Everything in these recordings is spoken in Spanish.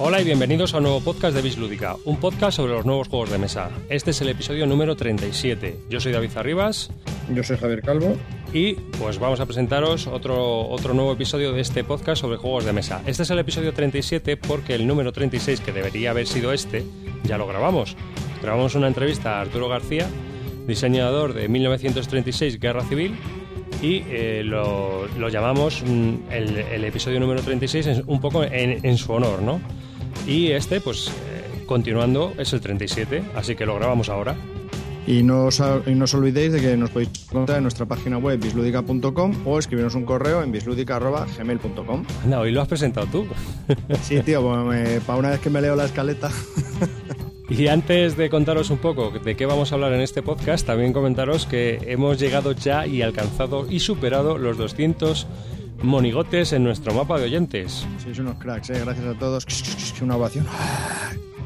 Hola y bienvenidos a un nuevo podcast de Bislúdica, un podcast sobre los nuevos juegos de mesa. Este es el episodio número 37. Yo soy David Arribas. Yo soy Javier Calvo. Y pues vamos a presentaros otro, otro nuevo episodio de este podcast sobre juegos de mesa. Este es el episodio 37 porque el número 36, que debería haber sido este, ya lo grabamos. Grabamos una entrevista a Arturo García, diseñador de 1936 Guerra Civil, y eh, lo, lo, llamamos mm, el, el, episodio número 36 un poco en, en su honor, ¿no? Y este, pues eh, continuando, es el 37, así que lo grabamos ahora. Y no, os, y no os olvidéis de que nos podéis encontrar en nuestra página web bisludica.com o escribirnos un correo en bisludica.gmail.com. No, hoy lo has presentado tú. Sí, tío, pues para una vez que me leo la escaleta. Y antes de contaros un poco de qué vamos a hablar en este podcast, también comentaros que hemos llegado ya y alcanzado y superado los 200 monigotes en nuestro mapa de oyentes. Sois unos cracks, ¿eh? gracias a todos. Una ovación.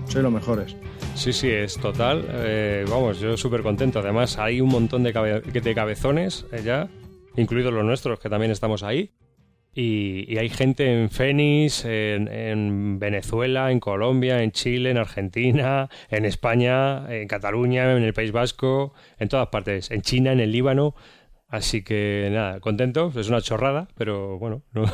Sois los mejores. Sí, sí, es total. Eh, vamos, yo súper contento. Además, hay un montón de, cabe de cabezones eh, ya, incluidos los nuestros, que también estamos ahí. Y, y hay gente en Fénix, en, en, Venezuela, en Colombia, en Chile, en Argentina, en España, en Cataluña, en el País Vasco, en todas partes, en China, en el Líbano. Así que nada, contento, es una chorrada, pero bueno, no,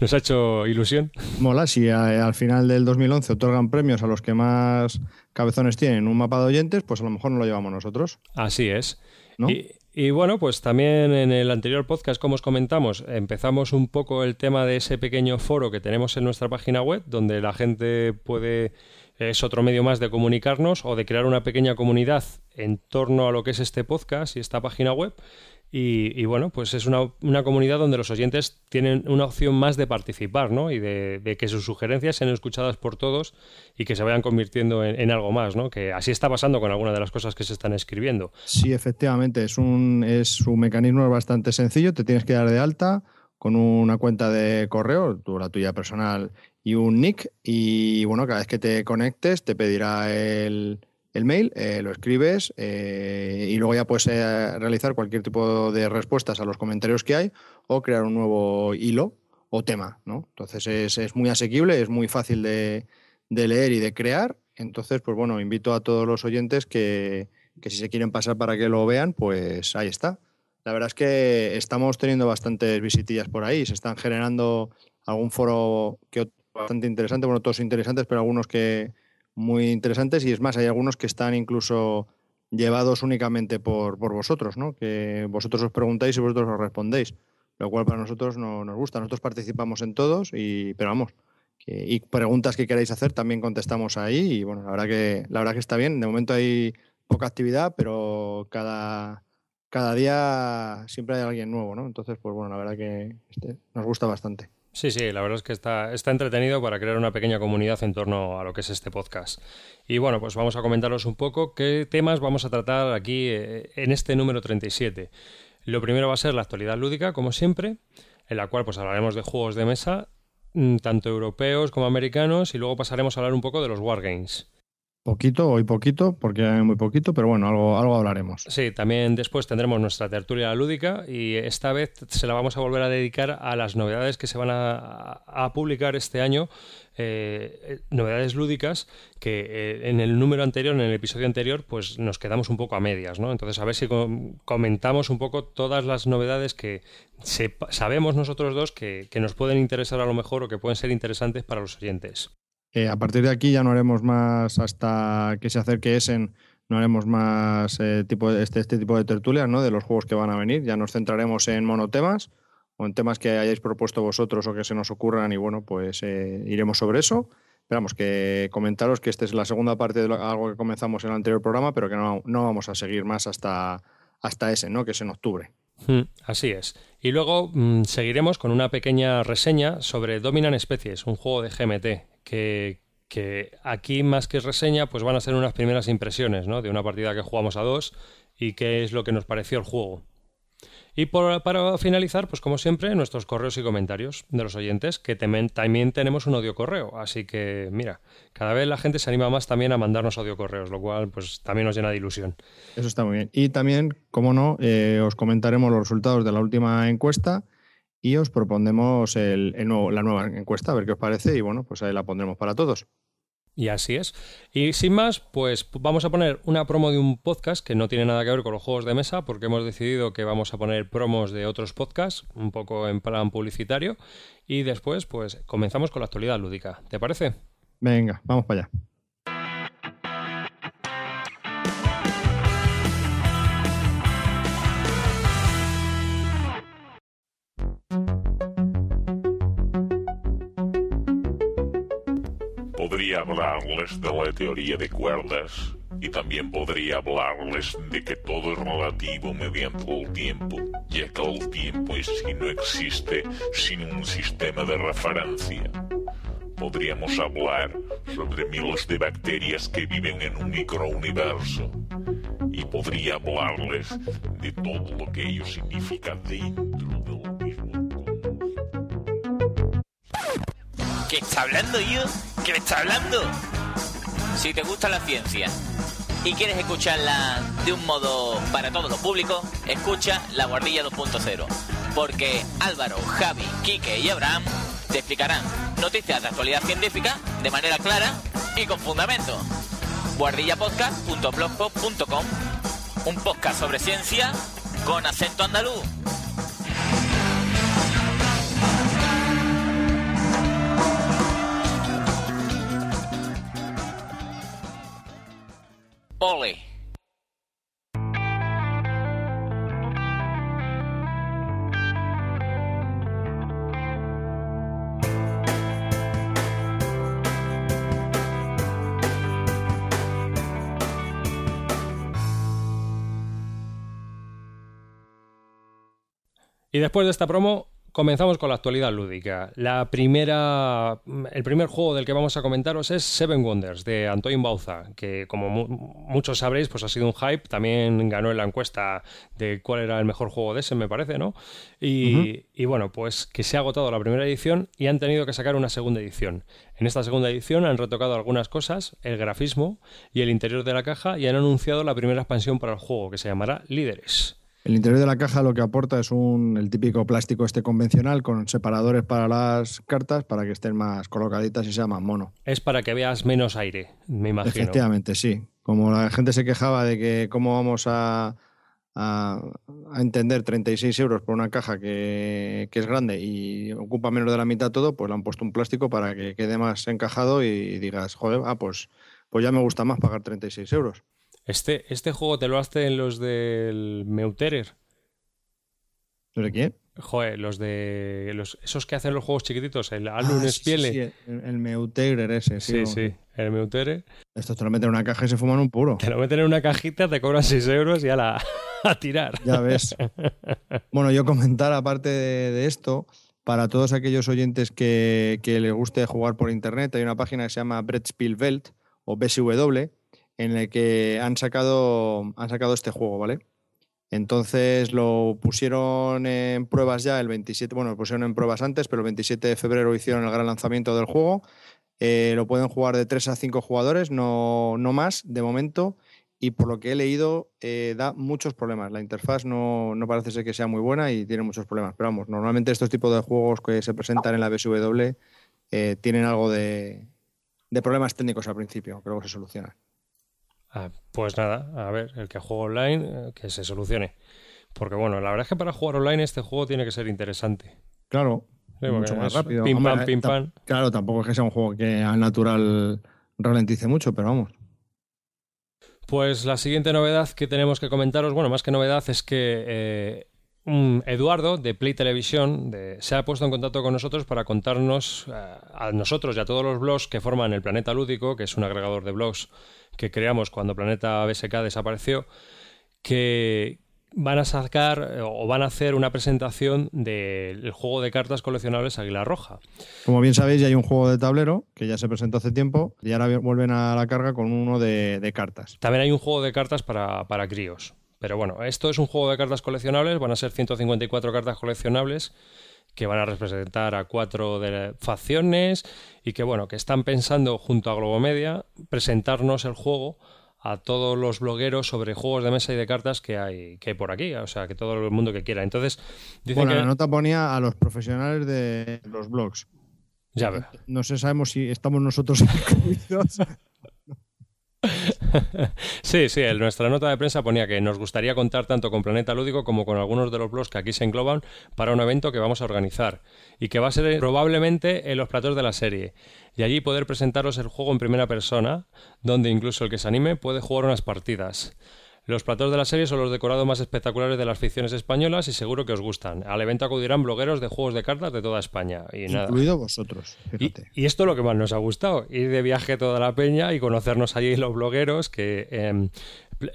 nos ha hecho ilusión. Mola, si a, al final del 2011 otorgan premios a los que más cabezones tienen un mapa de oyentes, pues a lo mejor no lo llevamos nosotros. Así es. ¿No? Y, y, bueno, pues también en el anterior podcast, como os comentamos, empezamos un poco el tema de ese pequeño foro que tenemos en nuestra página web, donde la gente puede, es otro medio más de comunicarnos o de crear una pequeña comunidad en torno a lo que es este podcast y esta página web. Y, bueno, pues es una, una, comunidad donde los oyentes tienen una opción más de participar, ¿no? Y de, que sus sugerencias sean escuchadas por todos y que se vayan convirtiendo en, algo más, ¿no? Que así está pasando con algunas de las cosas que se están escribiendo. Sí, efectivamente, es un, es un mecanismo bastante sencillo, te tienes que dar de alta con una cuenta de correo, tú, la tuya personal, y un nick, y bueno, cada vez que te conectes te pedirá el el mail, eh, lo escribes eh, y luego ya puedes eh, realizar cualquier tipo de respuestas a los comentarios que hay o crear un nuevo hilo o tema, ¿no? Entonces es, es muy asequible, es muy fácil de, de, leer y de crear. Entonces, pues bueno, invito a todos los oyentes que, que, si se quieren pasar para que lo vean, pues ahí está. La verdad es que estamos teniendo bastantes visitillas por ahí, se están generando algún foro que bastante interesante, bueno, todos interesantes, pero algunos que, muy interesantes y es más, hay algunos que están incluso llevados únicamente por, por vosotros, ¿no? que vosotros os preguntáis y vosotros os respondéis, lo cual para nosotros no nos gusta. Nosotros participamos en todos, y, pero vamos, que, y preguntas que queráis hacer también contestamos ahí y bueno, la verdad que, la verdad que está bien. De momento hay poca actividad, pero cada, cada día siempre hay alguien nuevo, ¿no? Entonces, pues bueno, la verdad que este, nos gusta bastante. Sí, sí, la verdad es que está, está entretenido para crear una pequeña comunidad en torno a lo que es este podcast. Y bueno, pues vamos a comentaros un poco qué temas vamos a tratar aquí en este número 37. Lo primero va a ser la actualidad lúdica, como siempre, en la cual pues hablaremos de juegos de mesa, tanto europeos como americanos, y luego pasaremos a hablar un poco de los wargames. Poquito, hoy poquito, porque hay muy poquito, pero bueno, algo, algo hablaremos. Sí, también después tendremos nuestra tertulia lúdica y esta vez se la vamos a volver a dedicar a las novedades que se van a, a publicar este año, eh, novedades lúdicas que eh, en el número anterior, en el episodio anterior, pues nos quedamos un poco a medias, ¿no? Entonces a ver si comentamos un poco todas las novedades que sabemos nosotros dos que, que nos pueden interesar a lo mejor o que pueden ser interesantes para los oyentes. Eh, a partir de aquí ya no haremos más hasta que se acerque Essen, no haremos más eh, tipo este, este, tipo de tertulias ¿no? de los juegos que van a venir. Ya nos centraremos en monotemas o en temas que hayáis propuesto vosotros o que se nos ocurran y bueno, pues eh, iremos sobre eso. Esperamos que comentaros que esta es la segunda parte de algo que comenzamos en el anterior programa, pero que no, vamos a seguir más hasta, hasta ese, ¿no? que es en octubre. Mm, así es. Y luego mmm, seguiremos con una pequeña reseña sobre Dominan Especies, un juego de GMT que, aquí más que reseña, pues van a ser unas primeras impresiones ¿no? de una partida que jugamos a dos y qué es lo que nos pareció el juego. Y para finalizar, pues como siempre, nuestros correos y comentarios de los oyentes, que también tenemos un audio correo. Así que, mira, cada vez la gente se anima más también a mandarnos audio correos, lo cual pues también nos llena de ilusión. Eso está muy bien. Y también, como no, eh, os comentaremos los resultados de la última encuesta y os propondremos el, la nueva encuesta, a ver qué os parece y bueno, pues ahí la pondremos para todos. Y así es. Y sin más, pues vamos a poner una promo de un podcast que no tiene nada que ver con los juegos de mesa, porque hemos decidido que vamos a poner promos de otros podcasts, un poco en plan publicitario, y después, pues comenzamos con la actualidad lúdica. ¿Te parece? Venga, vamos para allá. Hablarles de la teoría de cuerdas y también podría hablarles de que todo es relativo mediante el tiempo, ya que el tiempo en sí no existe sin un sistema de referencia. Podríamos hablar sobre miles de bacterias que viven en un microuniverso y podría hablarles de todo lo que ello significa dentro ¿Qué está hablando yo? ¿Qué está hablando? Si te gusta la ciencia y quieres escucharla de un modo para todo lo público, escucha La Guardilla 2.0. Porque Álvaro, Javi, Quique y Abraham te explicarán noticias de actualidad científica de manera clara y con fundamento. guardillapodcast.blogspot.com Un podcast sobre ciencia con acento andaluz. Y después de esta promo, Comenzamos con la actualidad lúdica. La primera, el primer juego del que vamos a comentaros es Seven Wonders de Antoine Bauza, que como muchos sabréis, pues ha sido un hype. También ganó en la encuesta de cuál era el mejor juego de ese, me parece, ¿no? Y, y bueno, pues que se ha agotado la primera edición y han tenido que sacar una segunda edición. En esta segunda edición han retocado algunas cosas, el grafismo y el interior de la caja y han anunciado la primera expansión para el juego, que se llamará Líderes. El interior de la caja lo que aporta es un, el típico plástico este convencional con separadores para las cartas para que estén más colocaditas y sea más mono. Es para que veas menos aire, me imagino. Efectivamente, sí. Como la gente se quejaba de que cómo vamos a, a, entender 36 euros por una caja que, que, es grande y ocupa menos de la mitad todo, pues le han puesto un plástico para que quede más encajado y digas, joder, ah, pues, pues ya me gusta más pagar 36 euros. Este, este juego te lo hacen los del Meuterer. ¿Los de quién? Joder, los de. Los, esos que hacen los juegos chiquititos, el Alun ah, Spiele. Sí, el, Meuterer ese, sí. Sí, sí, el Meuterer. Esto te lo meten en una caja y se fuman un puro. Te lo meten en una cajita, te cobran 6 euros y a, la, a tirar. Ya ves. bueno, yo comentar, aparte de, esto, para todos aquellos oyentes que, que les guste jugar por internet, hay una página que se llama Brettspiel Welt o BSW en el que han sacado, han sacado este juego, ¿vale? Entonces lo pusieron en pruebas ya el 27, bueno, lo pusieron en pruebas antes, pero el 27 de febrero hicieron el gran lanzamiento del juego. Eh, lo pueden jugar de 3 a 5 jugadores, no, no, más de momento. Y por lo que he leído, eh, da muchos problemas. La interfaz no, no, parece ser que sea muy buena y tiene muchos problemas. Pero vamos, normalmente estos tipos de juegos que se presentan en la BSW eh, tienen algo de, de problemas técnicos al principio, que se solucionan. Ah, pues nada, a ver, el que juega online, eh, que se solucione. Porque bueno, la verdad es que para jugar online este juego tiene que ser interesante. Claro, mucho más rápido. Pim pam, pim pam. Claro, tampoco es que sea un juego que al natural ralentice mucho, pero vamos. Pues la siguiente novedad que tenemos que comentaros, bueno, más que novedad, es que eh, Eduardo de Play Televisión se ha puesto en contacto con nosotros para contarnos eh, a nosotros y a todos los blogs que forman el Planeta Lúdico, que es un agregador de blogs que creamos cuando Planeta BSK desapareció, que van a sacar eh, o van a hacer una presentación del juego de cartas coleccionables Águila Roja. Como bien sabéis, ya hay un juego de tablero que ya se presentó hace tiempo y ahora vuelven a la carga con uno de, cartas. También hay un juego de cartas para, para críos. Pero bueno, esto es un juego de cartas coleccionables, van a ser 154 cartas coleccionables que van a representar a cuatro de facciones y que bueno, que están pensando junto a Globomedia presentarnos el juego a todos los blogueros sobre juegos de mesa y de cartas que hay, que hay por aquí, o sea, que todo el mundo que quiera. Entonces, dicen bueno, la nota ponía a los profesionales de los blogs. Ya. No sé, sabemos si estamos nosotros incluidos. sí, sí, en nuestra nota de prensa ponía que nos gustaría contar tanto con Planeta Lúdico como con algunos de los blogs que aquí se engloban para un evento que vamos a organizar y que va a ser probablemente en los platos de la serie y allí poder presentaros el juego en primera persona, donde incluso el que se anime puede jugar unas partidas. Los platos de la serie son los decorados más espectaculares de las ficciones españolas y seguro que os gustan. Al evento acudirán blogueros de juegos de cartas de toda España. Y Incluido vosotros, fíjate. Y, esto es lo que más nos ha gustado, ir de viaje toda la peña y conocernos allí los blogueros que... Em,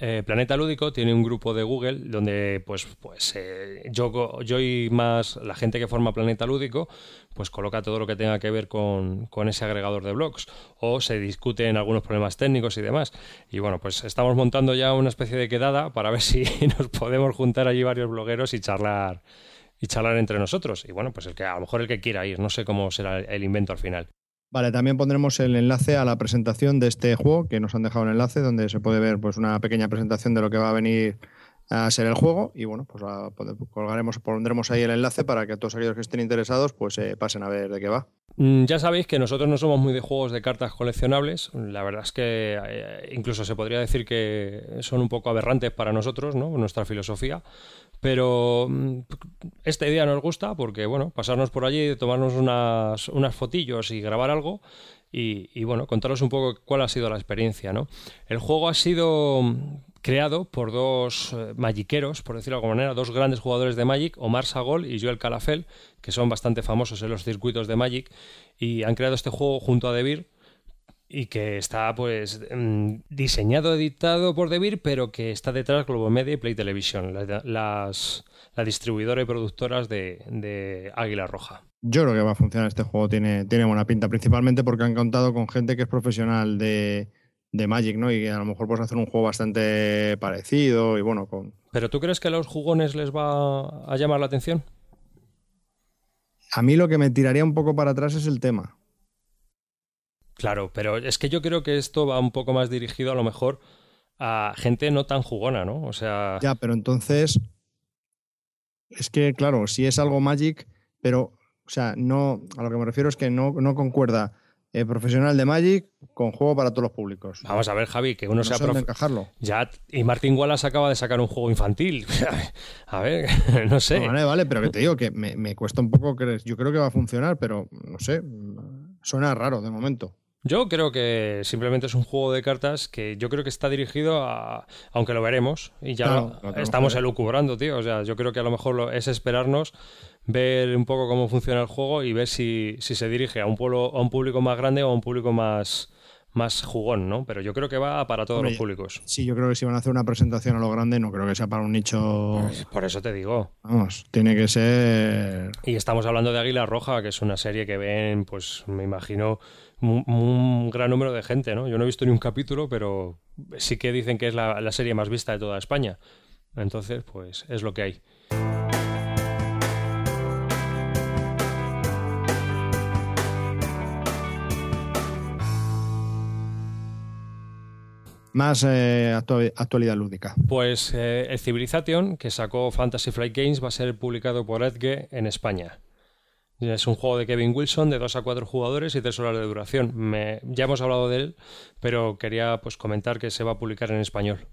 eh, Planeta Lúdico tiene un grupo de Google donde pues, pues eh, yo, yo y más la gente que forma Planeta Lúdico pues coloca todo lo que tenga que ver con, ese agregador de blogs o se discuten algunos problemas técnicos y demás. Y bueno, pues estamos montando ya una especie de quedada para ver si nos podemos juntar allí varios blogueros y charlar y charlar entre nosotros. Y bueno, pues el que a lo mejor el que quiera ir, no sé cómo será el invento al final. Vale, también pondremos el enlace a la presentación de este juego, que nos han dejado el enlace, donde se puede ver pues una pequeña presentación de lo que va a venir a ser el juego. Y bueno, pues colgaremos, pondremos ahí el enlace para que todos aquellos que estén interesados, pues eh, pasen a ver de qué va. Mm, ya sabéis que nosotros no somos muy de juegos de cartas coleccionables. La verdad es que eh, incluso se podría decir que son un poco aberrantes para nosotros, ¿no? Nuestra filosofía. Pero mm, esta idea nos gusta porque, bueno, pasarnos por allí, tomarnos unas, unas fotillos y grabar algo y, bueno, contaros un poco cuál ha sido la experiencia, ¿no? El juego ha sido creado por dos eh, magiqueros, por decirlo de alguna manera, dos grandes jugadores de Magic, Omar Sagol y Joel Calafel, que son bastante famosos en los circuitos de Magic, y han creado este juego junto a Debir, y que está pues mm, diseñado, editado por Debir, pero que está detrás Globo Media y Play Television, las, distribuidoras y productoras de, Águila Roja. Yo creo que va a funcionar este juego, tiene, tiene buena pinta, principalmente porque han contado con gente que es profesional de, Magic, ¿no? Y a lo mejor puedes hacer un juego bastante parecido y bueno, con... ¿Pero tú crees que a los jugones les va a llamar la atención? A mí lo que me tiraría un poco para atrás es el tema. Claro, pero es que yo creo que esto va un poco más dirigido a lo mejor a gente no tan jugona, ¿no? O sea. Ya, pero entonces. Es que, claro, si es algo Magic, pero. O sea, no. A lo que me refiero es que no, no concuerda eh, profesional de Magic con juego para todos los públicos. Vamos a ver, Javi, que uno no sea profe... encajarlo. Ya, y Martín Wallace acaba de sacar un juego infantil. a ver, no sé. vale, vale, pero que te digo que me, me cuesta un poco creer. Yo creo que va a funcionar, pero no sé. Suena raro de momento. Yo creo que simplemente es un juego de cartas que yo creo que está dirigido a. Aunque lo veremos, y ya estamos elucubrando, tío. O sea, yo creo que a lo mejor es esperarnos, ver un poco cómo funciona el juego y ver si, si se dirige a un, pueblo, a un público más grande o a un público más, más jugón, ¿no? Pero yo creo que va para todos los públicos. Sí, yo creo que si van a hacer una presentación a lo grande, no creo que sea para un nicho. Pues por eso te digo. Vamos, tiene que ser. Y estamos hablando de Águila Roja, que es una serie que ven, pues me imagino un, gran número de gente, ¿no? Yo no he visto ni un capítulo, pero sí que dicen que es la, serie más vista de toda España. Entonces, pues es lo que hay. Más eh, actualidad lúdica. Pues eh, el Civilization, que sacó Fantasy Flight Games, va a ser publicado por Edge en España. Es un juego de Kevin Wilson de 2 a 4 jugadores y 3 horas de duración. ya hemos hablado de él, pero quería pues comentar que se va a publicar en español.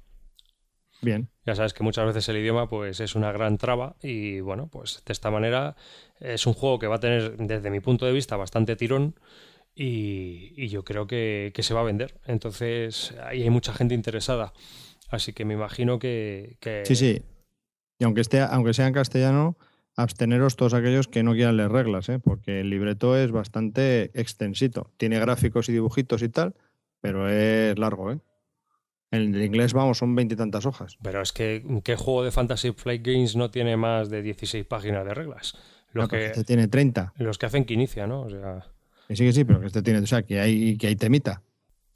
Bien. Ya sabes que muchas veces el idioma pues es una gran traba y bueno, pues de esta manera es un juego que va a tener desde mi punto de vista bastante tirón y, yo creo que, se va a vender. Entonces ahí hay mucha gente interesada. Así que me imagino que... que... Sí, sí. Y aunque, esté, aunque sea en castellano, absteneros todos aquellos que no quieran leer reglas, ¿eh? porque el libreto es bastante extensito. Tiene gráficos y dibujitos y tal, pero es largo. ¿eh? En el inglés, vamos, son veintitantas hojas. Pero es que, ¿qué juego de Fantasy Flight Games no tiene más de 16 páginas de reglas? Lo que, este tiene 30. Los que hacen que inicia, ¿no? O sea... sí, que sí, pero que este tiene, o sea, que hay, que hay temita.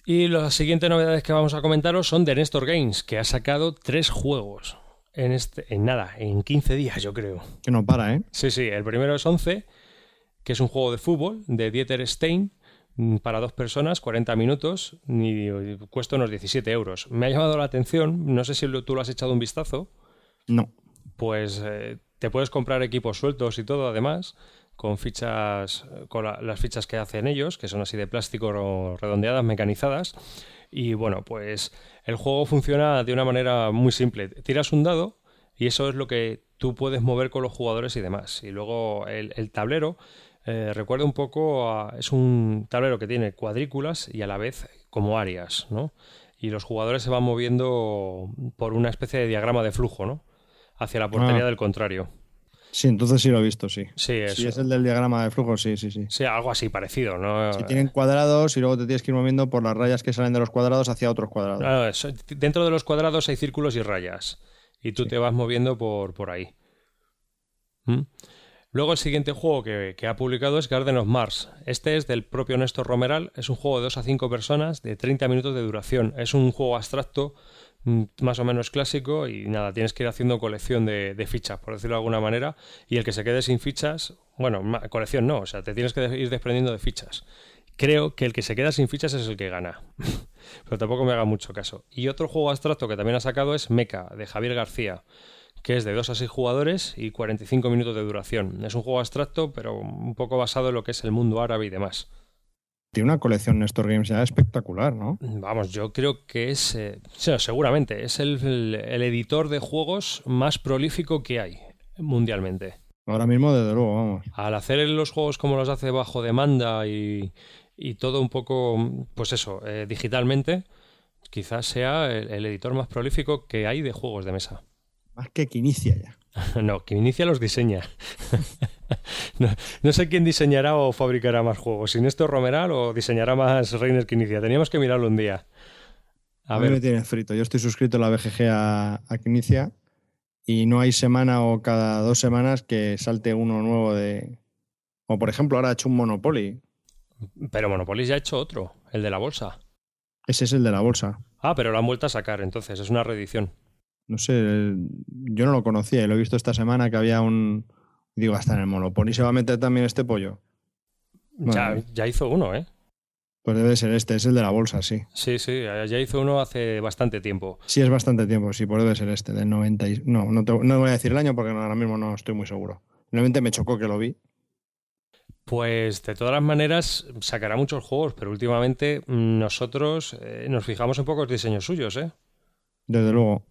Y las siguientes novedades que vamos a comentaros son de Nestor Games, que ha sacado tres juegos en, este, en nada, en 15 días, yo creo. Que no para, ¿eh? Sí, sí. El primero es 11, que es un juego de fútbol de Dieter Stein, mm, para dos personas, 40 minutos, y cuesta unos 17 euros. Me ha llamado la atención, no sé si tú lo has echado un vistazo. No. Pues eh, te puedes comprar equipos sueltos y todo, además, con fichas, con las fichas que hacen ellos, que son así de plástico redondeadas, mecanizadas. Y bueno, pues el juego funciona de una manera muy simple. Tiras un dado y eso es lo que tú puedes mover con los jugadores y demás. Y luego el, tablero eh, recuerda un poco a, es un tablero que tiene cuadrículas y a la vez como áreas, ¿no? Y los jugadores se van moviendo por una especie de diagrama de flujo, ¿no? Hacia la portería ah. del contrario. Sí, entonces sí lo he visto, sí. Sí, es el del diagrama de flujo, sí, sí, sí. Sí, algo así parecido, ¿no? Si tienen cuadrados y luego te tienes que ir moviendo por las rayas que salen de los cuadrados hacia otros cuadrados. Claro, dentro de los cuadrados hay círculos y rayas. Y tú te vas moviendo por, por ahí. ¿Mm? Luego el siguiente juego que, ha publicado es Garden of Mars. Este es del propio Néstor Romeral. Es un juego de 2 a 5 personas de 30 minutos de duración. Es un juego abstracto más o menos clásico y nada, tienes que ir haciendo colección de, fichas, por decirlo de alguna manera, y el que se quede sin fichas, bueno, colección no, o sea, te tienes que ir desprendiendo de fichas. Creo que el que se queda sin fichas es el que gana, pero tampoco me haga mucho caso. Y otro juego abstracto que también ha sacado es Mecha, de Javier García, que es de 2 a 6 jugadores y 45 minutos de duración. Es un juego abstracto, pero un poco basado en lo que es el mundo árabe y demás tiene una colección Néstor Games ya espectacular, ¿no? Vamos, yo creo que es, eh, seguramente, es el, editor de juegos más prolífico que hay mundialmente. Ahora mismo, desde luego, vamos. Al hacer los juegos como los hace bajo demanda y, todo un poco, pues eso, eh, digitalmente, quizás sea el, editor más prolífico que hay de juegos de mesa. Más que que inicia ya. no, que inicia los diseña. no, sé quién diseñará o fabricará más juegos, si Néstor Romeral o diseñará más Reiner que inicia. Teníamos que mirarlo un día. A, ver. mí me tiene frito. Yo estoy suscrito a la BGG a, a y no hay semana o cada dos semanas que salte uno nuevo de... O por ejemplo, ahora ha hecho un Monopoly. Pero Monopoly ya ha hecho otro, el de la bolsa. Ese es el de la bolsa. Ah, pero lo han vuelto a sacar, entonces, es una reedición. No sé, yo no lo conocía y lo he visto esta semana que había un, Digo, hasta en el Monopoly se va a meter también este pollo. ya, hizo uno, ¿eh? Pues debe ser este, es el de la bolsa, sí. Sí, sí, ya hizo uno hace bastante tiempo. Sí, es bastante tiempo, sí, pues debe ser este, del 90. No, no, te, no voy a decir el año porque ahora mismo no estoy muy seguro. Realmente me chocó que lo vi. Pues de todas las maneras sacará muchos juegos, pero últimamente nosotros eh, nos fijamos en pocos diseños suyos, ¿eh? Desde luego.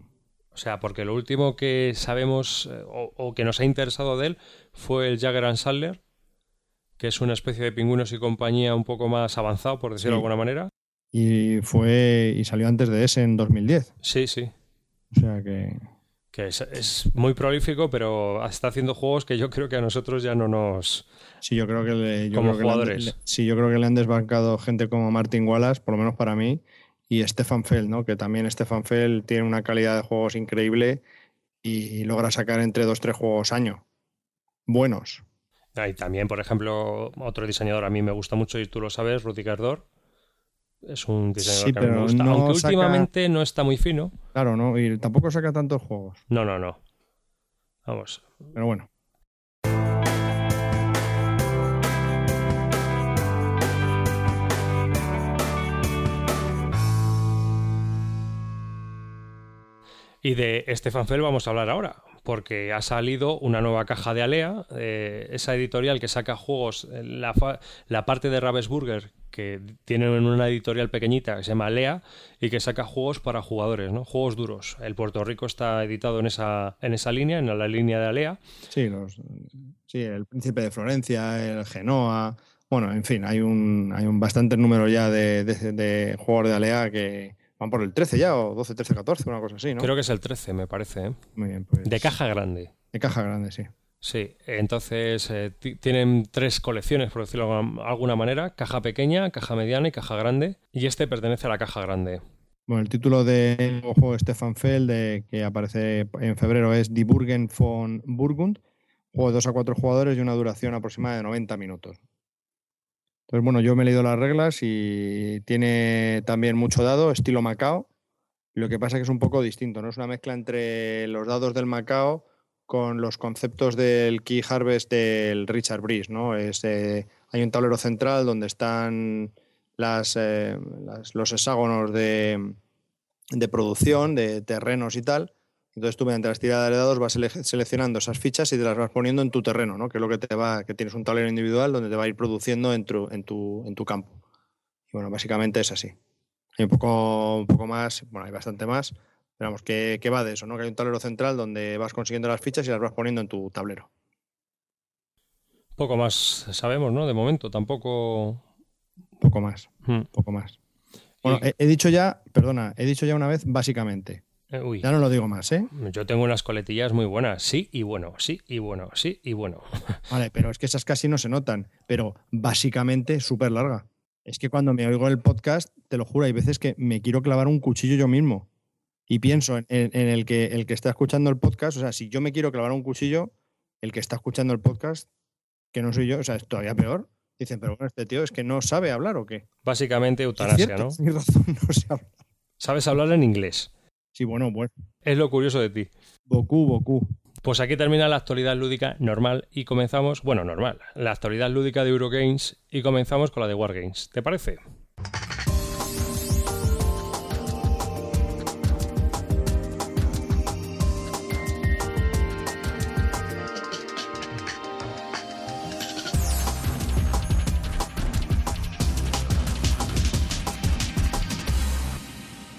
O sea, porque lo último que sabemos eh, o, que nos ha interesado de él fue el Jagger and Sadler, que es una especie de pingüinos y compañía un poco más avanzado, por decirlo de alguna manera. Y fue y salió antes de ese en 2010. Sí, sí. O sea que que es, muy prolífico, pero está haciendo juegos que yo creo que a nosotros ya no nos Sí, yo creo que le, como jugadores. sí, yo creo que le han desbancado gente como Martin Wallace, por lo menos para mí, y Stefan Feld, ¿no? que también Stefan Feld tiene una calidad de juegos increíble y logra sacar entre dos tres juegos año. Buenos. Y también, por ejemplo, otro diseñador a mí me gusta mucho y tú lo sabes, Rudy Gardor. Es un diseñador que me gusta. Aunque últimamente no está muy fino. Claro, ¿no? Y tampoco saca tantos juegos. No, no, no. Vamos. Pero bueno. Y de Stefan Fell vamos a hablar ahora, porque ha salido una nueva caja de Alea, eh, esa editorial que saca juegos, la, la parte de Ravensburger, que tiene una editorial pequeñita que se llama Alea y que saca juegos para jugadores, ¿no? Juegos duros. El Puerto Rico está editado en esa, en esa línea, en la línea de Alea. Sí, los, sí, el Príncipe de Florencia, el Genoa. Bueno, en fin, hay un, hay un bastante número ya de, de, de Alea que, Van por el 13 ya, o 12, 13, 14, una cosa así, ¿no? Creo que es el 13, me parece. ¿eh? Muy bien, pues. De caja grande. De caja grande, sí. Sí, entonces eh, tienen tres colecciones, por decirlo de alguna manera: caja pequeña, caja mediana y caja grande. Y este pertenece a la caja grande. Bueno, el título del juego de Stefan Feld, que aparece en febrero, es Die Burgen von Burgund. Juego de 2 a 4 jugadores y una duración aproximada de 90 minutos. Entonces, bueno, yo me he leído las reglas y tiene también mucho dado, estilo Macao. Lo que pasa es que es un poco distinto, ¿no? Es una mezcla entre los dados del Macao con los conceptos del Key Harvest del Richard Breeze, ¿no? Es, eh, hay un tablero central donde están las, eh, los hexágonos de producción, de terrenos y tal. Entonces tú mediante las tiradas de dados vas sele- seleccionando esas fichas y te las vas poniendo en tu terreno, ¿no? Que es lo que te va, que tienes un tablero individual donde te va a ir produciendo en tu, en tu, en tu campo. Y bueno, básicamente es así. Hay un poco, un poco más, bueno, hay bastante más, pero vamos, que, que va de eso, ¿no? Que hay un tablero central donde vas consiguiendo las fichas y las vas poniendo en tu tablero. Poco más sabemos, ¿no? De momento, tampoco. Un poco más, Hmm. poco más. Bueno, Y- he, he dicho ya, perdona, he dicho ya una vez básicamente. Eh, uy, Ya no lo digo más, ¿eh? yo tengo unas coletillas muy buenas. Sí y bueno, sí y bueno, sí y bueno. Vale, pero es que esas casi no se notan, pero básicamente súper larga. Es que cuando me oigo el podcast, te lo juro, hay veces que me quiero clavar un cuchillo yo mismo. Y pienso en, en- en el, que, el que está escuchando el podcast, o sea, si yo me quiero clavar un cuchillo, el que está escuchando el podcast, que no soy yo, o sea, es todavía peor. Dicen, pero bueno, este tío es que no sabe hablar o qué. Básicamente eutanasia, ¿no? razón, no sé hablar. Sabes hablar en inglés. Sí, bueno, bueno. Es lo curioso de ti. Boku, Boku. Pues aquí termina la actualidad lúdica normal y comenzamos, bueno, normal, la actualidad lúdica de Eurogames y comenzamos con la de Wargames. ¿Te parece?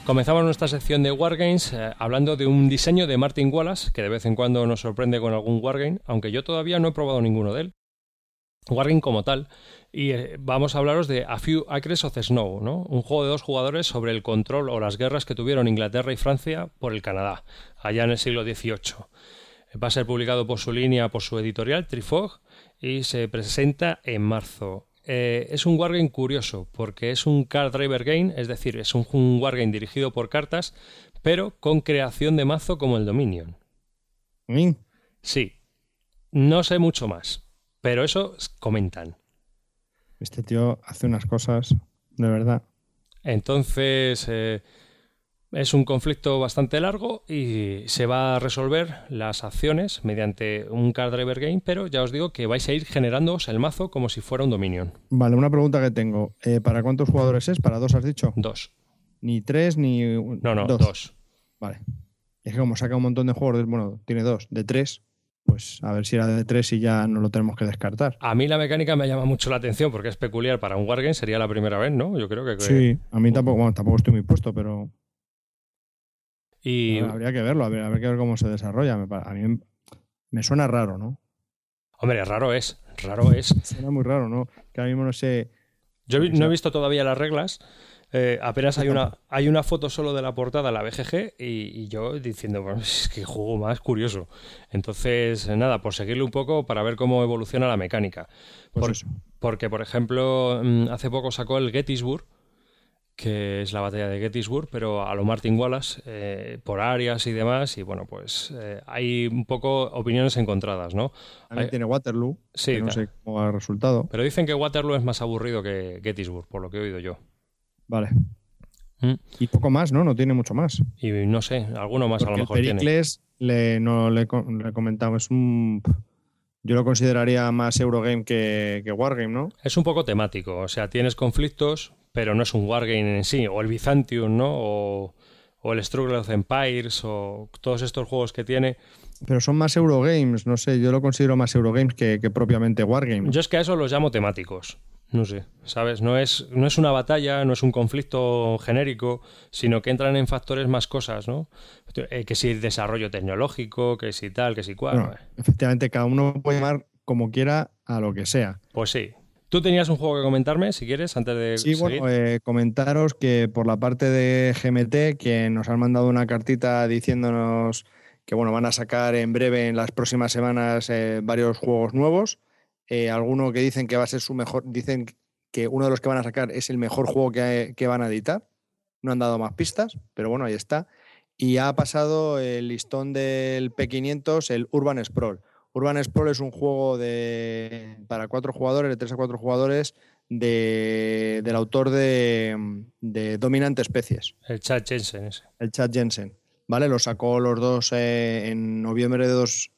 Comenzamos nuestra sección de Wargames eh, hablando de un diseño de Martin Wallace, que de vez en cuando nos sorprende con algún Wargame, aunque yo todavía no he probado ninguno de él. Wargame como tal. Y eh, vamos a hablaros de A Few Acres of Snow, ¿no? un juego de dos jugadores sobre el control o las guerras que tuvieron Inglaterra y Francia por el Canadá, allá en el siglo XVIII. Va a ser publicado por su línea, por su editorial, Trifog, y se presenta en marzo. Eh, es un wargame curioso porque es un card driver game, es decir, es un, un wargame dirigido por cartas, pero con creación de mazo como el Dominion. ¿Mm? Sí, no sé mucho más, pero eso comentan. Este tío hace unas cosas, de verdad. Entonces, eh, es un conflicto bastante largo y se va a resolver las acciones mediante un card driver game, pero ya os digo que vais a ir generándoos el mazo como si fuera un Dominion. Vale, una pregunta que tengo. Eh, ¿Para cuántos jugadores es? ¿Para dos has dicho? Dos. Ni tres, ni... No, no, dos. Vale. Es que como saca un montón de de- bueno, tiene dos, de tres, pues a ver si era de tres y ya no lo tenemos que descartar. A mí la mecánica me llama mucho la atención porque es peculiar para un wargame, sería la primera vez, ¿no? Yo creo que... Sí, a mí tampoco, bueno, tampoco estoy muy puesto, pero Y, bueno, habría que verlo, a ver, habría que ver cómo se desarrolla. A mí me- suena raro, ¿no? hombre, raro es, raro es. Suena muy raro, ¿no? Que ahora mismo no sé... Yo no he visto todavía las reglas. eh, apenas hay una, hay una foto solo de la portada, la BGG, y, y yo diciendo, bueno, es que juego más curioso. Entonces, eh, nada, por seguirle un poco para ver cómo evoluciona la mecánica. Pues Por- eso. Porque, por ejemplo, mm, hace poco sacó el Gettysburg, que es la batalla de Gettysburg, pero a lo Martin Wallace, eh, por áreas y demás, y bueno, pues eh, hay un poco opiniones encontradas, ¿no? También Hay- tiene Waterloo, Sí, que no sé cómo el resultado. Pero dicen que Waterloo es más aburrido que Gettysburg, por lo que he oído yo. Vale. Mm. Y poco más, ¿no? No tiene mucho más. Y no sé, alguno más a lo mejor el tiene. Le, no le, le es un... Yo lo consideraría más Eurogame que, que Wargame, ¿no? Es un poco temático, o sea, tienes conflictos, pero no es un wargame en sí, o el Byzantium, ¿no? O, o el Struggle of Empires, o todos estos juegos que tiene. Pero son más Eurogames, no sé, yo lo considero más Eurogames que, que propiamente Wargame. Yo es que a eso los llamo temáticos. No sé, ¿sabes? No es, no es una batalla, no es un conflicto genérico, sino que entran en factores más cosas, ¿no? Eh, que si desarrollo tecnológico, que si tal, que si cual. Bueno, efectivamente, cada uno puede llamar como quiera a lo que sea. Pues sí. Tú tenías un juego que comentarme, si quieres, antes de Sí, seguir. bueno, eh, comentaros que por la parte de GMT, que nos han mandado una cartita diciéndonos que bueno, van a sacar en breve, en las próximas semanas, eh, varios juegos nuevos. Eh, alguno que dicen que va a ser su mejor, dicen que uno de los que van a sacar es el mejor juego que, que van a editar. No han dado más pistas, pero bueno, ahí está. Y ha pasado el listón del P500, el Urban Sprawl. Urban Sprawl es un juego de, para cuatro jugadores, de tres a cuatro jugadores, de, del autor de, de Dominante Especies, El chat Jensen ese. el Chad Jensen. ¿Vale? Lo sacó los dos eh, en noviembre de dos,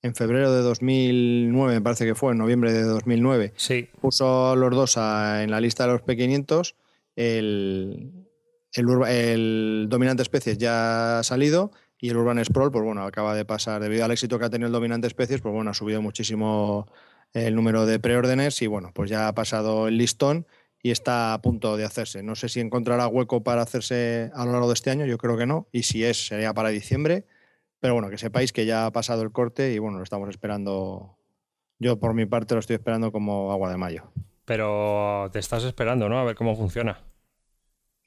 en febrero de 2009, me parece que fue, en noviembre de 2009, sí. puso los dos en la lista de los P500. El, el, dominante especies ya ha salido y el Urban Sprawl, pues bueno, acaba de pasar, debido al éxito que ha tenido el dominante especies, pues bueno, ha subido muchísimo el número de preórdenes y bueno, pues ya ha pasado el listón y está a punto de hacerse. No sé si encontrará hueco para hacerse a lo largo de este año, yo creo que no, y si es, sería para diciembre pero bueno, que sepáis que ya ha pasado el corte y bueno, lo estamos esperando. Yo por mi parte lo estoy esperando como agua de mayo. Pero te estás esperando, ¿no? A ver cómo funciona.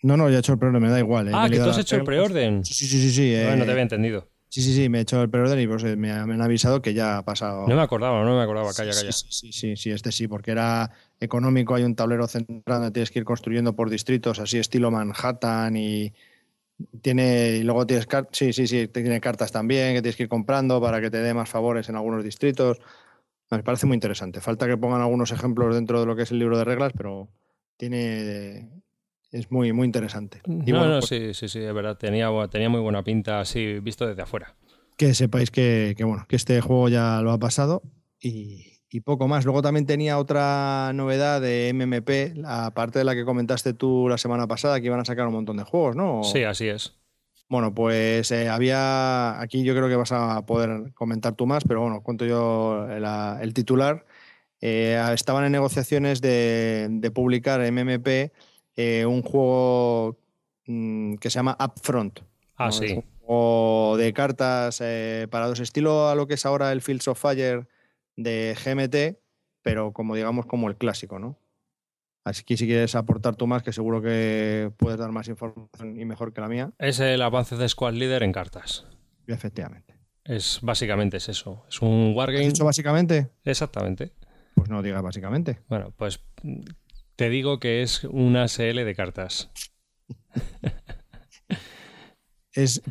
No, no, ya he hecho el preorden, me da igual. ¿eh? Ah, que tú has hecho el preorden. Sí, sí, sí, sí. no te eh, había entendido. Sí, sí, sí, me he hecho el preorden y pues eh, me, han avisado que ya ha pasado. No me acordaba, no me acordaba, calla, calla. Sí, sí, sí, sí, este sí, porque era económico, hay un tablero central donde tienes que ir construyendo por distritos, así estilo Manhattan y, tiene, y luego tienes cartas, sí, sí, sí, tiene cartas también que tienes que ir comprando para que te dé más favores en algunos distritos. Me parece muy interesante. Falta que pongan algunos ejemplos dentro de lo que es el libro de reglas, pero tiene es muy, muy interesante. no, no, pues sí, sí, sí, es verdad. Tenía, tenía muy buena pinta así visto desde afuera. Que sepáis que, que, bueno, que este juego ya lo ha pasado y, y poco más. Luego también tenía otra novedad de MMP, aparte de la que comentaste tú la semana pasada, que iban a sacar un montón de juegos, ¿no? Sí, así es. Bueno, pues eh, había, aquí yo creo que vas a poder comentar tú más, pero bueno, cuento yo el titular. Eh, estaban en negociaciones de, publicar en MMP eh, un juego mm, que se llama Upfront. Ah, sí. O de cartas para dos, estilo a lo que es ahora el Fields of Fire de GMT, pero como digamos como el clásico, ¿no? Así que si quieres aportar tú más, que seguro que puedes dar más información y mejor que la mía. Es el avance de Squad Leader en cartas. Efectivamente. Es básicamente es eso. Es un wargame. ¿Has dicho básicamente? Exactamente. Pues no digas básicamente. Bueno, pues te digo que es una SL de cartas.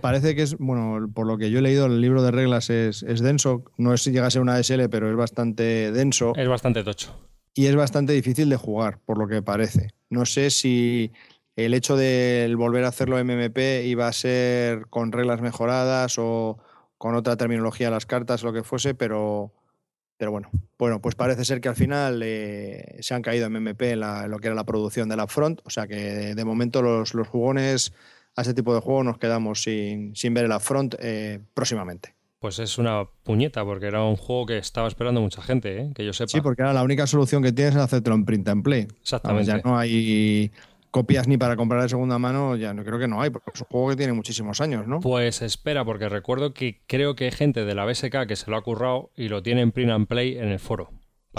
parece que es, bueno, por lo que yo he leído, el libro de reglas es, denso. No es si llega a ser una SL, pero es bastante denso. Es bastante tocho. Y es bastante difícil de jugar, por lo que parece. No sé si el hecho de volver a hacerlo MMP iba a ser con reglas mejoradas o con otra terminología las cartas, lo que fuese, pero, pero bueno. Bueno, pues parece ser que al final eh, se han caído en MMP en, lo que era la producción de la front. O sea que de, momento los, los jugones a ese tipo de juego nos quedamos sin, sin ver el upfront eh, próximamente. Pues es una puñeta, porque era un juego que estaba esperando mucha gente, ¿eh? que yo sepa. Sí, porque era la única solución que tienes es hacértelo en print and play. Exactamente. ya no hay copias ni para comprar de segunda mano, ya no creo que no hay, porque es un juego que tiene muchísimos años, ¿no? Pues espera, porque recuerdo que creo que hay gente de la BSK que se lo ha currado y lo tiene en print and play en el foro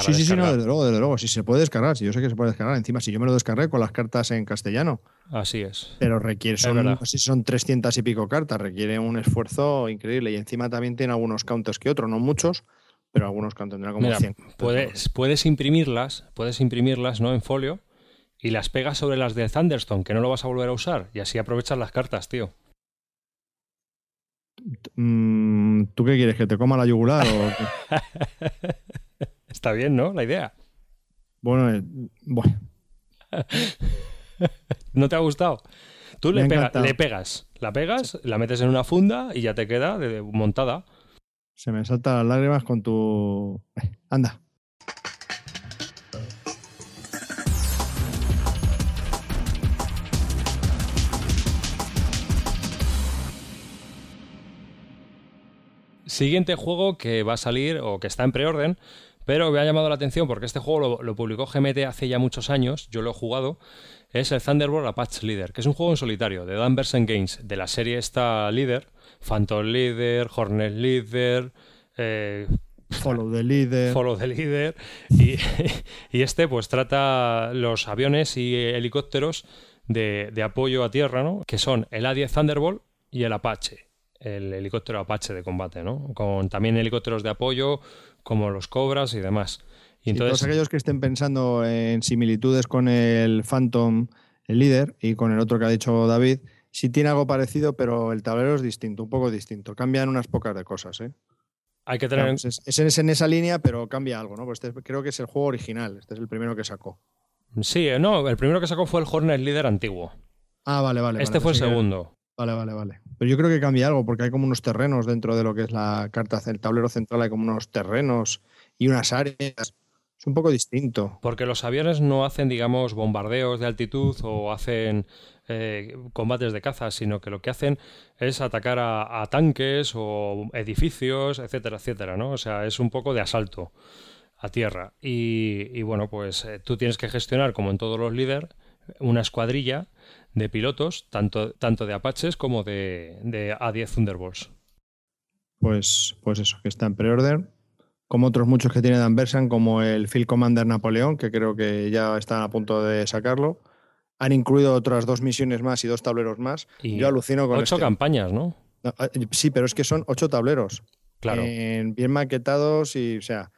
sí, sí, sí, no, desde luego, desde luego. Si se puede descargar, si yo sé que se puede descargar. Encima, si yo me lo descargué con las cartas en castellano. Así es. Pero requiere, son, si son 300 y pico cartas, requiere un esfuerzo increíble. Y encima también tiene algunos counters que otros, no muchos, pero algunos counters tendrá como 100. Puedes, puedes imprimirlas, puedes imprimirlas, ¿no? En folio y las pegas sobre las de Thunderstone, que no lo vas a volver a usar. Y así aprovechas las cartas, tío. Mm, ¿Tú qué quieres? ¿Que te coma la yugular o Está bien, ¿no? La idea. Bueno, eh, bueno. ¿No te ha gustado? Tú le, le, pegas, la pegas, la metes en una funda y ya te queda montada. Se me saltan las lágrimas con tu... Anda. Siguiente juego que va a salir o que está en preorden pero me ha llamado la atención porque este juego lo, publicó GMT hace ya muchos años, yo lo he jugado, es el Thunderbolt Apache Leader, que es un juego en solitario de Dan Games, de la serie esta Leader, Phantom Leader, Hornet Leader, eh, Follow the Leader. Follow the Leader. Y, este pues trata los aviones y helicópteros de, apoyo a tierra, ¿no? Que son el A-10 Thunderbolt y el Apache, el helicóptero Apache de combate, ¿no? Con también helicópteros de apoyo, como los cobras y demás. Y entonces, todos aquellos que estén pensando en similitudes con el Phantom, el líder, y con el otro que ha dicho David, sí tiene algo parecido, pero el tablero es distinto, un poco distinto. Cambian unas pocas de cosas, ¿eh? Hay que tener. es, en esa línea, pero cambia algo, ¿no? Pues este creo que es el juego original. Este es el primero que sacó. Sí, eh, no, el primero que sacó fue el Hornet Líder antiguo. Ah, vale, vale. Este fue el segundo. Vale, vale, vale. Pero yo creo que cambia algo, porque hay como unos terrenos dentro de lo que es la carta, el tablero central, hay como unos terrenos y unas áreas. Es un poco distinto. Porque los aviones no hacen, digamos, bombardeos de altitud o hacen eh, combates de caza, sino que lo que hacen es atacar a, tanques o edificios, etcétera, etcétera, ¿no? O sea, es un poco de asalto a tierra. Y, bueno, pues eh, tú tienes que gestionar, como en todos los líderes, una escuadrilla de pilotos, tanto, tanto de Apaches como de, de A10 Thunderbolts. Pues, pues eso, que está en preorden, como otros muchos que tiene Dan Bersan, como el Field Commander Napoleón, que creo que ya están a punto de sacarlo. Han incluido otras dos misiones más y dos tableros más. Y Yo alucino con Ocho este. campañas, ¿no? Ah, sí, pero es que son ocho tableros. Claro. bien maquetados y, o sea,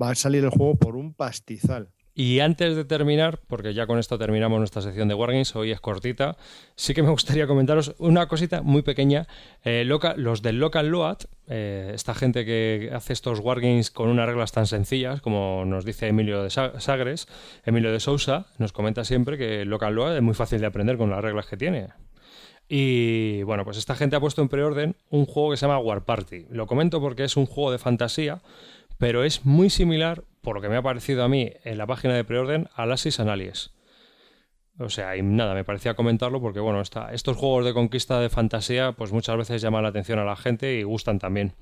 va a salir el juego por un pastizal. Y antes de terminar, porque ya con esto terminamos nuestra sección de Wargames, hoy es cortita, sí que me gustaría comentaros una cosita muy pequeña. Eh, los del Local Load, eh, esta gente que hace estos Wargames con unas reglas tan sencillas, como nos dice Emilio de Sagres, Emilio de Sousa, nos comenta siempre que Local Load es muy fácil de aprender con las reglas que tiene. Y bueno, pues esta gente ha puesto en preorden un juego que se llama War Party. Lo comento porque es un juego de fantasía pero es muy similar, por lo que me ha parecido a mí en la página de preorden, a Lasis Analies. O sea, y nada, me parecía comentarlo porque, bueno, estos juegos de conquista de fantasía, pues muchas veces llaman la atención a la gente y gustan también.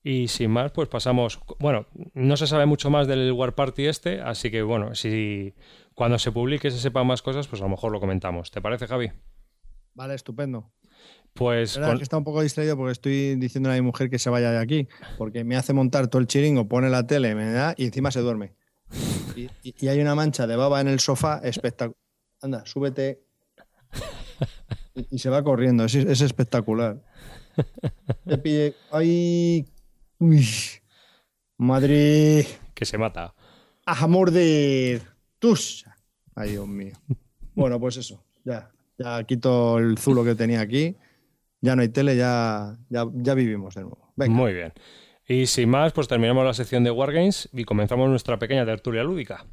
Y sin más, pues pasamos. Bueno, no se sabe mucho más del War Party este, así que bueno, si cuando se publique se sepan más cosas, pues a lo mejor lo comentamos. ¿Te parece, Javi? Vale, estupendo. Pues que está un poco distraído porque estoy diciendo a mi mujer que se vaya de aquí, porque me hace montar todo el chiringo, pone la tele, me da y encima se duerme. Y, hay una mancha de baba en el sofá espectacular. Anda, súbete. Y, se va corriendo, es, espectacular. Te. ¡Ay! ¡Uy! ¡Madrid! Que se mata. ¡A morder! ¡Tus! ¡Ay, Dios mío! Bueno, pues eso, ya. Ya quito el zulo que tenía aquí ya no hay tele, ya, ya, ya vivimos de nuevo. Muy bien. Y sin más, pues terminamos la sección de Wargames y comenzamos nuestra pequeña tertulia lúdica.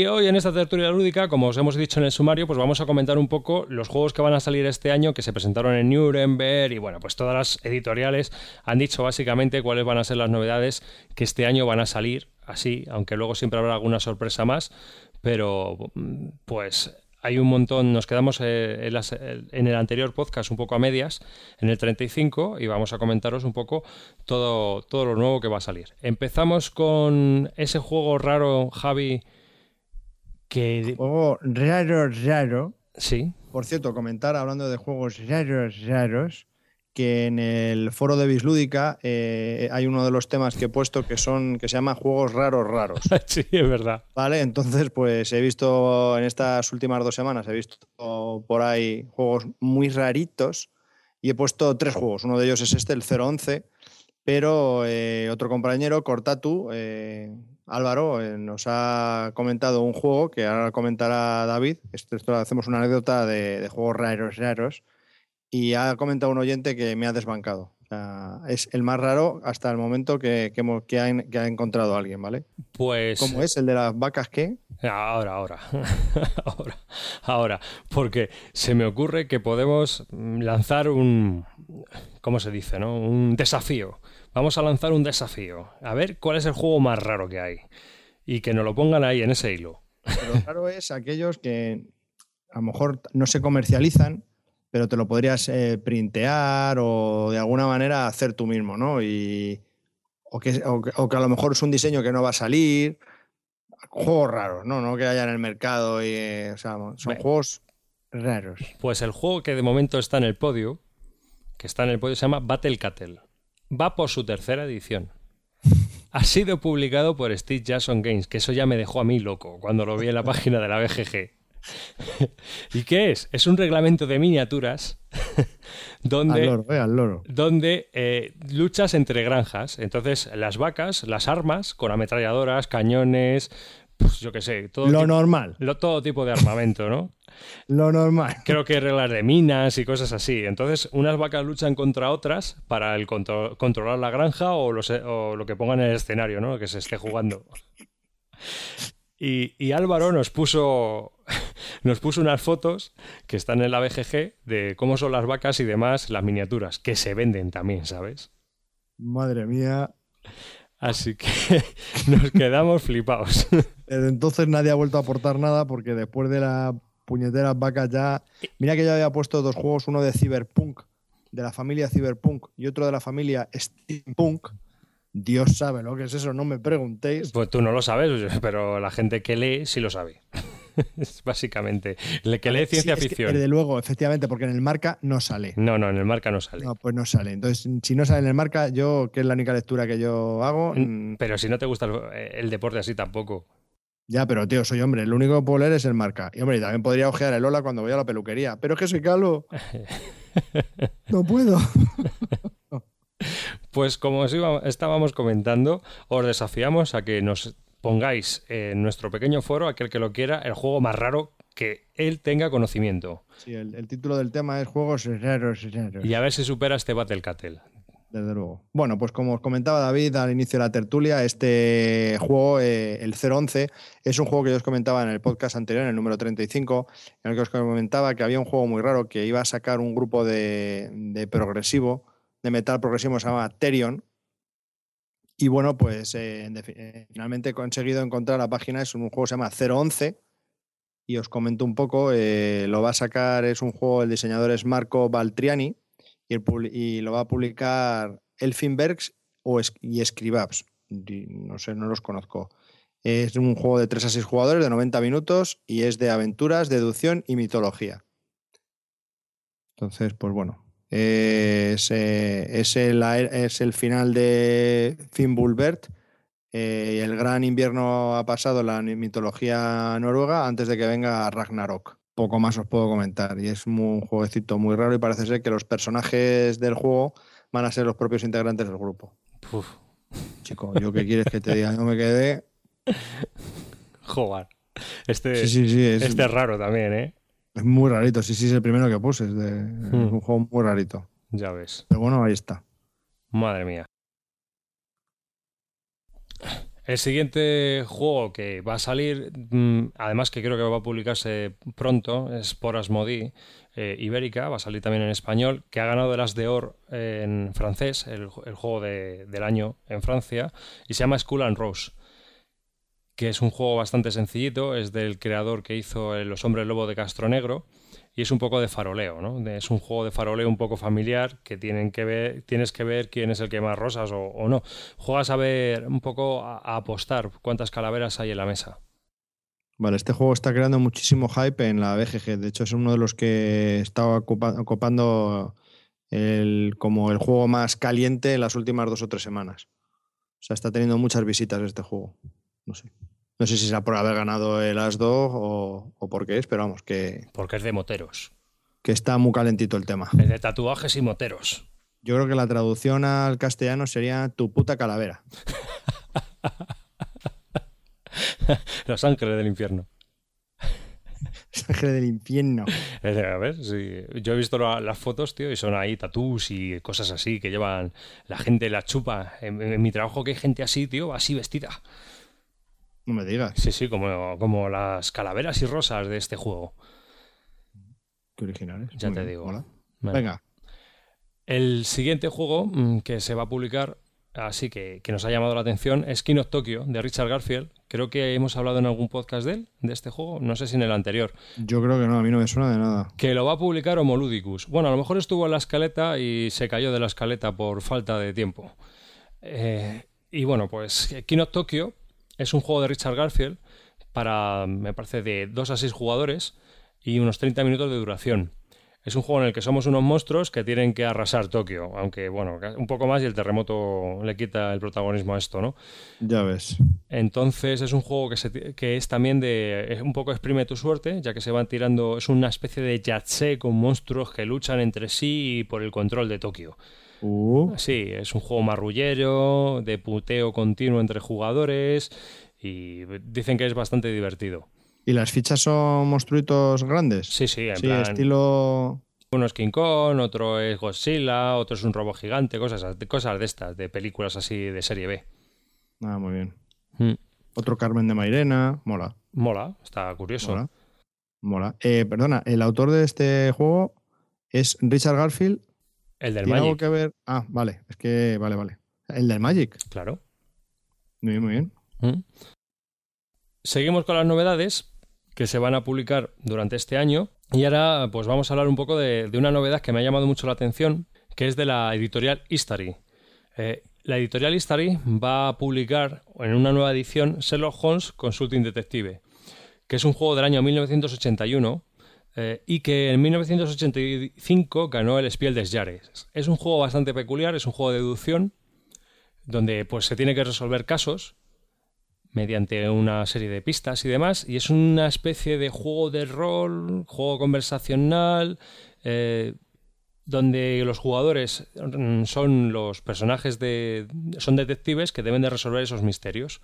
Y hoy en esta tertulia lúdica, como os hemos dicho en el sumario, pues vamos a comentar un poco los juegos que van a salir este año, que se presentaron en Nuremberg y bueno, pues todas las editoriales han dicho básicamente cuáles van a ser las novedades que este año van a salir así, aunque luego siempre habrá alguna sorpresa más, pero pues hay un montón, nos quedamos eh, en, el anterior podcast un poco a medias, en el 35, y vamos a comentaros un poco todo, todo lo nuevo que va a salir. Empezamos con ese juego raro, Javi, que... Juego raro, raro. Sí. Por cierto, comentar hablando de juegos raros, raros, que en el foro de Bislúdica eh, hay uno de los temas que he puesto que son que se llama juegos raros raros. sí, es verdad. Vale, entonces pues he visto en estas últimas dos semanas he visto por ahí juegos muy raritos y he puesto tres juegos. Uno de ellos es este, el 011, pero eh, otro compañero, Cortatu, eh, Álvaro eh, nos ha comentado un juego que ahora comentará David. Esto, hacemos una anécdota de, juegos raros, raros. Y ha comentado un oyente que me ha desbancado. es el más raro hasta el momento que, que, ha, encontrado alguien, ¿vale? Pues. ¿Cómo es? ¿El de las vacas qué? Ahora, ahora. ahora. Ahora. Porque se me ocurre que podemos lanzar un. ¿Cómo se dice, no? Un desafío vamos a lanzar un desafío. A ver cuál es el juego más raro que hay. Y que nos lo pongan ahí en ese hilo. Lo raro es aquellos que a lo mejor no se comercializan, pero te lo podrías eh, printear o de alguna manera hacer tú mismo, ¿no? Y, o, que, o, que, a lo mejor es un diseño que no va a salir. Juegos raros, ¿no? No que haya en el mercado. Y, o sea, son juegos raros. Pues el juego que de momento está en el podio, que está en el podio, se llama Battle Cattle va por su tercera edición. Ha sido publicado por Steve Jackson Games, que eso ya me dejó a mí loco cuando lo vi en la página de la BGG. ¿Y qué es? Es un reglamento de miniaturas donde, al loro, eh, al loro. donde eh, luchas entre granjas. Entonces, las vacas, las armas, con ametralladoras, cañones, pues yo qué sé, todo, Lo tipo, normal, lo- todo tipo de armamento, ¿no? lo normal. Creo que reglas de minas y cosas así. Entonces, unas vacas luchan contra otras para el contro- controlar la granja o, los- o lo que pongan en el escenario, ¿no? Que se esté jugando. Y, y Álvaro nos puso, nos puso unas fotos que están en la BGG de cómo son las vacas y demás, las miniaturas, que se venden también, ¿sabes? Madre mía. Así que nos quedamos flipados. Desde entonces nadie ha vuelto a aportar nada porque después de las puñeteras vacas ya... Mira que yo había puesto dos juegos, uno de Cyberpunk, de la familia Cyberpunk, y otro de la familia Steampunk. Dios sabe lo que es eso, no me preguntéis. Pues tú no lo sabes, pero la gente que lee sí lo sabe. Es básicamente. El que lee ciencia Sí, es que, ficción. desde luego, efectivamente, porque en el marca no sale. No, no, en el marca no sale. No, pues no sale. Entonces, si no sale en el marca, yo, que es la única lectura que yo hago, mm, Pero si no te gusta el, el deporte así tampoco. ya, pero tío, soy hombre. Lo único que puedo leer es el marca. Y hombre, y también podría ojear el Ola cuando voy a la peluquería. Pero es que soy calvo. No puedo. Pues como os iba- estábamos comentando, os desafiamos a que nos pongáis en nuestro pequeño foro, aquel que lo quiera, el juego más raro que él tenga conocimiento. Sí, el, el título del tema es Juegos raros, raros. Y a ver si supera este Battle Cattle. Desde luego. Bueno, pues como os comentaba David al inicio de la tertulia, este juego, eh, el 011, es un juego que yo os comentaba en el podcast anterior, en el número 35, en el que os comentaba que había un juego muy raro que iba a sacar un grupo de, de progresivo, de metal progresivo, se llama Therion. Y bueno, pues eh, eh, finalmente he conseguido encontrar la página, es un juego que se llama 011. Y os comento un poco, eh, lo va a sacar, es un juego, el diseñador es Marco Baltriani, y, lo va a publicar Elfinbergs o y Scribabs. No sé, no los conozco. Es un juego de 3 a 6 jugadores de 90 minutos y es de aventuras, deducción y mitología. Entonces, pues bueno. Es, eh, es, el, es el final de Fimbulbert. Eh, el gran invierno ha pasado en la mitología noruega antes de que venga Ragnarok poco más os puedo comentar. Y es un jueguecito muy raro y parece ser que los personajes del juego van a ser los propios integrantes del grupo. Uf, Chico, ¿yo qué quieres que te diga? Yo me quedé. joder. Este, Sí, sí, sí. Es, este es raro también, ¿eh? Es muy rarito. Sí, sí, es el primero que puse. Es, de- es Hmm. un juego muy rarito. Ya ves. Pero bueno, ahí está. Madre mía. El siguiente juego que va a salir, mm, además que creo que va a publicarse pronto, es por Asmodee eh, Ibérica, va a salir también en español, que ha ganado el As de Or en francés, el, el juego de- del año en Francia, y se llama Skull and Rose, que es un juego bastante sencillito, es del creador que hizo Los Hombres Lobo de Castro Negro, y es un poco de faroleo, ¿no? Es un juego de faroleo un poco familiar que tienen que ver, tienes que ver quién es el que más rosas o, no. Juegas a ver un poco a, apostar cuántas calaveras hay en la mesa. Vale, este juego está creando muchísimo hype en la BGG. De hecho, es uno de los que ocupa- ocupando como el juego más caliente en las últimas dos o tres semanas. O sea, está teniendo muchas visitas este juego. No sé. No sé si será por haber ganado el Asdog o, o por qué es, pero vamos, que, Porque es de moteros. que está muy calentito el tema. Es de tatuajes y moteros. Yo creo que la traducción al castellano sería tu puta calavera. Los ángeles del infierno. Ángel del infierno. A ver, sí. Yo he visto la- las fotos, tío, y son ahí tatús y cosas así que llevan la gente la chupa. En, en mi trabajo que hay gente así, tío, así vestida. No me digas. Sí, sí, como, como las calaveras y rosas de este juego. Qué originales. Ya Muy te bien, digo. Venga. El siguiente juego mm, que se va a publicar, así que, que nos ha llamado la atención, es King of Tokyo, de Richard Garfield. Creo que hemos hablado en algún podcast de él, de este juego, no sé si en el anterior. Yo creo que no, a mí no me suena de nada. Que lo va a publicar Homoludicus. Bueno, a lo mejor estuvo en la escaleta y se cayó de la escaleta por falta de tiempo. Eh, y bueno, pues King of Tokyo es un juego de Richard Garfield para, me parece, de 2 a 6 jugadores y unos 30 minutos de duración. es un juego en el que somos unos monstruos que tienen que arrasar Tokio, aunque bueno, un poco más y el terremoto le quita el protagonismo a esto, ¿no? Ya ves. Entonces es un juego que, que es también de un poco exprime tu suerte, ya que se van tirando, es una especie de yatse con monstruos que luchan entre sí por el control de Tokio. Uh. Sí, es un juego marrullero, de puteo continuo entre jugadores y dicen que es bastante divertido. ¿Y las fichas son monstruitos grandes? Sí, sí, en sí, plan... estilo... Uno es King Kong, otro es Godzilla, otro es un robo gigante, cosas, cosas de estas, de películas así de serie B. Ah, muy bien. Mm. Otro Carmen de Mairena, mola. Mola, está curioso. Mola. Mola. Eh, perdona, el autor de este juego es Richard Garfield. El del ¿Tiene algo Magic, que ver? Ah, vale, es que, vale, vale. El del Magic. claro. Muy bien, muy bien. Mm. Seguimos con las novedades que se van a publicar durante este año y ahora pues vamos a hablar un poco de, de una novedad que me ha llamado mucho la atención que es de la editorial History. Eh, la editorial History va a publicar en una nueva edición Sherlock Holmes Consulting Detective, que es un juego del año 1981 eh, y que en 1985 ganó el Spiel des Jahres. Es un juego bastante peculiar, es un juego de deducción donde pues se tiene que resolver casos mediante una serie de pistas y demás, y es una especie de juego de rol, juego conversacional, eh, donde los jugadores son los personajes de... son detectives que deben de resolver esos misterios.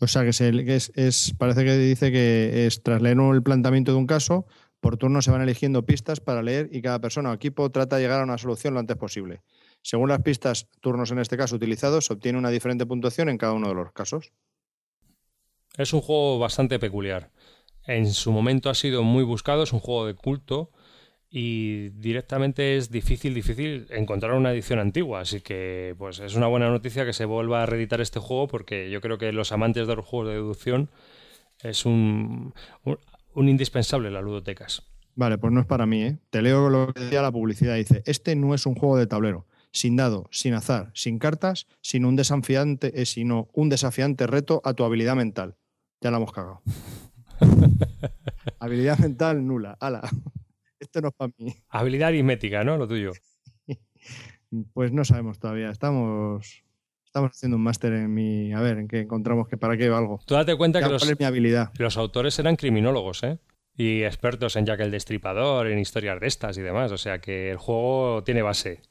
O sea, que, se, que es, es- parece que dice que es tras leer el planteamiento de un caso, por turno se van eligiendo pistas para leer y cada persona o equipo trata de llegar a una solución lo antes posible. Según las pistas, turnos en este caso utilizados, se obtiene una diferente puntuación en cada uno de los casos. Es un juego bastante peculiar. En su momento ha sido muy buscado, es un juego de culto y directamente es difícil, difícil encontrar una edición antigua. Así que pues es una buena noticia que se vuelva a reeditar este juego porque yo creo que los amantes de los juegos de deducción es un, un, un indispensable en las ludotecas. Vale, pues no es para mí, ¿eh? Te leo lo que decía la publicidad. Dice, este no es un juego de tablero, sin dado, sin azar, sin cartas, sino un desafiante, eh, sino un desafiante reto a tu habilidad mental. Ya la hemos cagado. habilidad mental nula. Ala. Esto no es para mí. Habilidad aritmética, ¿no? Lo tuyo. Pues no sabemos todavía. Estamos, estamos haciendo un máster en mi. A ver, en qué encontramos que para qué valgo. Tú date cuenta que ¿Cuál los, es mi habilidad? los autores eran criminólogos, ¿eh? Y expertos en Jack el Destripador, en historias de estas y demás. O sea que el juego tiene base.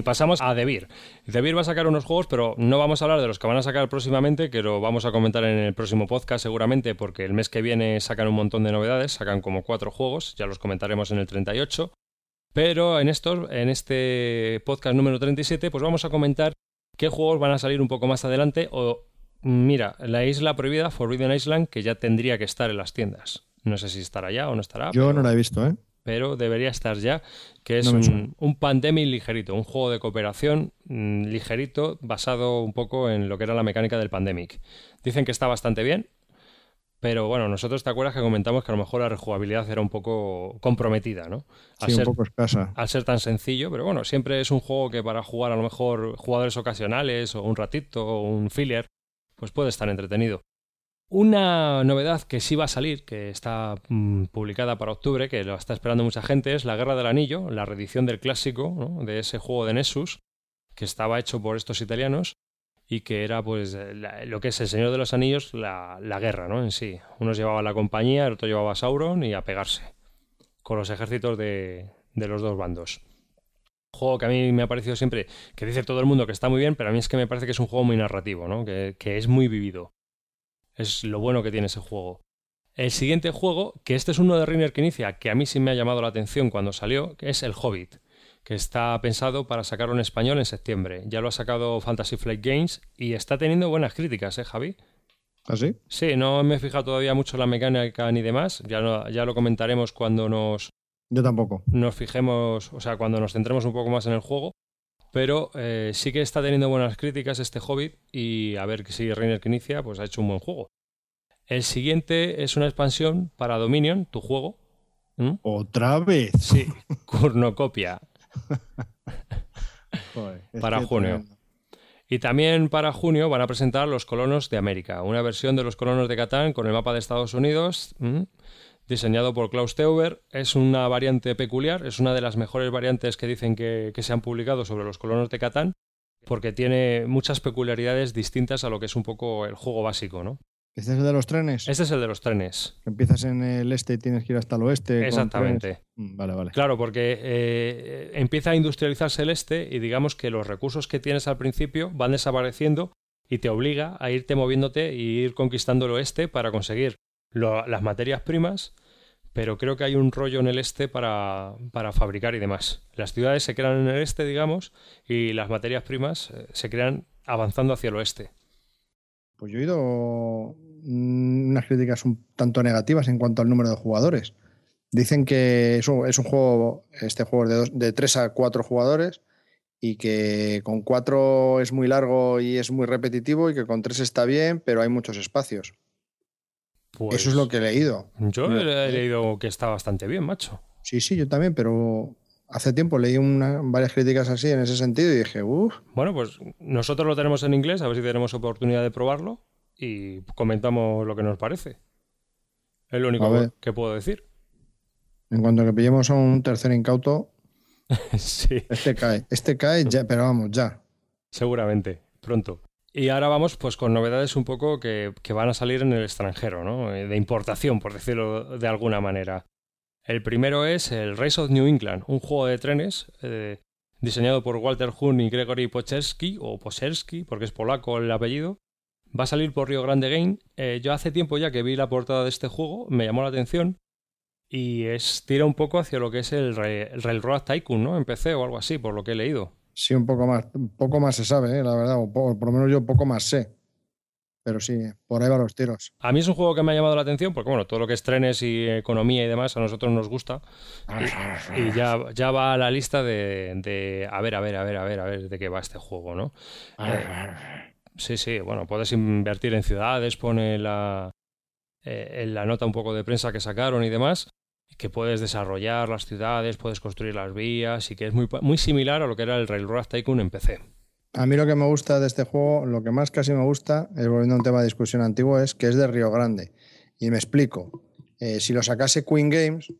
Y pasamos a Debir. Debir va a sacar unos juegos, pero no vamos a hablar de los que van a sacar próximamente, que lo vamos a comentar en el próximo podcast seguramente, porque el mes que viene sacan un montón de novedades, sacan como cuatro juegos, ya los comentaremos en el 38. Pero en estos, en este podcast número 37, pues vamos a comentar qué juegos van a salir un poco más adelante. O, mira, la isla prohibida, Forbidden Island, que ya tendría que estar en las tiendas. No sé si estará ya o no estará. Yo pero- no la he visto, ¿eh? Pero debería estar ya, que es No un, un pandemic ligerito, un juego de cooperación mm, ligerito basado un poco en lo que era la mecánica del pandemic. Dicen que está bastante bien, pero bueno, nosotros te acuerdas que comentamos que a lo mejor la rejugabilidad era un poco comprometida, ¿no? Al Sí, un ser, poco escasa. al ser tan sencillo, pero bueno, siempre es un juego que para jugar a lo mejor jugadores ocasionales o un ratito o un filler, pues puede estar entretenido. Una novedad que sí va a salir, que está mm, publicada para octubre, que lo está esperando mucha gente, es La Guerra del Anillo, la reedición del clásico, ¿no? de ese juego de Nessus, que estaba hecho por estos italianos y que era pues la- lo que es el Señor de los Anillos, la, la guerra ¿no? en sí. Unos llevaban la compañía, el otro llevaba a Sauron y a pegarse con los ejércitos de, de los dos bandos. Juego que a mí me ha parecido siempre, que dice todo el mundo que está muy bien, pero a mí es que me parece que es un juego muy narrativo, ¿no? que, que es muy vivido. Es lo bueno que tiene ese juego. El siguiente juego, que este es uno de Reiner que inicia, que a mí sí me ha llamado la atención cuando salió, que es El Hobbit, que está pensado para sacarlo en español en septiembre. Ya lo ha sacado Fantasy Flight Games y está teniendo buenas críticas, ¿eh, Javi? ¿Así? Sí, no me he fijado todavía mucho en la mecánica ni demás. Ya, no- ya lo comentaremos cuando nos, Yo tampoco. nos fijemos, o sea, cuando nos centremos un poco más en el juego. Pero eh, sí que está teniendo buenas críticas este Hobbit y a ver si Reiner que inicia pues ha hecho un buen juego. El siguiente es una expansión para Dominion, tu juego, ¿Mm? ¿Otra vez? Sí, Cornucopia. para junio. Y también para junio van a presentar los colonos de América, una versión de los colonos de Catán con el mapa de Estados Unidos, diseñado por Klaus Teuber. Es una variante peculiar, es una de las mejores variantes que dicen que, se han publicado sobre los colonos de Catán, porque tiene muchas peculiaridades distintas a lo que es un poco el juego básico, ¿no? ¿Este es el de los trenes? Este es el de los trenes. empiezas en el este y tienes que ir hasta el oeste. Exactamente. Mm, vale, vale. Claro, porque eh, empieza a industrializarse el este y digamos que los recursos que tienes al principio van desapareciendo y te obliga a irte moviéndote y ir conquistando el oeste para conseguir las materias primas, pero creo que hay un rollo en el este para, para, fabricar y demás. Las ciudades se crean en el este, digamos, y las materias primas eh, se crean avanzando hacia el oeste. Pues yo he oído unas críticas un tanto negativas en cuanto al número de jugadores. Dicen que es un, juego, este juego de, de 3 a 4 jugadores y que con 4 es muy largo y es muy repetitivo y que con 3 está bien, pero hay muchos espacios. Eso es lo que he leído. Yo he leído que está bastante bien, macho. Sí, sí, yo también, pero hace tiempo leí varias críticas así en ese sentido y dije, uff. Bueno, pues nosotros lo tenemos en inglés, a ver si tenemos oportunidad de probarlo y comentamos lo que nos parece. Es lo único que puedo decir. En cuanto que pillemos a un tercer incauto, sí. este cae. Este cae ya, pero vamos, ya. Seguramente, pronto. Y ahora vamos pues con novedades un poco que, que van a salir en el extranjero, ¿no? De importación, por decirlo de alguna manera. El primero es el Race of New England, un juego de trenes eh, diseñado por Walter Huhn y Gregory Pochersky, o Pochersky, porque es polaco el apellido. Va a salir por Rio Grande Game. Eh, yo hace tiempo ya que vi la portada de este juego, me llamó la atención. Y es tira un poco hacia lo que es el, Railroad Tycoon, ¿no? En PC o algo así, por lo que he leído. Sí, un poco más. Un poco más se sabe, ¿eh? la verdad. O por, por lo menos yo poco más sé. Pero sí, por ahí van los tiros. A mí es un juego que me ha llamado la atención porque, bueno, todo lo que es trenes y economía y demás a nosotros nos gusta. Y, ya, ya va a la lista de, a ver, a ver, a ver, a ver, a ver de qué va este juego, ¿no? Eh, sí, sí, bueno, puedes invertir en ciudades, pone la, eh, en la nota un poco de prensa que sacaron y demás que puedes desarrollar las ciudades, puedes construir las vías y que es muy, muy similar a lo que era el Railroad Tycoon en PC. A mí lo que me gusta de este juego, lo que más casi me gusta, es volviendo a un tema de discusión antiguo, es que es de Río Grande. Y me explico. Eh, si lo sacase Queen Games,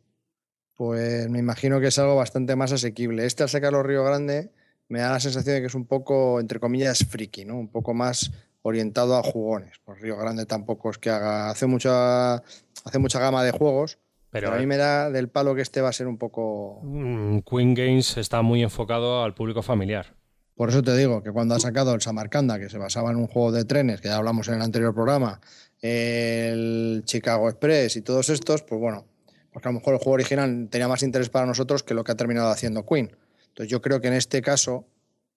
pues me imagino que es algo bastante más asequible. Este al sacarlo Río Grande me da la sensación de que es un poco, entre comillas, friki, ¿no? Un poco más orientado a jugones. Pues Río Grande tampoco es que haga, hace mucha, hace mucha gama de juegos, pero, a mí me da del palo que este va a ser un poco... Mm, Queen Games está muy enfocado al público familiar. Por eso te digo que cuando ha sacado el Samarcanda, que se basaba en un juego de trenes, que ya hablamos en el anterior programa, el Chicago Express y todos estos, pues bueno, porque a lo mejor el juego original tenía más interés para nosotros que lo que ha terminado haciendo Queen. Entonces yo creo que en este caso,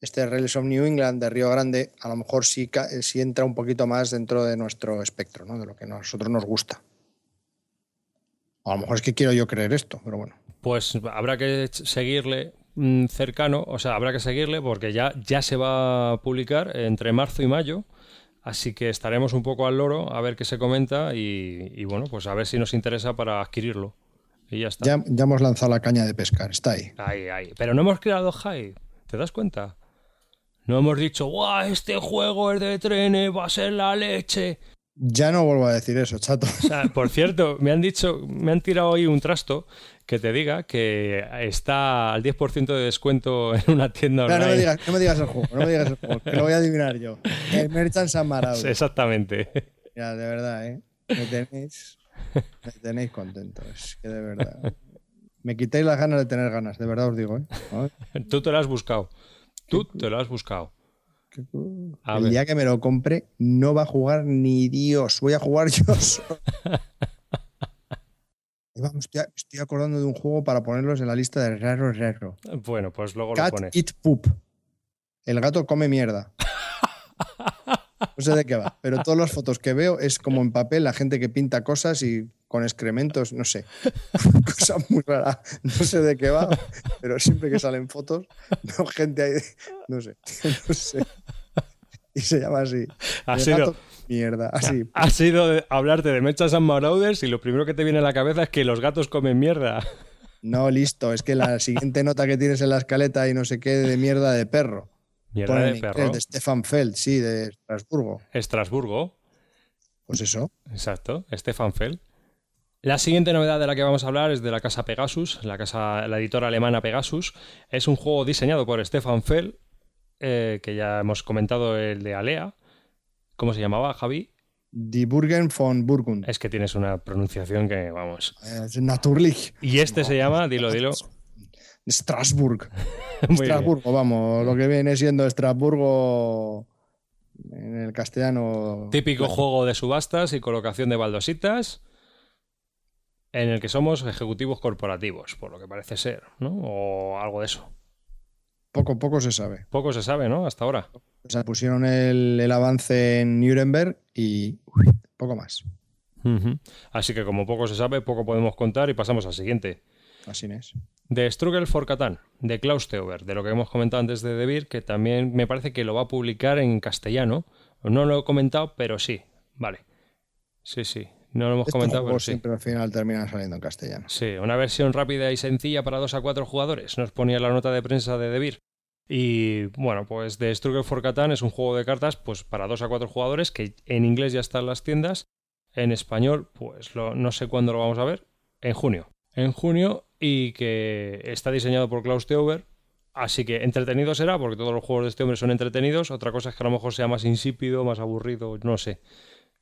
este Rails of New England de Río Grande, a lo mejor sí, sí entra un poquito más dentro de nuestro espectro, ¿no? de lo que a nosotros nos gusta. A lo mejor es que quiero yo creer esto, pero bueno. Pues habrá que seguirle Mm, cercano, o sea, habrá que seguirle porque ya, ya se va a publicar entre marzo y mayo. Así que estaremos un poco al loro a ver qué se comenta y, bueno, pues a ver si nos interesa para adquirirlo. Y ya está. Ya, ya, hemos lanzado la caña de pescar, está ahí. Ahí, ahí. Pero no hemos creado hype, ¿te das cuenta? No hemos dicho, ¡guau! Este juego es de trenes, va a ser la leche. Ya no vuelvo a decir eso, chato. por cierto, me han dicho, me han tirado hoy un trasto que te diga que está al 10% de descuento en una tienda online. No, me digas, no me digas el juego, no me digas el juego, que lo voy a adivinar yo. El Merchant San Exactamente. Ya, de verdad, ¿eh? Me tenéis, me tenéis contento, es que de verdad. Me quitáis las ganas de tener ganas, de verdad os digo, ¿eh? Tú te lo has buscado. Tú te lo has buscado el día que me lo compre, no va a jugar ni Dios. Voy a jugar yo solo. estoy, acordando de un juego para ponerlos en la lista de raro raro. Bueno, pues luego lo pones. Eat poop. El gato come mierda. No sé de qué va, pero todas las fotos que veo es como en papel la gente que pinta cosas y con excrementos, no sé. Cosa muy rara. No sé de qué va, pero siempre que salen fotos, no gente ahí, no sé, no sé. Y se llama así. Ha sido, gato mierda, así. ha sido de- hablarte de Mechas and Marauders y lo primero que te viene a la cabeza es que los gatos comen mierda. No, listo, es que la siguiente nota que tienes en la escaleta y no sé qué de mierda de perro. Mierda de perro. de Stefan Feld, sí, de Estrasburgo. Estrasburgo. Pues eso. Exacto, Stefan Feld. La siguiente novedad de la que vamos a hablar es de la casa Pegasus, la casa, la editora alemana Pegasus. Es un juego diseñado por Stefan Feld, eh, que ya hemos comentado el de Alea. ¿Cómo se llamaba, Javi? Die Burgen von Burgund. Es que tienes una pronunciación que, vamos. Es natürlich. Y este se llama, dilo, dilo. Bien. Estrasburgo, vamos, lo que viene siendo Estrasburgo en el castellano. Típico juego de subastas y colocación de baldositas en el que somos ejecutivos corporativos, por lo que parece ser, ¿no? O algo de eso. Poco, poco se sabe. Poco se sabe, ¿no? Hasta ahora. O sea, pusieron el, el avance en Nuremberg y uy, poco más. Así que como poco se sabe, poco podemos contar y pasamos al siguiente. Así es. De Struggle for Catan, de Klaus Teuber, de lo que hemos comentado antes de Debir, que también me parece que lo va a publicar en castellano. No lo he comentado, pero sí. Vale. Sí, sí. No lo hemos Estos comentado, pero sí. siempre al final terminan saliendo en castellano. Sí, una versión rápida y sencilla para 2 a 4 jugadores. Nos ponía la nota de prensa de Debir. Y bueno, pues The Struggle for Catan es un juego de cartas pues para 2 a 4 jugadores que en inglés ya está en las tiendas. En español, pues lo- no sé cuándo lo vamos a ver. En junio. En junio y que está diseñado por Klaus Teuber. Así que entretenido será, porque todos los juegos de este hombre son entretenidos. Otra cosa es que a lo mejor sea más insípido, más aburrido, no sé.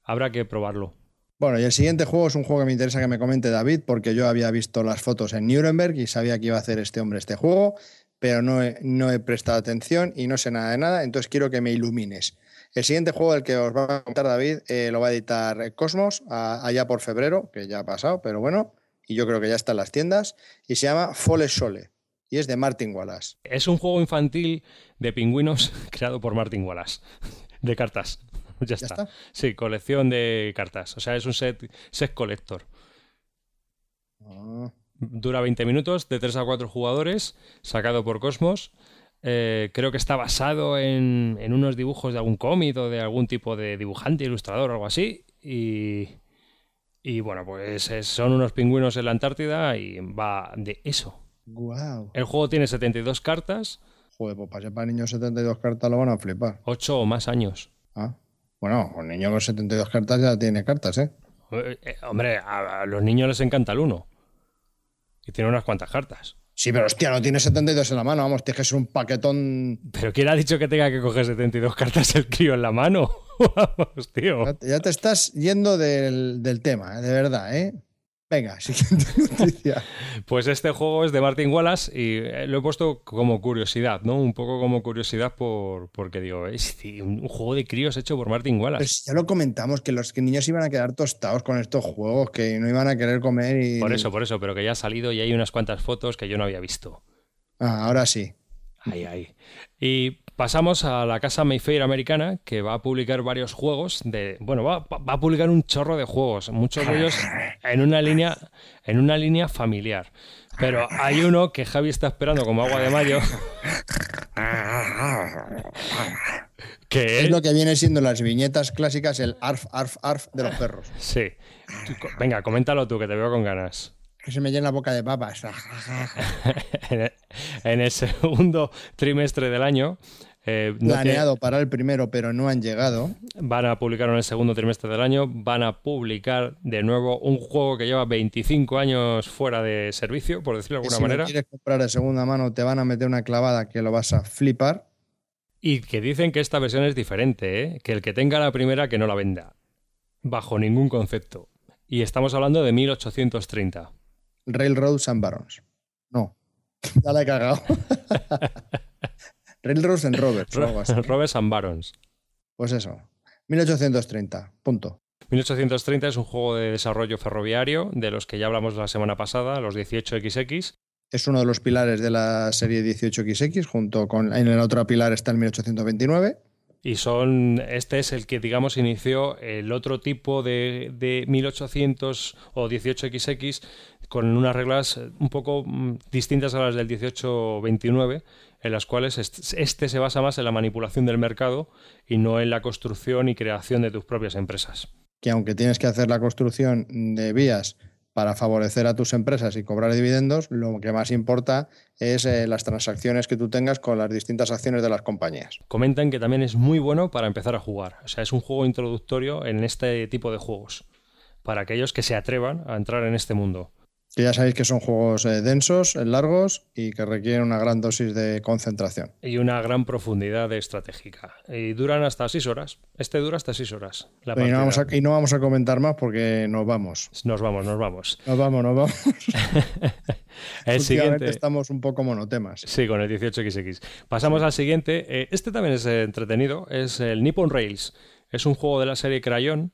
Habrá que probarlo. Bueno, y el siguiente juego es un juego que me interesa que me comente David, porque yo había visto las fotos en Nuremberg y sabía que iba a hacer este hombre este juego, pero no he, no he prestado atención y no sé nada de nada, entonces quiero que me ilumines. El siguiente juego del que os va a contar David eh, lo va a editar Cosmos allá por febrero, que ya ha pasado, pero bueno, y yo creo que ya está en las tiendas, y se llama Fole Sole, y es de Martin Wallace. Es un juego infantil de pingüinos creado por Martin Wallace. De cartas. Ya, está. está? Sí, colección de cartas. O sea, es un set, set collector. Ah, Dura 20 minutos, de 3 a 4 jugadores, sacado por Cosmos. Eh, creo que está basado en, en unos dibujos de algún cómic o de algún tipo de dibujante, ilustrador o algo así. Y, y bueno, pues es- son unos pingüinos en la Antártida y va de eso. guau. El juego tiene 72 cartas, Joder, pues para ser para niños 72 cartas lo van a flipar. 8 o más años. Ah, bueno, un niño con 72 cartas ya tiene cartas, ¿eh? Eh, hombre, a, a los niños les encanta el 1. Y tiene unas cuantas cartas. Sí, pero hostia, no tiene 72 en la mano, vamos, tienes que ser un paquetón. Pero ¿quién ha dicho que tenga que coger 72 cartas el crío en la mano? Vamos, tío. Ya te- Ya te estás yendo del, del tema, ¿eh? de verdad, ¿eh? Venga, siguiente noticia. Pues este juego es de Martin Wallace y eh, lo he puesto como curiosidad, ¿no? Un poco como curiosidad por, porque digo, es un juego de críos hecho por Martin Wallace. Pues ya lo comentamos, que los niños iban a quedar tostados con estos juegos, que no iban a querer comer y... Por eso, por eso, pero que ya ha salido y hay unas cuantas fotos que yo no había visto. Ah, ahora sí. Ahí, ahí. Y pasamos a la casa Mayfair americana, que va a publicar varios juegos de. Bueno, va, va a publicar un chorro de juegos, muchos de ellos en una línea, en una línea familiar. Pero hay uno que Javi está esperando como agua de mayo. Que Es es. lo que viene siendo las viñetas clásicas, el arf, arf, arf de los perros. Sí. Venga, coméntalo tú, que te veo con ganas. Que se me llena la boca de papas. en, el, segundo trimestre del año. eh, no tiene- Planeado para el primero, pero no han llegado. van a publicar en el segundo trimestre del año, van a publicar de nuevo un juego que lleva 25 años fuera de servicio, por decirlo de alguna si manera, lo quieres comprar de segunda mano, te van a meter una clavada que lo vas a flipar. y que dicen que esta versión es diferente, ¿eh? que el que tenga la primera que no la venda, bajo ningún concepto. Y estamos hablando de 1830. Railroads and Barons. No, ya la he cagado. Railroads and Roberts. Robes and Barons. Pues eso. 1830. Punto. 1830 es un juego de desarrollo ferroviario, de los que ya hablamos la semana pasada, los 18XX. Es uno de los pilares de la serie 18XX, junto con. En el otro pilar está el 1829. Y son, este es el que, digamos, inició el otro tipo de, de 1800 o 18XX con unas reglas un poco mm, distintas a las del 1829, en las cuales este se basa más en la manipulación del mercado y no en la construcción y creación de tus propias empresas. Que aunque tienes que hacer la construcción de vías para favorecer a tus empresas y cobrar dividendos, lo que más importa es eh, las transacciones que tú tengas con las distintas acciones de las compañías. Comentan que también es muy bueno para empezar a jugar. O sea, es un juego introductorio en este tipo de juegos, para aquellos que se atrevan a entrar en este mundo. Que ya sabéis que son juegos eh, densos, eh, largos y que requieren una gran dosis de concentración. Y una gran profundidad estratégica. Y duran hasta 6 horas. Este dura hasta 6 horas. y, no vamos a, y, no vamos a, comentar más porque nos vamos. Nos vamos, nos vamos. Nos vamos, nos vamos. el siguiente. estamos un poco monotemas. Sí, con el 18XX. Pasamos al siguiente. Eh, este también es entretenido. Es el Nippon Rails. Es un juego de la serie Crayon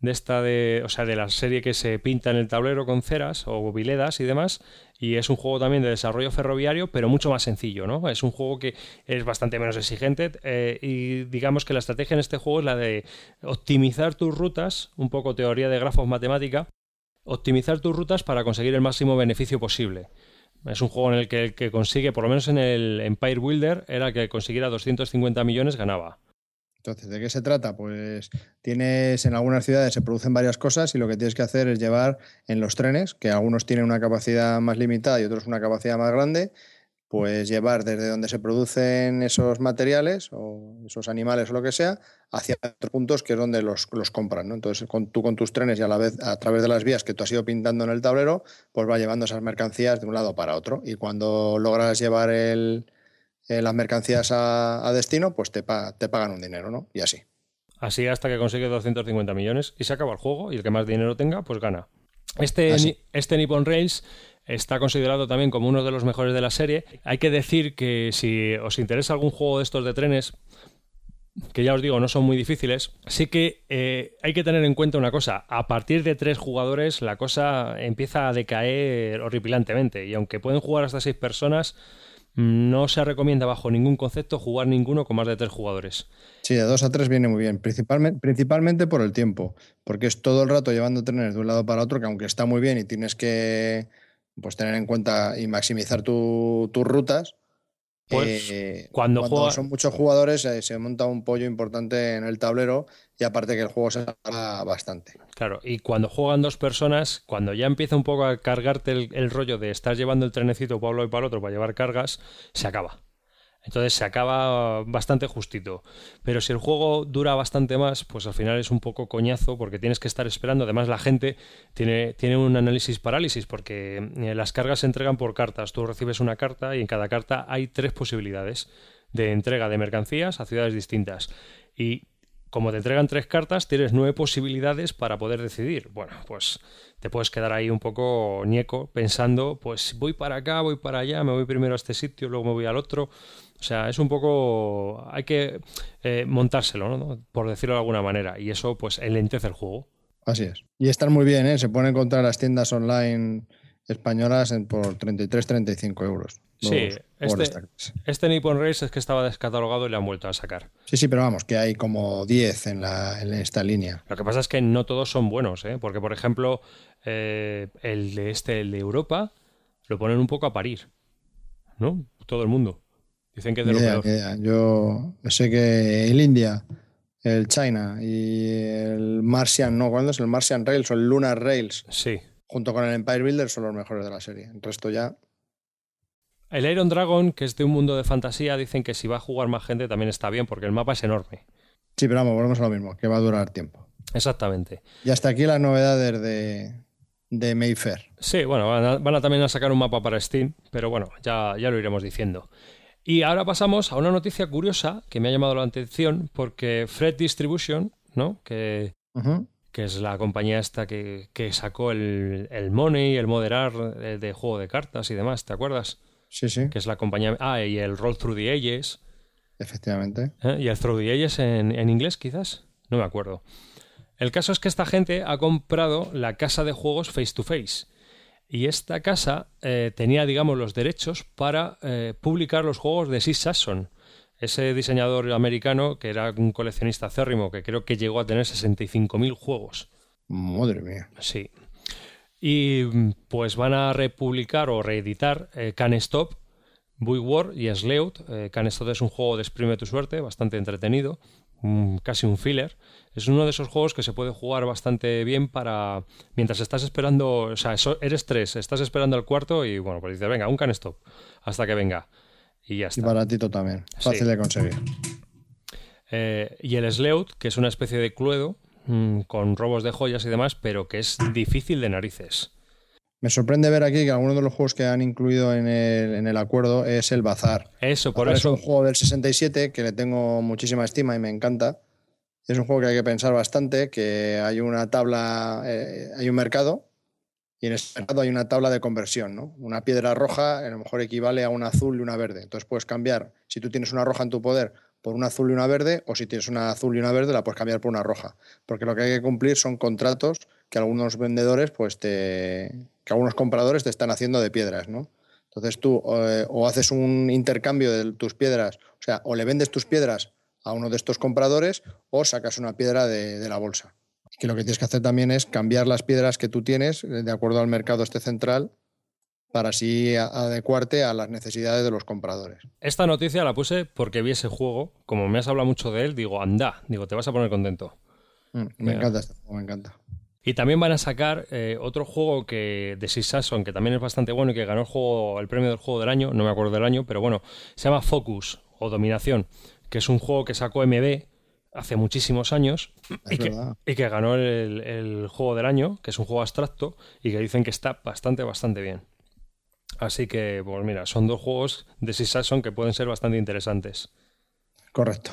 de esta de, o sea, de la serie que se pinta en el tablero con ceras o biledas y demás. Y es un juego también de desarrollo ferroviario, pero mucho más sencillo, ¿no? Es un juego que es bastante menos exigente eh, y digamos que la estrategia en este juego es la de optimizar tus rutas, un poco teoría de grafos matemática, optimizar tus rutas para conseguir el máximo beneficio posible. Es un juego en el que el que consigue, por lo menos en el Empire Builder, era que consiguiera 250 millones ganaba. Entonces, ¿de qué se trata? Pues tienes en algunas ciudades se producen varias cosas y lo que tienes que hacer es llevar en los trenes, que algunos tienen una capacidad más limitada y otros una capacidad más grande, pues llevar desde donde se producen esos materiales o esos animales o lo que sea hacia otros puntos que es donde los, compran. ¿no? Entonces, con, tú con tus trenes y a la vez a través de las vías que tú has ido pintando en el tablero, pues va llevando esas mercancías de un lado para otro. Y cuando logras llevar el, eh, las mercancías a, destino, pues te, te pagan un dinero, ¿no? Y así. Así hasta que consigue 250 millones y se acaba el juego y el que más dinero tenga, pues gana. Este, este Nippon Rails está considerado también como uno de los mejores de la serie. Hay que decir que si os interesa algún juego de estos de trenes, que ya os digo, no son muy difíciles, sí que eh, hay que tener en cuenta una cosa. A partir de tres jugadores la cosa empieza a decaer horripilantemente y aunque pueden jugar hasta seis personas, no se recomienda bajo ningún concepto jugar ninguno con más de tres jugadores. Sí, de dos a tres viene muy bien, principalmente, principalmente por el tiempo, porque es todo el rato llevando trenes de un lado para otro, que aunque está muy bien y tienes que pues, tener en cuenta y maximizar tus rutas, pues eh, cuando, son muchos jugadores eh, se monta un pollo importante en el tablero y aparte que el juego se alarga bastante. Claro, y cuando juegan dos personas, cuando ya empieza un poco a cargarte el, rollo de estar llevando el trenecito para uno y para el otro para llevar cargas, se acaba. Entonces se acaba bastante justito. Pero si el juego dura bastante más, pues al final es un poco coñazo porque tienes que estar esperando. Además, la gente tiene, tiene un análisis parálisis porque eh, las cargas se entregan por cartas. Tú recibes una carta y en cada carta hay tres posibilidades de entrega de mercancías a ciudades distintas. Y como te entregan tres cartas, tienes nueve posibilidades para poder decidir. Bueno, pues te puedes quedar ahí un poco ñeco pensando, pues voy para acá, voy para allá, me voy primero a este sitio, luego me voy al otro. O sea, es un poco... hay que eh, montárselo, ¿no? por decirlo de alguna manera. Y eso pues enlentece el juego. Así es. Y están muy bien, ¿eh? Se pueden encontrar las tiendas online españolas en, por 33-35 euros. Sí, este, este, Nippon Race es que estaba descatalogado y le han vuelto a sacar. Sí, sí, pero vamos, que hay como 10 en, la, en esta línea. Lo que pasa es que no todos son buenos, ¿eh? porque por ejemplo, eh, el de este, el de Europa, lo ponen un poco a parir, ¿no? Todo el mundo. Dicen que es de lo peor. Yo sé que el India, el China y el Martian, no, ¿cuándo es el Martian Rails o el Lunar Rails? Sí. Junto con el Empire Builder son los mejores de la serie. El resto ya el Iron Dragon, que es de un mundo de fantasía, dicen que si va a jugar más gente también está bien porque el mapa es enorme. Sí, pero vamos, volvemos a lo mismo, que va a durar tiempo. Exactamente. Y hasta aquí las novedades de, de Mayfair. Sí, bueno, van a, también a sacar un mapa para Steam, pero bueno, ya, ya lo iremos diciendo. Y ahora pasamos a una noticia curiosa que me ha llamado la atención porque Fred Distribution, ¿no? Que, que es la compañía esta que, sacó el, el Money, el Moderar de, de juego de cartas y demás, ¿te acuerdas? Sí, sí. Que es la compañía. Ah, y el Roll Through the Ages. Efectivamente. ¿Eh? ¿Y el Through the Ages en, inglés, quizás? No me acuerdo. El caso es que esta gente ha comprado la casa de juegos Face to Face. Y esta casa eh, tenía, digamos, los derechos para eh, publicar los juegos de Six Sasson. Ese diseñador americano que era un coleccionista acérrimo que creo que llegó a tener 65.000 juegos. Madre mía. Sí. Y pues van a republicar o reeditar eh, Can Stop, War y Sleut. Eh, Can Stop es un juego de exprime tu suerte, bastante entretenido, casi un filler. Es uno de esos juegos que se puede jugar bastante bien para mientras estás esperando, o sea, eres tres, estás esperando al cuarto y bueno, pues dices, venga, un Can Stop, hasta que venga. Y ya está. Y baratito también, fácil de conseguir. Eh, y el Sleut, que es una especie de cluedo mm, con robos de joyas y demás, pero que es difícil de narices. Me sorprende ver aquí que alguno de los juegos que han incluido en el, acuerdo es el Bazar. Eso, por eso. Es un juego del 67 que le tengo muchísima estima y me encanta. Es un juego que hay que pensar bastante, que hay una tabla, eh, hay un mercado y en ese mercado hay una tabla de conversión, ¿no? Una piedra roja a lo mejor equivale a un azul y una verde. Entonces puedes cambiar, si tú tienes una roja en tu poder, por un azul y una verde, o si tienes una azul y una verde, la puedes cambiar por una roja. Porque lo que hay que cumplir son contratos que algunos vendedores, pues te. que algunos compradores te están haciendo de piedras, ¿no? Entonces tú eh, o haces un intercambio de tus piedras, o sea, o le vendes tus piedras a uno de estos compradores, o sacas una piedra de la bolsa que lo que tienes que hacer también es cambiar las piedras que tú tienes eh, de acuerdo al mercado este central para así adecuarte a las necesidades de los compradores. Esta noticia la puse porque vi ese juego, como me has hablado mucho de él, digo, anda, digo, te vas a poner contento. Mm, me encanta este juego, me encanta. Y también van a sacar eh, otro juego que de Six Sasson, que también es bastante bueno y que ganó el, juego, el premio del juego del año, no me acuerdo del año, pero bueno, se llama Focus o Dominación, que es un juego que sacó MB hace muchísimos años y que, ganó el, juego del año, que es un juego abstracto y que dicen que está bastante, bastante bien. Así que, pues mira, son dos juegos de Six Saxon que pueden ser bastante interesantes. Correcto.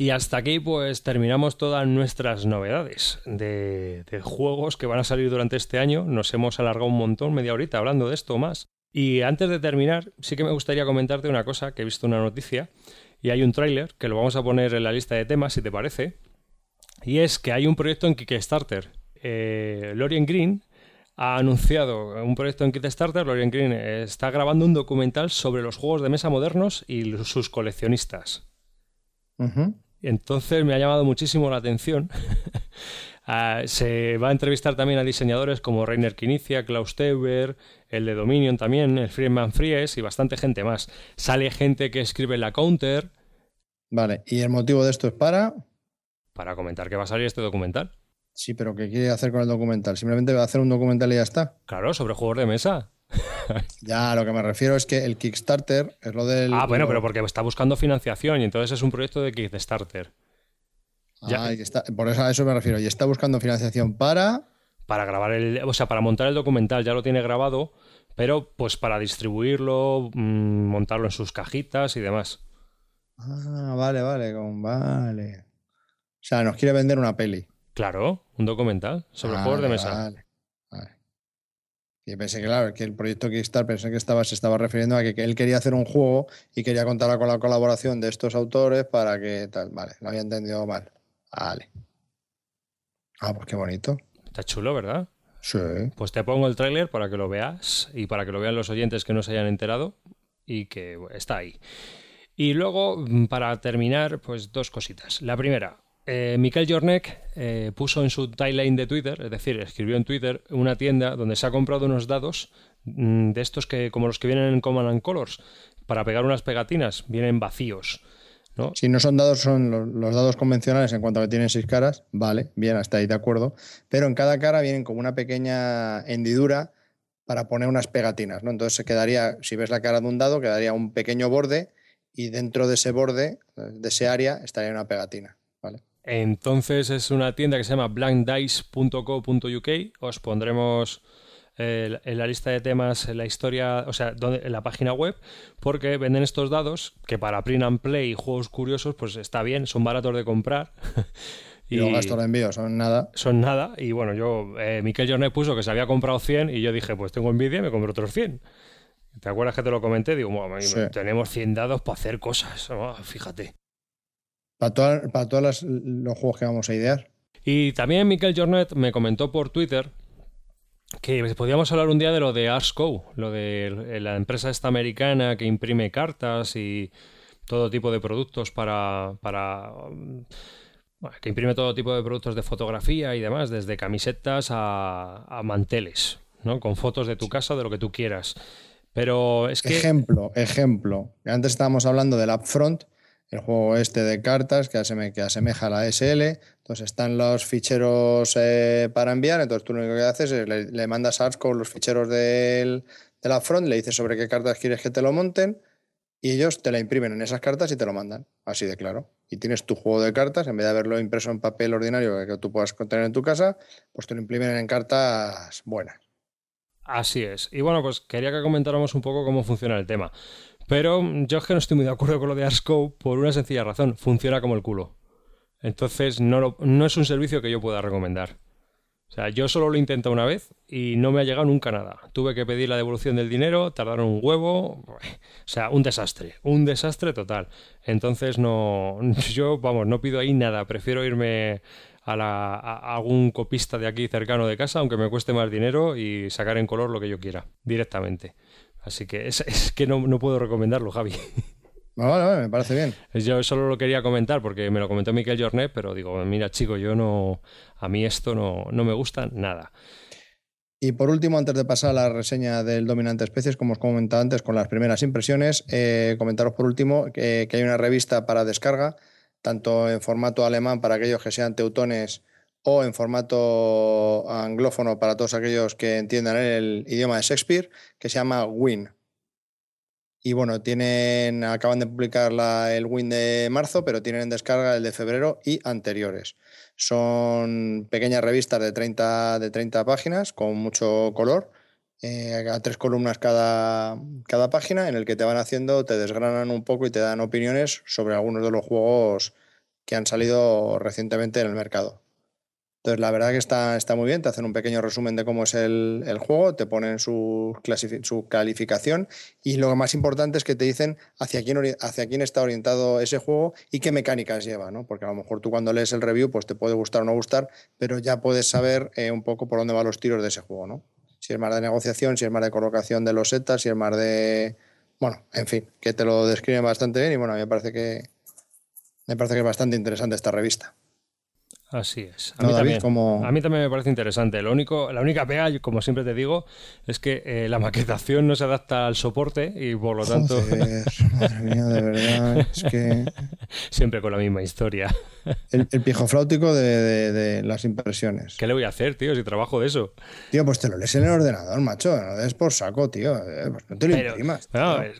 Y hasta aquí pues terminamos todas nuestras novedades de, juegos que van a salir durante este año. Nos hemos alargado un montón, media horita hablando de esto más. Y antes de terminar, sí que me gustaría comentarte una cosa, que he visto una noticia y hay un tráiler que lo vamos a poner en la lista de temas, si te parece. Y es que hay un proyecto en Kickstarter. Eh, Lorien Green ha anunciado un proyecto en Kickstarter. Lorien Green está grabando un documental sobre los juegos de mesa modernos y sus coleccionistas. Entonces me ha llamado muchísimo la atención. Ah, se va a entrevistar también a diseñadores como Rainer Kinicia, Klaus Teuber, el de Dominion también, el Friedman Fries y bastante gente más. Sale gente que escribe la counter. Vale, ¿y el motivo de esto es para? Para comentar que va a salir este documental. Sí, pero ¿qué quiere hacer con el documental? ¿Simplemente va a hacer un documental y ya está? Claro, sobre juegos de mesa. ya, lo que me refiero es que el Kickstarter es lo del. Ah, bueno, pero porque está buscando financiación y entonces es un proyecto de Kickstarter. Ah, está, por eso a eso me refiero. Y está buscando financiación para. Para grabar el. O sea, para montar el documental, ya lo tiene grabado, pero pues para distribuirlo, mm, montarlo en sus cajitas y demás. Ah, vale, vale, vale. O sea, nos quiere vender una peli. Claro, un documental sobre juegos de mesa. Vale. Y pensé que, claro, que el proyecto Kickstarter pensé que estaba, se estaba refiriendo a que, él quería hacer un juego y quería contar con la colaboración de estos autores para que tal. Vale, lo había entendido mal. Vale. Ah, pues qué bonito. Está chulo, ¿verdad? Sí. Pues te pongo el tráiler para que lo veas y para que lo vean los oyentes que no se hayan enterado y que está ahí. Y luego, mm, para terminar, pues dos cositas. La primera, eh, Michael Jornek eh, puso en su timeline de Twitter, es decir, escribió en Twitter una tienda donde se ha comprado unos dados mm, de estos que, como los que vienen en Command and Colors, para pegar unas pegatinas, vienen vacíos. ¿no? Si no son dados, son los, dados convencionales en cuanto a que tienen seis caras, vale, bien, hasta ahí de acuerdo. Pero en cada cara vienen como una pequeña hendidura para poner unas pegatinas, ¿no? Entonces se quedaría, si ves la cara de un dado, quedaría un pequeño borde y dentro de ese borde, de ese área, estaría una pegatina. Entonces es una tienda que se llama blankdice.co.uk. Os pondremos eh, en la lista de temas en la historia, o sea, en la página web, porque venden estos dados que para print and play y juegos curiosos, pues está bien, son baratos de comprar. y, los gastos de envío son nada. Son nada. Y bueno, yo, eh, Miquel Jornet puso que se había comprado 100 y yo dije, pues tengo envidia y me compro otros 100. ¿Te acuerdas que te lo comenté? Digo, tenemos 100 dados para hacer cosas. Oh, fíjate. Para, para todos los juegos que vamos a idear. Y también Miquel Jornet me comentó por Twitter que podríamos hablar un día de lo de Arsco, lo de la empresa esta americana que imprime cartas y todo tipo de productos para, para que imprime todo tipo de productos de fotografía y demás, desde camisetas a, manteles, ¿no? Con fotos de tu casa, de lo que tú quieras. Pero es que... Ejemplo, ejemplo. Antes estábamos hablando del Upfront, el juego este de cartas que, que asemeja a la SL. Entonces están los ficheros eh, para enviar, entonces tú lo único que haces es le, mandas a con los ficheros del, del Upfront, le dices sobre qué cartas quieres que te lo monten y ellos te la imprimen en esas cartas y te lo mandan, así de claro. Y tienes tu juego de cartas, en vez de haberlo impreso en papel ordinario que tú puedas tener en tu casa, pues te lo imprimen en cartas buenas. Así es. Y bueno, pues quería que comentáramos un poco cómo funciona el tema. Pero yo es que no estoy muy de acuerdo con lo de Arscope por una sencilla razón. Funciona como el culo. Entonces no, no es un servicio que yo pueda recomendar. O sea, yo solo lo intenté una vez y no me ha llegado nunca nada. Tuve que pedir la devolución del dinero, tardaron un huevo. O sea, un desastre. Un desastre total. Entonces no. Yo, vamos, no pido ahí nada. Prefiero irme a, la, algún copista de aquí cercano de casa, aunque me cueste más dinero, y sacar en color lo que yo quiera, directamente. Así que es, es que no, no puedo recomendarlo, Javi. Vale, vale, me parece bien. Yo solo lo quería comentar porque me lo comentó Miquel Jornet, pero digo, mira chico, yo no, a mí esto no, no me gusta nada. Y por último, antes de pasar a la reseña del dominante especies, como os comentaba antes con las primeras impresiones, eh, comentaros por último que, hay una revista para descarga, tanto en formato alemán para aquellos que sean teutones o en formato anglófono para todos aquellos que entiendan el idioma de Shakespeare, que se llama Win. Y bueno, tienen, acaban de publicar el Win de marzo, pero tienen en descarga el de febrero y anteriores. Son pequeñas revistas de 30, de 30 páginas con mucho color, eh, a tres columnas cada, cada página, en el que te van haciendo, te desgranan un poco y te dan opiniones sobre algunos de los juegos que han salido recientemente en el mercado. Entonces, la verdad que está, está muy bien, te hacen un pequeño resumen de cómo es el, juego, te ponen su, su, calificación y lo más importante es que te dicen hacia quién, está orientado ese juego y qué mecánicas lleva, ¿no? Porque a lo mejor tú cuando lees el review pues te puede gustar o no gustar, pero ya puedes saber eh, un poco por dónde van los tiros de ese juego, ¿no? Si es más de negociación, si es más de colocación de los setas, si es más de... Bueno, en fin, que te lo describen bastante bien y bueno, a mí me parece que, me parece que es bastante interesante esta revista. Así es. A, mí también, a mí también me parece interesante. Lo único, la única pega, como siempre te digo, es que eh, la maquetación no se adapta al soporte y por lo tanto. madre mía, de verdad. Es que. Siempre con la misma historia. El, el pijo flautico de, las impresiones. ¿Qué le voy a hacer, tío, si trabajo de eso? Tío, pues te lo lees en el ordenador, macho. No des por saco, tío. Eh, pues no te lo imprimas.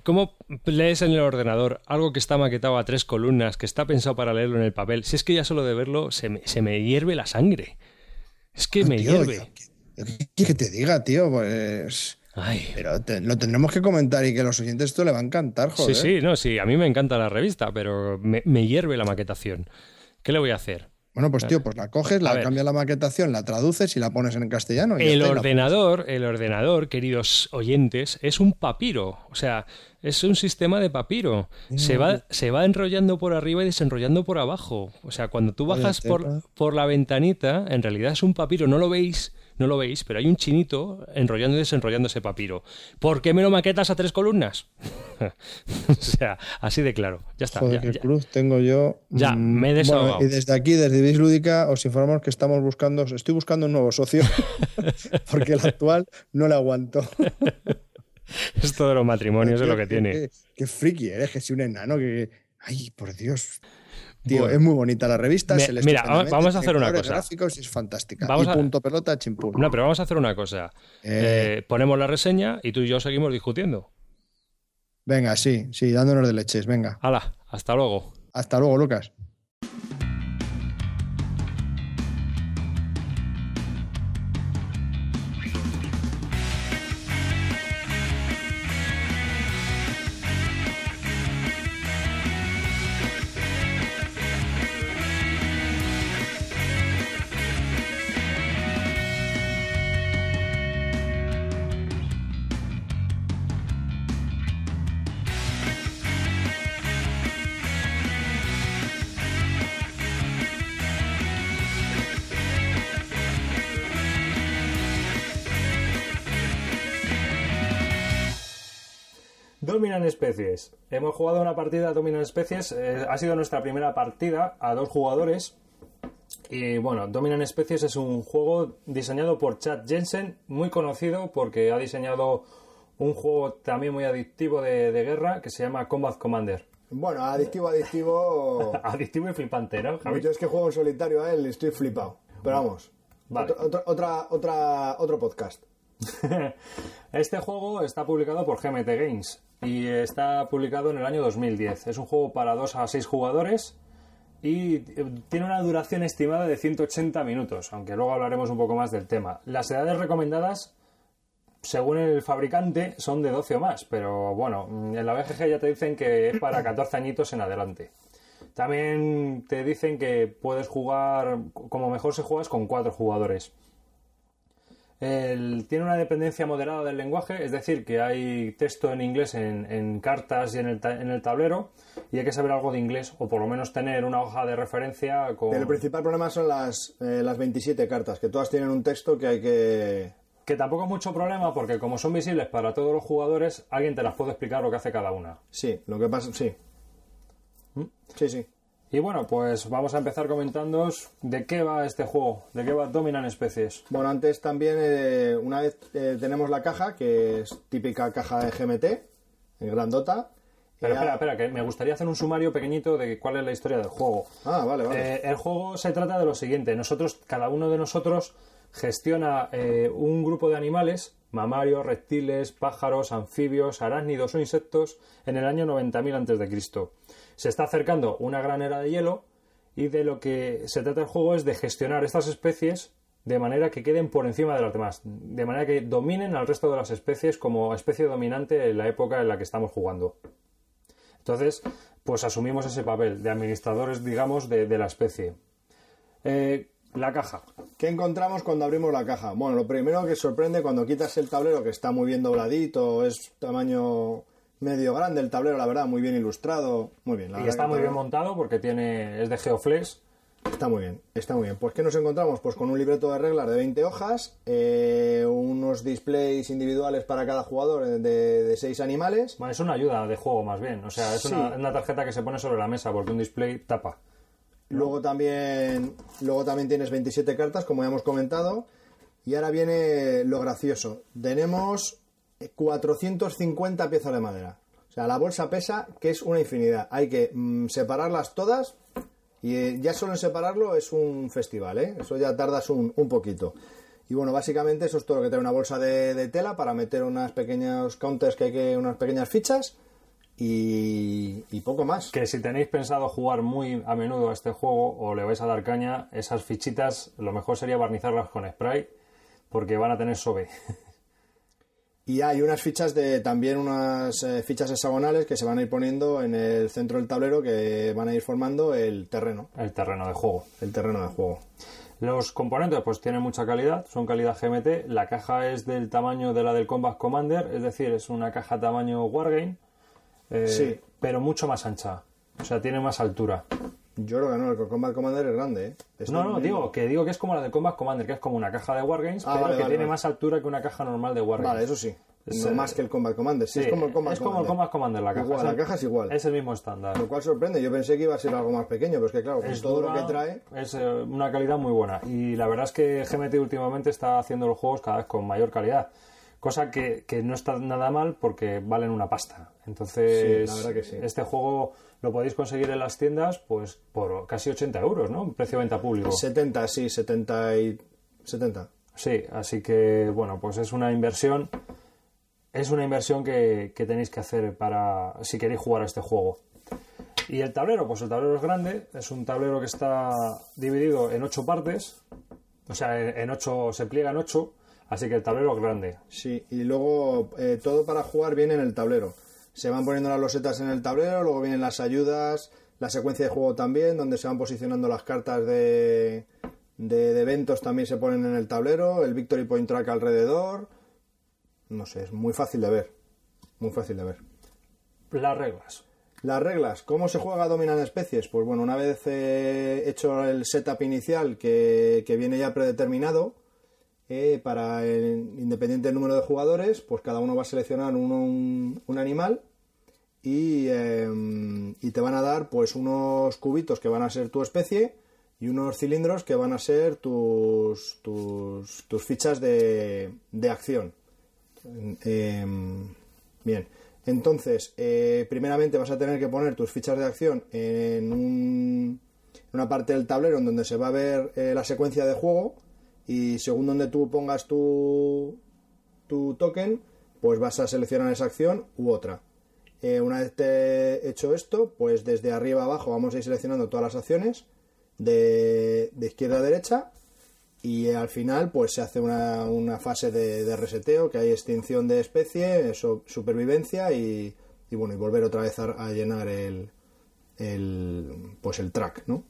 ¿Cómo lees en el ordenador algo que está maquetado a tres columnas, que está pensado para leerlo en el papel? Si es que ya solo de verlo se me, se me hierve la sangre. Es que me hierve. ¿Qué que te diga, tío? Pues. Pero lo tendremos que comentar y que los oyentes esto le va a encantar, joder. Sí, sí, no, sí, a mí me encanta la revista, pero me, me hierve la maquetación. ¿Qué le voy a hacer? Bueno, pues tío, pues la coges, la cambias la maquetación, la traduces y la pones en castellano. el ordenador, el ordenador, queridos oyentes, es un papiro. O sea, es un sistema de papiro. Se va, se va enrollando por arriba y desenrollando por abajo. O sea, cuando tú bajas por, por la ventanita, en realidad es un papiro. No lo veis, no lo veis, pero hay un chinito enrollando y desenrollando ese papiro. ¿Por qué me lo maquetas a tres columnas? o sea, así de claro. Ya está. Joder, ya, qué cruz tengo yo. Ya, mm, me he desahogado. y desde aquí, desde Bis Lúdica, os informamos que estamos buscando, estoy buscando un nuevo socio, porque el actual no le aguanto. Esto de los matrimonios es lo que tiene. Qué, friki eres, que si un enano que. Ay, por Dios. Tío, es muy bonita la revista. mira, vamos a hacer una cosa. gráficos es fantástica. Vamos y punto pelota, chimpún. No, pero vamos a hacer una cosa. Eh. Eh, ponemos la reseña y tú y yo seguimos discutiendo. Venga, sí, sí, dándonos de leches, venga. Hala, hasta luego. Hasta luego, Lucas. Especies. Hemos jugado una partida Dominan especies. eh, ha sido nuestra primera partida a dos jugadores. Y bueno, Dominan especies es un juego diseñado por Chad Jensen, muy conocido porque ha diseñado un juego también muy adictivo de, de guerra que se llama Combat Commander. Bueno, adictivo, adictivo. Adictivo y flipante, ¿no, Javi? Yo es que juego en solitario a él y estoy flipado. Pero vamos. Vale. Otro, otro- otra, otra, otro podcast. Este juego está publicado por GMT Games y está publicado en el año 2010. Es un juego para 2 a 6 jugadores y eh, tiene una duración estimada de 180 minutos, aunque luego hablaremos un poco más del tema. Las edades recomendadas, según el fabricante, son de 12 o más, pero bueno, en la BGG ya te dicen que es para 14 añitos en adelante. También te dicen que puedes jugar, como mejor se juega, es con 4 jugadores. El- tiene una dependencia moderada del lenguaje, es decir, que hay texto en inglés en, en cartas y en el, ta- en el tablero, y hay que saber algo de inglés, o por lo menos tener una hoja de referencia con... El principal problema son las, eh, las 27 cartas, que todas tienen un texto que hay que. Que tampoco es mucho problema, porque como son visibles para todos los jugadores, alguien te las puede explicar lo que hace cada una. Sí, lo que pasa. Sí. ¿Mm? Sí, sí. Y bueno, pues vamos a empezar comentándoos de qué va este juego, de qué va Dominan Especies. Bueno, antes también, eh, una vez eh, tenemos la caja, que es típica caja de GMT, en grandota. Pero Eh, espera, espera, que me gustaría hacer un sumario pequeñito de cuál es la historia del juego. Ah, vale, vale. Eh, el juego se trata de lo siguiente. Nosotros, cada uno de nosotros gestiona eh, un grupo de animales, mamarios, reptiles, pájaros, anfibios, arácnidos o insectos, en el año 90.000 a.C. Se está acercando una gran era de hielo y de lo que se trata el juego es de gestionar estas especies de manera que queden por encima de las demás, de manera que dominen al resto de las especies como especie dominante en la época en la que estamos jugando. Entonces, pues asumimos ese papel de administradores, digamos, de, de la especie. Eh, la caja. ¿Qué encontramos cuando abrimos la caja? Bueno, lo primero que sorprende cuando quitas el tablero, que está muy bien dobladito, es tamaño medio grande el tablero, la verdad, muy bien ilustrado. Muy bien, la Y está muy bien montado porque tiene es de Geoflex. Está muy bien, está muy bien. Pues ¿qué nos encontramos? Pues con un libreto de reglas de 20 hojas, eh, unos displays individuales para cada jugador eh, de, de 6 animales. Bueno, es una ayuda de juego más bien. O sea, es Sí. una, una tarjeta que se pone sobre la mesa porque un display tapa. Luego también, luego también tienes 27 cartas, como ya hemos comentado. Y ahora viene lo gracioso. Tenemos 450 piezas de madera. O sea, la bolsa pesa, que es una infinidad. Hay que mm, separarlas todas. Y eh, ya solo en separarlo es un festival, ¿eh? Eso ya tardas un, un poquito. Y bueno, básicamente eso es todo lo que trae una bolsa de, tela para meter unas pequeños counters que hay que, unas pequeñas fichas. Y, y poco más. Que si tenéis pensado jugar muy a menudo a este juego o le vais a dar caña, esas fichitas lo mejor sería barnizarlas con spray porque van a tener sobe. Y hay unas fichas de también unas eh, fichas hexagonales que se van a ir poniendo en el centro del tablero que van a ir formando el terreno, el terreno de juego. el terreno de juego. Los componentes pues tienen mucha calidad, son calidad GMT. La caja es del tamaño de la del Combat Commander, es decir, es una caja tamaño Wargame, eh, Sí. pero mucho más ancha. O sea, tiene más altura. Yo creo que no, el Combat Commander es grande, ¿eh? No, no, es- digo que digo que es como la del Combat Commander, que es como una caja de Wargames, Ah, pero vale, que vale, tiene vale. más altura que una caja normal de Wargames. Vale, eso sí. Es, no eh, más que el Combat Commander. Sí, Sí, es como el Combat es como el Commander. Combat Commander la caja. Igual, Es la caja es igual. Es el mismo estándar. Lo cual sorprende. Yo pensé que iba a ser algo más pequeño, pero es que claro, con es todo dura, lo que trae. es eh, una calidad muy buena y la verdad es que GMT últimamente está haciendo los juegos cada vez con mayor calidad cosa que, que no está nada mal porque valen una pasta entonces Sí, la verdad que sí. este juego lo podéis conseguir en las tiendas pues por casi 80 euros ¿no? precio de venta público 70, sí, 70 y. 70. sí así que bueno pues es una inversión es una inversión que, que tenéis que hacer para si queréis jugar a este juego y el tablero, pues el tablero es grande, es un tablero que está dividido en ocho partes, o sea, en en ocho, se pliega en ocho, así que el tablero es grande. Sí, y luego eh, todo para jugar viene en el tablero. Se van poniendo las losetas en el tablero, luego vienen las ayudas, la secuencia de juego también, donde se van posicionando las cartas de, de, de eventos también se ponen en el tablero, el Victory Point Track alrededor. No sé, es muy fácil de ver. Muy fácil de ver. Las reglas. Las reglas, ¿cómo se juega Dominan Especies? Pues bueno, una vez eh, hecho el setup inicial que, que viene ya predeterminado, eh, para el independiente número de jugadores, pues cada uno va a seleccionar uno- un, un animal y, em, y te van a dar pues unos cubitos que van a ser tu especie y unos cilindros que van a ser tus, tus, tus fichas de, de acción. Em, bien, entonces, eh, primeramente vas a tener que poner tus fichas de acción en, un- en una parte del tablero en donde se va a ver eh, la secuencia de juego y según donde tú pongas tu, tu token, pues vas a seleccionar esa acción u otra. Eh, una vez hecho esto, pues desde arriba abajo vamos a ir seleccionando todas las acciones de, izquierda a derecha y al final pues se hace una, una fase de, reseteo que hay extinción de especie, supervivencia y, y bueno y volver otra vez a, a llenar el, el pues el track, ¿no?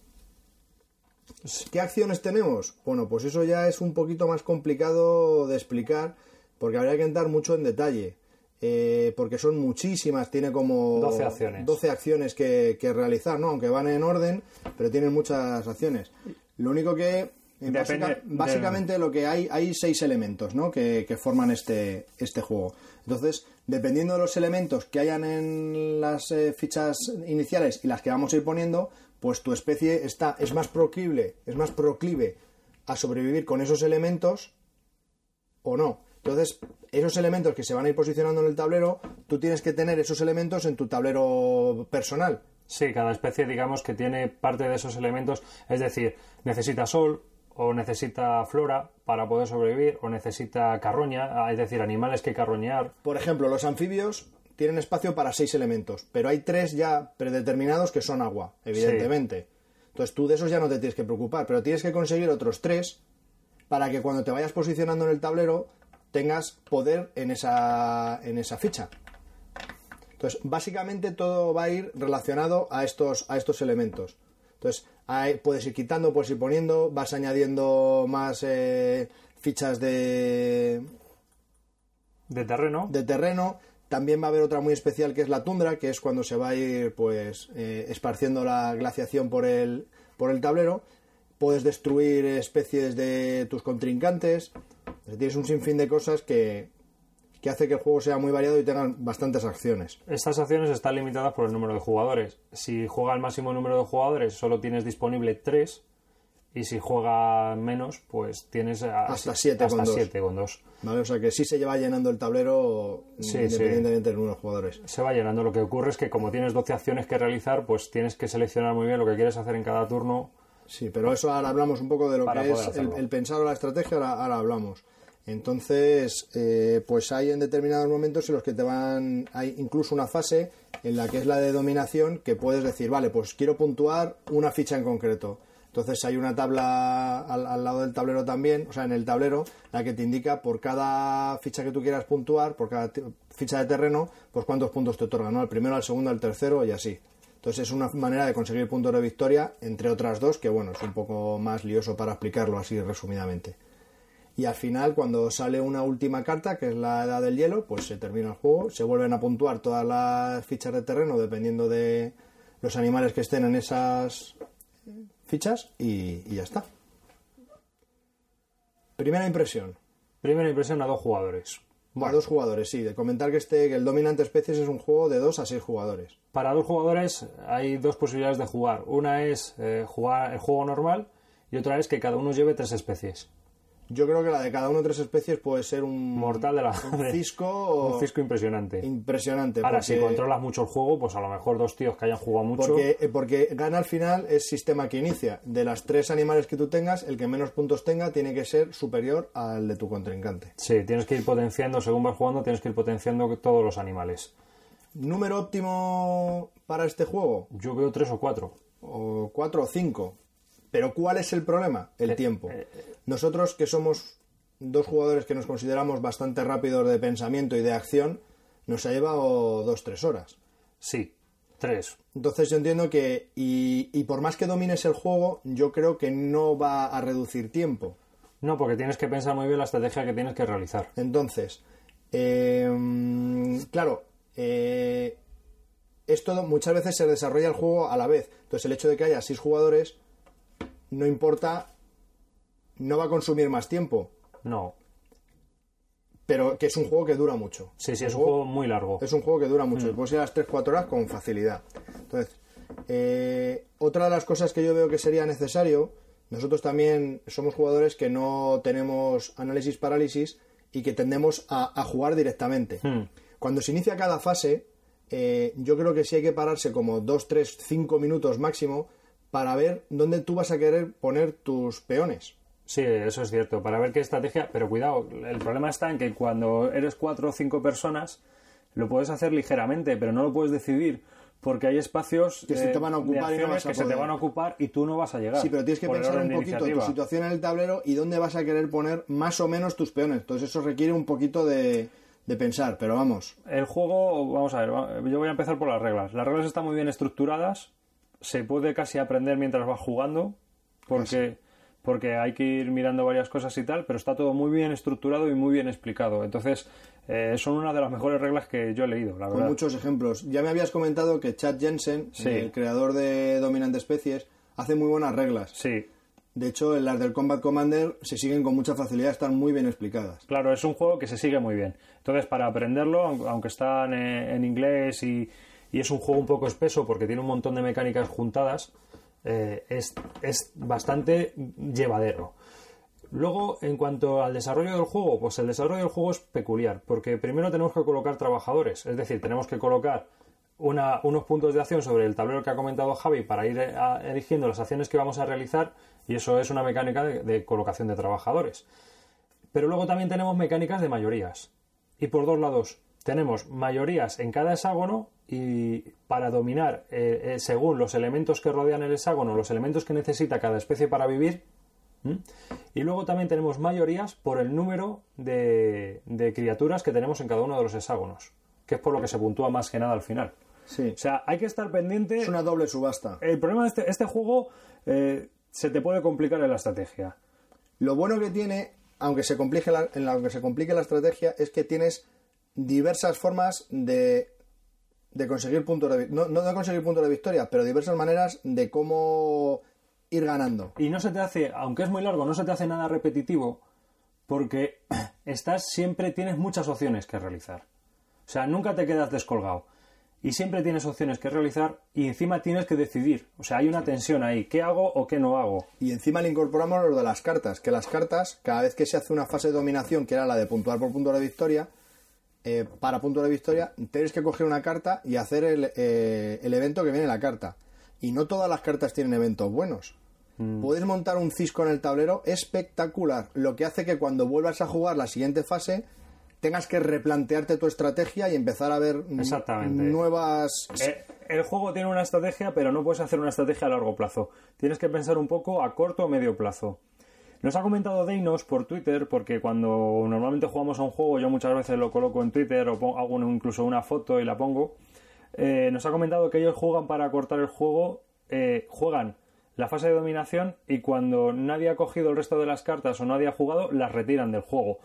¿Qué acciones tenemos? Bueno, pues eso ya es un poquito más complicado de explicar porque habría que entrar mucho en detalle. Eh, porque son muchísimas, tiene como 12 acciones. 12 acciones que, que realizar, ¿no? Aunque van en orden, pero tienen muchas acciones. Lo único que eh, básica- de- básicamente lo que hay, hay seis elementos, ¿no? Que, que forman este, este juego. Entonces, dependiendo de los elementos que hayan en las eh, fichas iniciales y las que vamos a ir poniendo, pues tu especie está, es más proclive, es más proclive a sobrevivir con esos elementos o no. Entonces, esos elementos que se van a ir posicionando en el tablero, tú tienes que tener esos elementos en tu tablero personal. Sí, cada especie, digamos, que tiene parte de esos elementos, es decir, necesita sol o necesita flora para poder sobrevivir o necesita carroña, ah, es decir, animales que carroñear. Por ejemplo, los anfibios tienen espacio para seis elementos, pero hay tres ya predeterminados que son agua, evidentemente. Entonces tú de esos ya no te tienes que preocupar, pero tienes que conseguir otros tres para que cuando te vayas posicionando en el tablero tengas poder en esa, en esa ficha. Entonces, básicamente todo va a ir relacionado a estos, a estos elementos. Entonces, hay- puedes ir quitando, puedes ir poniendo, vas añadiendo más eh, fichas de, De terreno, de terreno. También va a haber otra muy especial que es la tundra, que es cuando se va a ir pues eh, esparciendo la glaciación por el, por el tablero. Puedes destruir especies de tus contrincantes. Tienes un sinfín de cosas que, que hace que el juego sea muy variado y tengan bastantes acciones. Estas acciones están limitadas por el número de jugadores. Si juega el máximo número de jugadores, solo tienes disponible 3. Y si juega menos, pues tienes a- Hasta siete hasta con dos. siete con dos. ¿vale? O sea que sí se lleva llenando el tablero Sí, independientemente del número de jugadores. Se va llenando. Lo que ocurre es que como tienes 12 acciones que realizar, pues tienes que seleccionar muy bien lo que quieres hacer en cada turno. Sí, pero eso ahora hablamos un poco de lo que es el, pensar o la estrategia, ahora, ahora hablamos. Entonces, eh, pues hay en determinados momentos en los que te van, hay incluso una fase en la que es la de dominación que puedes decir, vale, pues quiero puntuar una ficha en concreto. Entonces hay una tabla al, al lado del tablero también, o sea, en el tablero, la que te indica por cada ficha que tú quieras puntuar, por cada ficha de terreno, pues cuántos puntos te otorgan, ¿no? El primero, el segundo, el tercero y así. Entonces es una manera de conseguir puntos de victoria, entre otras dos, que bueno, es un poco más lioso para explicarlo así resumidamente. Y al final, cuando sale una última carta, que es la edad del hielo, pues se termina el juego, se vuelven a puntuar todas las fichas de terreno dependiendo de los animales que estén en esas fichas y, y ya está. Primera impresión. Primera impresión a dos jugadores. A dos jugadores, sí. De comentar que este, que el Dominante Especies es un juego de dos a seis jugadores. Para dos jugadores hay dos posibilidades de jugar. Una es eh, jugar el juego normal y otra es que cada uno lleve tres especies. Yo creo que la de cada uno de tres especies puede ser un Mortal de la... un cisco un cisco impresionante. impresionante. Ahora, porque, si controlas mucho el juego, pues a lo mejor dos tíos que hayan jugado mucho... porque, eh, porque gana al final es sistema que inicia. De las tres animales que tú tengas, el que menos puntos tenga tiene que ser superior al de tu contrincante. Sí, tienes que ir potenciando, según vas jugando, tienes que ir potenciando todos los animales. ¿Número óptimo para este juego? Yo veo tres o cuatro. o cuatro o cinco. Pero ¿cuál es el problema? El tiempo. Nosotros que somos dos jugadores que nos consideramos bastante rápidos de pensamiento y de acción, nos ha llevado dos, tres horas. Sí, tres. Entonces yo entiendo que, y, y por más que domines el juego, yo creo que no va a reducir tiempo. No, porque tienes que pensar muy bien la estrategia que tienes que realizar. Entonces, eh, claro, eh, esto muchas veces se desarrolla el juego a la vez. Entonces el hecho de que haya seis jugadores no importa, no va a consumir más tiempo. No. pero que es un juego que dura mucho. Sí, sí, es un juego muy largo. Es un juego que dura mucho. Puedes ir a las 3-4 horas con facilidad. Entonces, eh, otra de las cosas que yo veo que sería necesario, nosotros también somos jugadores que no tenemos análisis parálisis y que tendemos a, a jugar directamente. Hmm. Cuando se inicia cada fase, eh, yo creo que sí hay que pararse como 2, 3, 5 minutos máximo para ver dónde tú vas a querer poner tus peones. Sí, eso es cierto, para ver qué estrategia, pero cuidado, el problema está en que cuando eres cuatro o cinco personas, lo puedes hacer ligeramente, pero no lo puedes decidir, porque hay espacios Que se eh, te van a ocupar y no acciones vas a que se te van a ocupar y tú no vas a llegar. Sí, pero tienes que pensar un poquito tu situación en el tablero y dónde vas a querer poner más o menos tus peones. Entonces eso requiere un poquito de, de pensar, pero vamos. El juego, vamos a ver, yo voy a empezar por las reglas. Las reglas están muy bien estructuradas, se puede casi aprender mientras vas jugando, porque, porque hay que ir mirando varias cosas y tal, pero está todo muy bien estructurado y muy bien explicado. Entonces, eh, son una de las mejores reglas que yo he leído, la Con verdad. muchos ejemplos. Ya me habías comentado que Chad Jensen, Sí. el creador de Dominante Especies, hace muy buenas reglas. Sí, De hecho, en las del Combat Commander se siguen con mucha facilidad, están muy bien explicadas. Claro, es un juego que se sigue muy bien. Entonces, para aprenderlo, aun- aunque está en, eh, en inglés y, y es un juego un poco espeso porque tiene un montón de mecánicas juntadas, eh, es, es bastante llevadero. Luego, en cuanto al desarrollo del juego, pues el desarrollo del juego es peculiar, porque primero tenemos que colocar trabajadores, es decir, tenemos que colocar una- unos puntos de acción sobre el tablero que ha comentado Javi para ir eh, a- eligiendo las acciones que vamos a realizar, y eso es una mecánica de- de colocación de trabajadores. Pero luego también tenemos mecánicas de mayorías. Y por dos lados, tenemos mayorías en cada hexágono y para dominar, eh, eh, según los elementos que rodean el hexágono, los elementos que necesita cada especie para vivir. Y luego también tenemos mayorías por el número de, de criaturas que tenemos en cada uno de los hexágonos, que es por lo que se puntúa más que nada al final. Sí. O sea, hay que estar pendiente. Es una doble subasta. El problema de este, este juego eh, se te puede complicar en la estrategia. Lo bueno que tiene, aunque se complique la, en la- aunque se complique la estrategia, es que tienes diversas formas de, de conseguir puntos de no, no de conseguir puntos de victoria, pero diversas maneras de cómo ir ganando. Y no se te hace, aunque es muy largo, no se te hace nada repetitivo porque estás siempre, tienes muchas opciones que realizar. O sea, nunca te quedas descolgado. Y siempre tienes opciones que realizar y encima tienes que decidir. O sea, hay una tensión ahí. ¿Qué hago o qué no hago? Y encima le incorporamos lo de las cartas, que las cartas, cada vez que se hace una fase de dominación, que era la de puntuar por punto de victoria, eh, para punto de victoria, tienes que coger una carta y hacer el, eh, el evento que viene en la carta. Y no todas las cartas tienen eventos buenos. Puedes montar un cisco en el tablero espectacular, lo que hace que cuando vuelvas a jugar la siguiente fase tengas que replantearte tu estrategia y empezar a ver mm, Exactamente. nuevas... Eh, el juego tiene una estrategia, pero no puedes hacer una estrategia a largo plazo. Tienes que pensar un poco a corto o medio plazo. Nos ha comentado Deinos por Twitter, porque cuando normalmente jugamos a un juego, yo muchas veces lo coloco en Twitter o pon- hago incluso una foto y la pongo. eh, nos ha comentado que ellos juegan para cortar el juego, eh, juegan la fase de dominación y cuando nadie ha cogido el resto de las cartas o nadie ha jugado, las retiran del juego.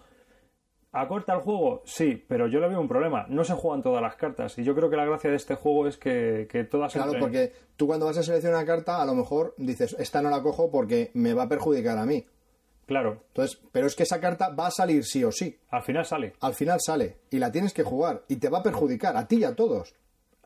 ¿Acorta el juego? Sí, pero yo le veo un problema. No se juegan todas las cartas. Y yo creo que la gracia de este juego es que, que todas Claro, entren- porque tú cuando vas a seleccionar una carta, a lo mejor dices, esta no la cojo porque me va a perjudicar a mí. Claro, Entonces, pero es que esa carta va a salir sí o sí. al final sale. Al final sale y la tienes que jugar y te va a perjudicar a ti y a todos.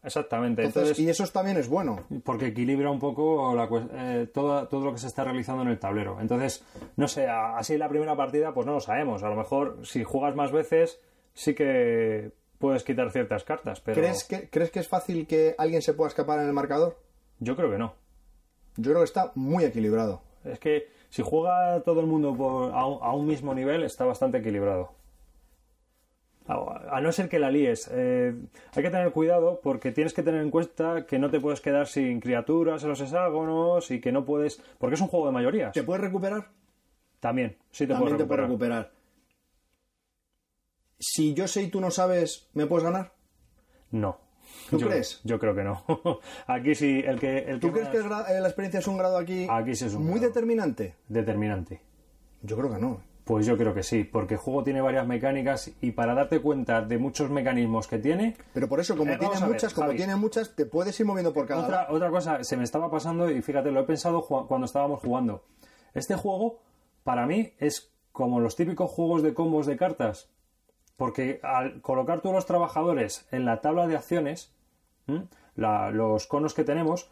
Exactamente. Entonces, Entonces, y eso también es bueno. porque equilibra un poco la eh, todo, todo lo que se está realizando en el tablero. Entonces, no sé, así la primera partida, pues no lo sabemos. A lo mejor si juegas más veces, sí que puedes quitar ciertas cartas, pero ¿Crees, que, ¿Crees que es fácil que alguien se pueda escapar en el marcador? yo creo que no. Yo creo que está muy equilibrado. Es que si juega todo el mundo por- a, un, a un mismo nivel, está bastante equilibrado. A, a no ser que la líes. Eh, hay que tener cuidado porque tienes que tener en cuenta que no te puedes quedar sin criaturas en los hexágonos y que no puedes. Porque es un juego de mayorías. ¿Te puedes recuperar? También, sí te También puedes te puedes recuperar. Si yo sé y tú no sabes, ¿me puedes ganar? No. ¿Tú Yo- crees? Yo creo que no. aquí sí, el que. El ¿Tú que crees más- que el eh, la experiencia es un grado aquí, Aquí sí es un muy grado. determinante? Determinante. Yo creo que no. Pues yo creo que sí, porque el juego tiene varias mecánicas y para darte cuenta de muchos mecanismos que tiene, Pero por eso, como Eh, tiene a ver, muchas, como Javi. tiene muchas, te puedes ir moviendo por cada Otra, otra cosa, se me estaba pasando y fíjate, lo he pensado cuando estábamos jugando. Este juego, para mí, es como los típicos juegos de combos de cartas. Porque al colocar tú los trabajadores en la tabla de acciones, los conos que tenemos,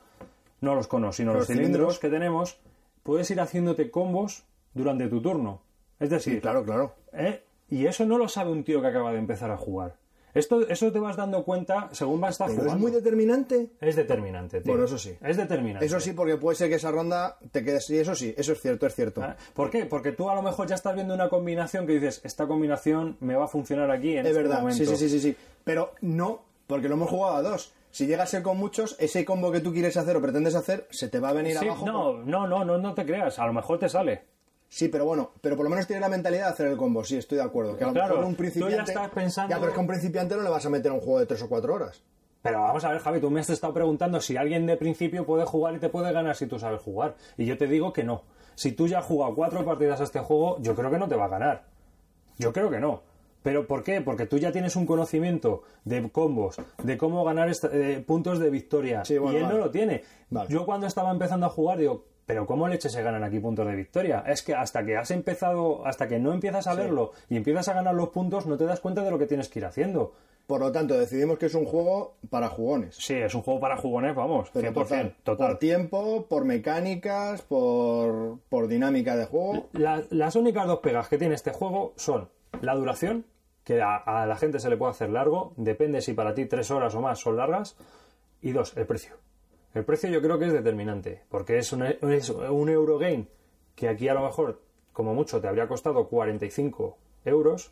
no los conos, sino los, cilindros, que tenemos, puedes ir haciéndote combos durante tu turno. Es decir, claro, claro. ¿eh? Y eso no lo sabe un tío que acaba de empezar a jugar. Esto, eso te vas dando cuenta según vas estar jugando. ¿Es muy determinante? Es determinante, tío. Bueno, eso sí. Es determinante. Eso sí, porque puede ser que esa ronda te quedes. Y eso sí, eso es cierto, es cierto. Ah, ¿Por qué? Porque tú a lo mejor ya estás viendo una combinación que dices, esta combinación me va a funcionar aquí en es este verdad. momento. Sí, sí, sí, sí, sí. Pero no, porque lo hemos jugado a dos. Si llega a ser con muchos, ese combo que tú quieres hacer o pretendes hacer, se te va a venir Sí, abajo. no, no, no, no, no te creas. A lo mejor te sale. Sí, pero bueno, pero por lo menos tiene la mentalidad de hacer el combo, sí, estoy de acuerdo. Que a lo Claro, mejor un tú ya principiante. estás pensando- Ya, pero es que a un principiante no le vas a meter un juego de tres o cuatro horas. Pero vamos a ver, Javi, tú me has estado preguntando si alguien de principio puede jugar y te puede ganar si tú sabes jugar. Y yo te digo que no. Si tú ya has jugado cuatro partidas a este juego, yo creo que no te va a ganar. Yo creo que no. ¿Pero por qué? Porque tú ya tienes un conocimiento de combos, de cómo ganar eh, puntos de victoria. Sí, bueno, y él vale. no lo tiene. Vale. Yo cuando estaba empezando a jugar digo, pero ¿cómo leche se ganan aquí puntos de victoria? Es que hasta que has empezado, hasta que no empiezas a verlo y empiezas a ganar los puntos, no te das cuenta de lo que tienes que ir haciendo. Por lo tanto, decidimos que es un juego para jugones. Sí, es un juego para jugones, vamos, Pero 100%, total, total. Por tiempo, por mecánicas, por, por dinámica de juego. La- las únicas dos pegas que tiene este juego son la duración, que a, a la gente se le puede hacer largo, depende si para ti tres horas o más son largas, y dos, el precio. El precio yo creo que es determinante, porque es un, es un Eurogame que aquí a lo mejor, como mucho, te habría costado 45 euros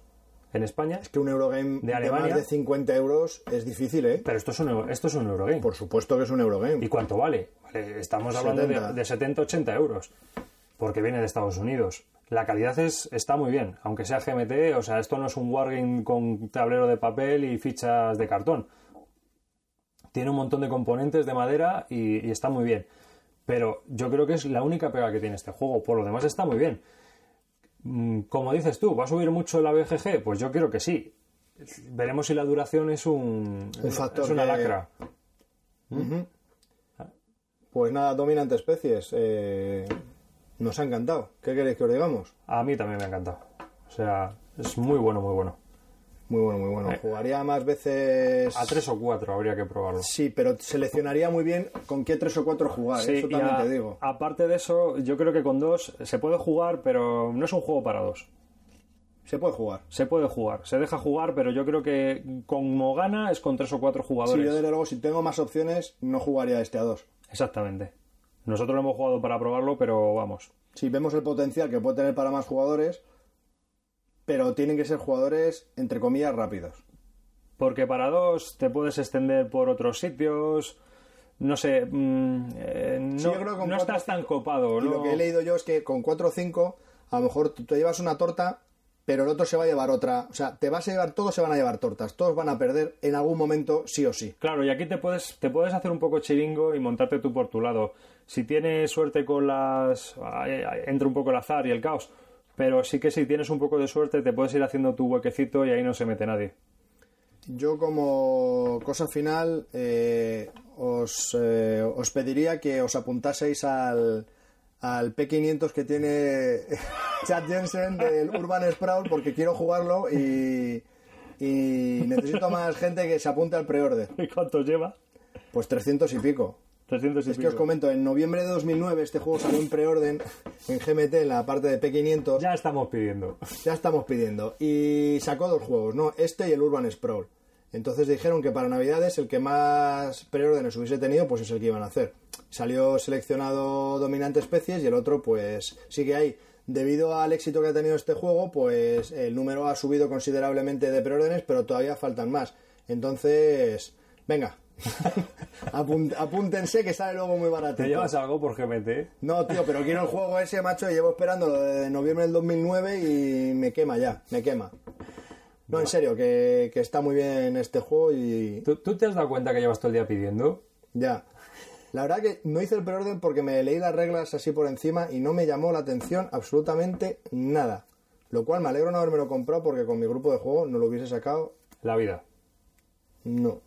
en España, Que un Eurogame De de, Alemania. más de 50 euros es difícil, ¿eh? pero esto es un, euro- esto es un Eurogame. Por supuesto que es un Eurogame. ¿Y cuánto vale? Vale, Estamos hablando 70. de, de 70-80 euros, porque viene de Estados Unidos. La calidad es, está muy bien, aunque sea GMT, o sea, esto no es un wargame con tablero de papel y fichas de cartón. Tiene un montón de componentes de madera y, y está muy bien. Pero yo creo que es la única pega que tiene este juego. Por lo demás está muy bien. Mm, Como dices tú, ¿va a subir mucho la BGG? Pues yo creo que sí. Veremos si la duración es un, Un factor es una que- lacra. Pues nada, dominante especies. eh, nos ha encantado. ¿Qué queréis que os digamos? A mí también me ha encantado. O sea, es muy bueno, muy bueno. Muy bueno, muy bueno. Jugaría más veces. Eh. A tres o cuatro habría que probarlo. Sí, pero seleccionaría muy bien con qué tres o cuatro jugar. ¿eh? Sí, Eso y también a- te digo. Aparte de eso, yo creo que con dos se puede jugar, pero no es un juego para dos. Se puede jugar. Se puede jugar, se deja jugar, pero yo creo que como gana es con tres o cuatro Sí, jugadores. yo desde luego, si tengo más opciones, no jugaría este a dos. Exactamente. Nosotros lo hemos jugado para probarlo, pero vamos. Si vemos el potencial que puede tener para más jugadores, pero tienen que ser jugadores, entre comillas, rápidos. Porque para dos te puedes extender por otros sitios. No sé, mm, eh, no, Sí, yo creo que con no estás tan copado. Y ¿no? lo que he leído yo es que con 4 o 5, a lo mejor te llevas una torta, pero el otro se va a llevar otra. O sea, te vas a llevar, todos se van a llevar tortas, todos van a perder en algún momento, sí o sí. Claro, y aquí te puedes, te puedes hacer un poco chiringo y montarte tú por tu lado. Si tienes suerte con las... entra un poco el azar y el caos. Pero sí que si tienes un poco de suerte te puedes ir haciendo tu huequecito y ahí no se mete nadie. Yo como cosa final eh, os, eh, os pediría que os apuntaseis al, al P500 que tiene Chad Jensen del Urban Sprawl porque quiero jugarlo y, y necesito más gente que se apunte al preorder. ¿Y cuánto lleva? Pues 300 y pico. 300 y Es que os comento, en noviembre de 2009 este juego salió en preorden en GMT, en la parte de P500. Ya estamos pidiendo. Ya estamos pidiendo. Y sacó dos juegos, ¿no? Este y el Urban Sprawl. Entonces dijeron que para Navidades el que más preórdenes hubiese tenido, pues es el que iban a hacer. Salió seleccionado Dominante Especies y el otro, pues sigue ahí. Debido al éxito que ha tenido este juego, pues el número ha subido considerablemente de preórdenes, pero todavía faltan más. Entonces, venga, apúntense que sale luego muy barato. ¿Te llevas algo por GMT? No, tío, pero quiero el juego ese, macho. Llevo esperándolo desde noviembre del 2009 y me quema ya, me quema. No, en serio, que, que está muy bien este juego y ¿Tú, tú te has dado cuenta que llevas todo el día pidiendo? ya. La verdad que no hice el preorden porque me leí las reglas así por encima y no me llamó la atención absolutamente nada. Lo cual me alegro no haberme lo comprado porque con mi grupo de juego no lo hubiese sacado. La vida. No.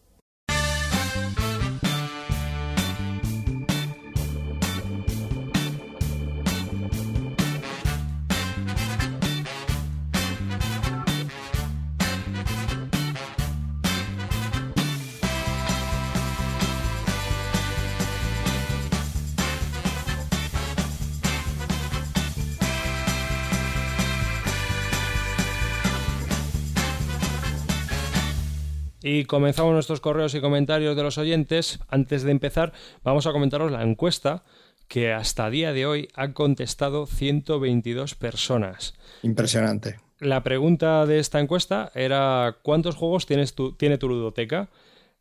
Y comenzamos nuestros correos y comentarios de los oyentes. Antes de empezar, vamos a comentaros la encuesta que hasta día de hoy han contestado 122 personas. Impresionante. La pregunta de esta encuesta era ¿cuántos juegos tienes tu, tiene tu ludoteca?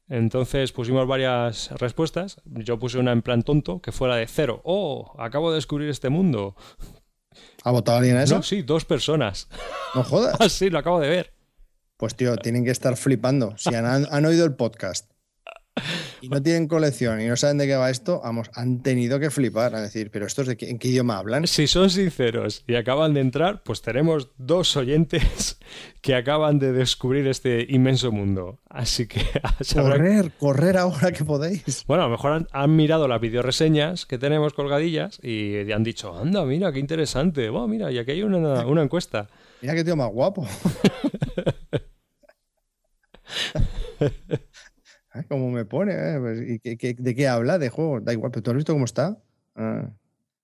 Entonces pusimos varias respuestas. Yo puse una en plan tonto, que fue la de cero. ¡Oh! Acabo de descubrir este mundo. ¿Ha votado alguien a eso? No, sí, dos personas. No jodas. Ah, sí, lo acabo de ver. Pues tío, tienen que estar flipando. Si han, han oído el podcast y no tienen colección y no saben de qué va esto, vamos, han tenido que flipar. A decir, ¿pero estos de qué, en qué idioma hablan? Si son sinceros y acaban de entrar, pues tenemos dos oyentes que acaban de descubrir este inmenso mundo. Así que... Correr, correr ahora que podéis. Bueno, a lo mejor han, han mirado las videoreseñas que tenemos colgadillas y han dicho, anda, mira, qué interesante. Bueno, mira, y aquí hay una, una encuesta. Mira qué tío más guapo. Ay, ¿Cómo me pone? eh? Pues, ¿y qué- qué- ¿De qué habla? ¿De juegos? Da igual, pero ¿tú has visto cómo está? Ah,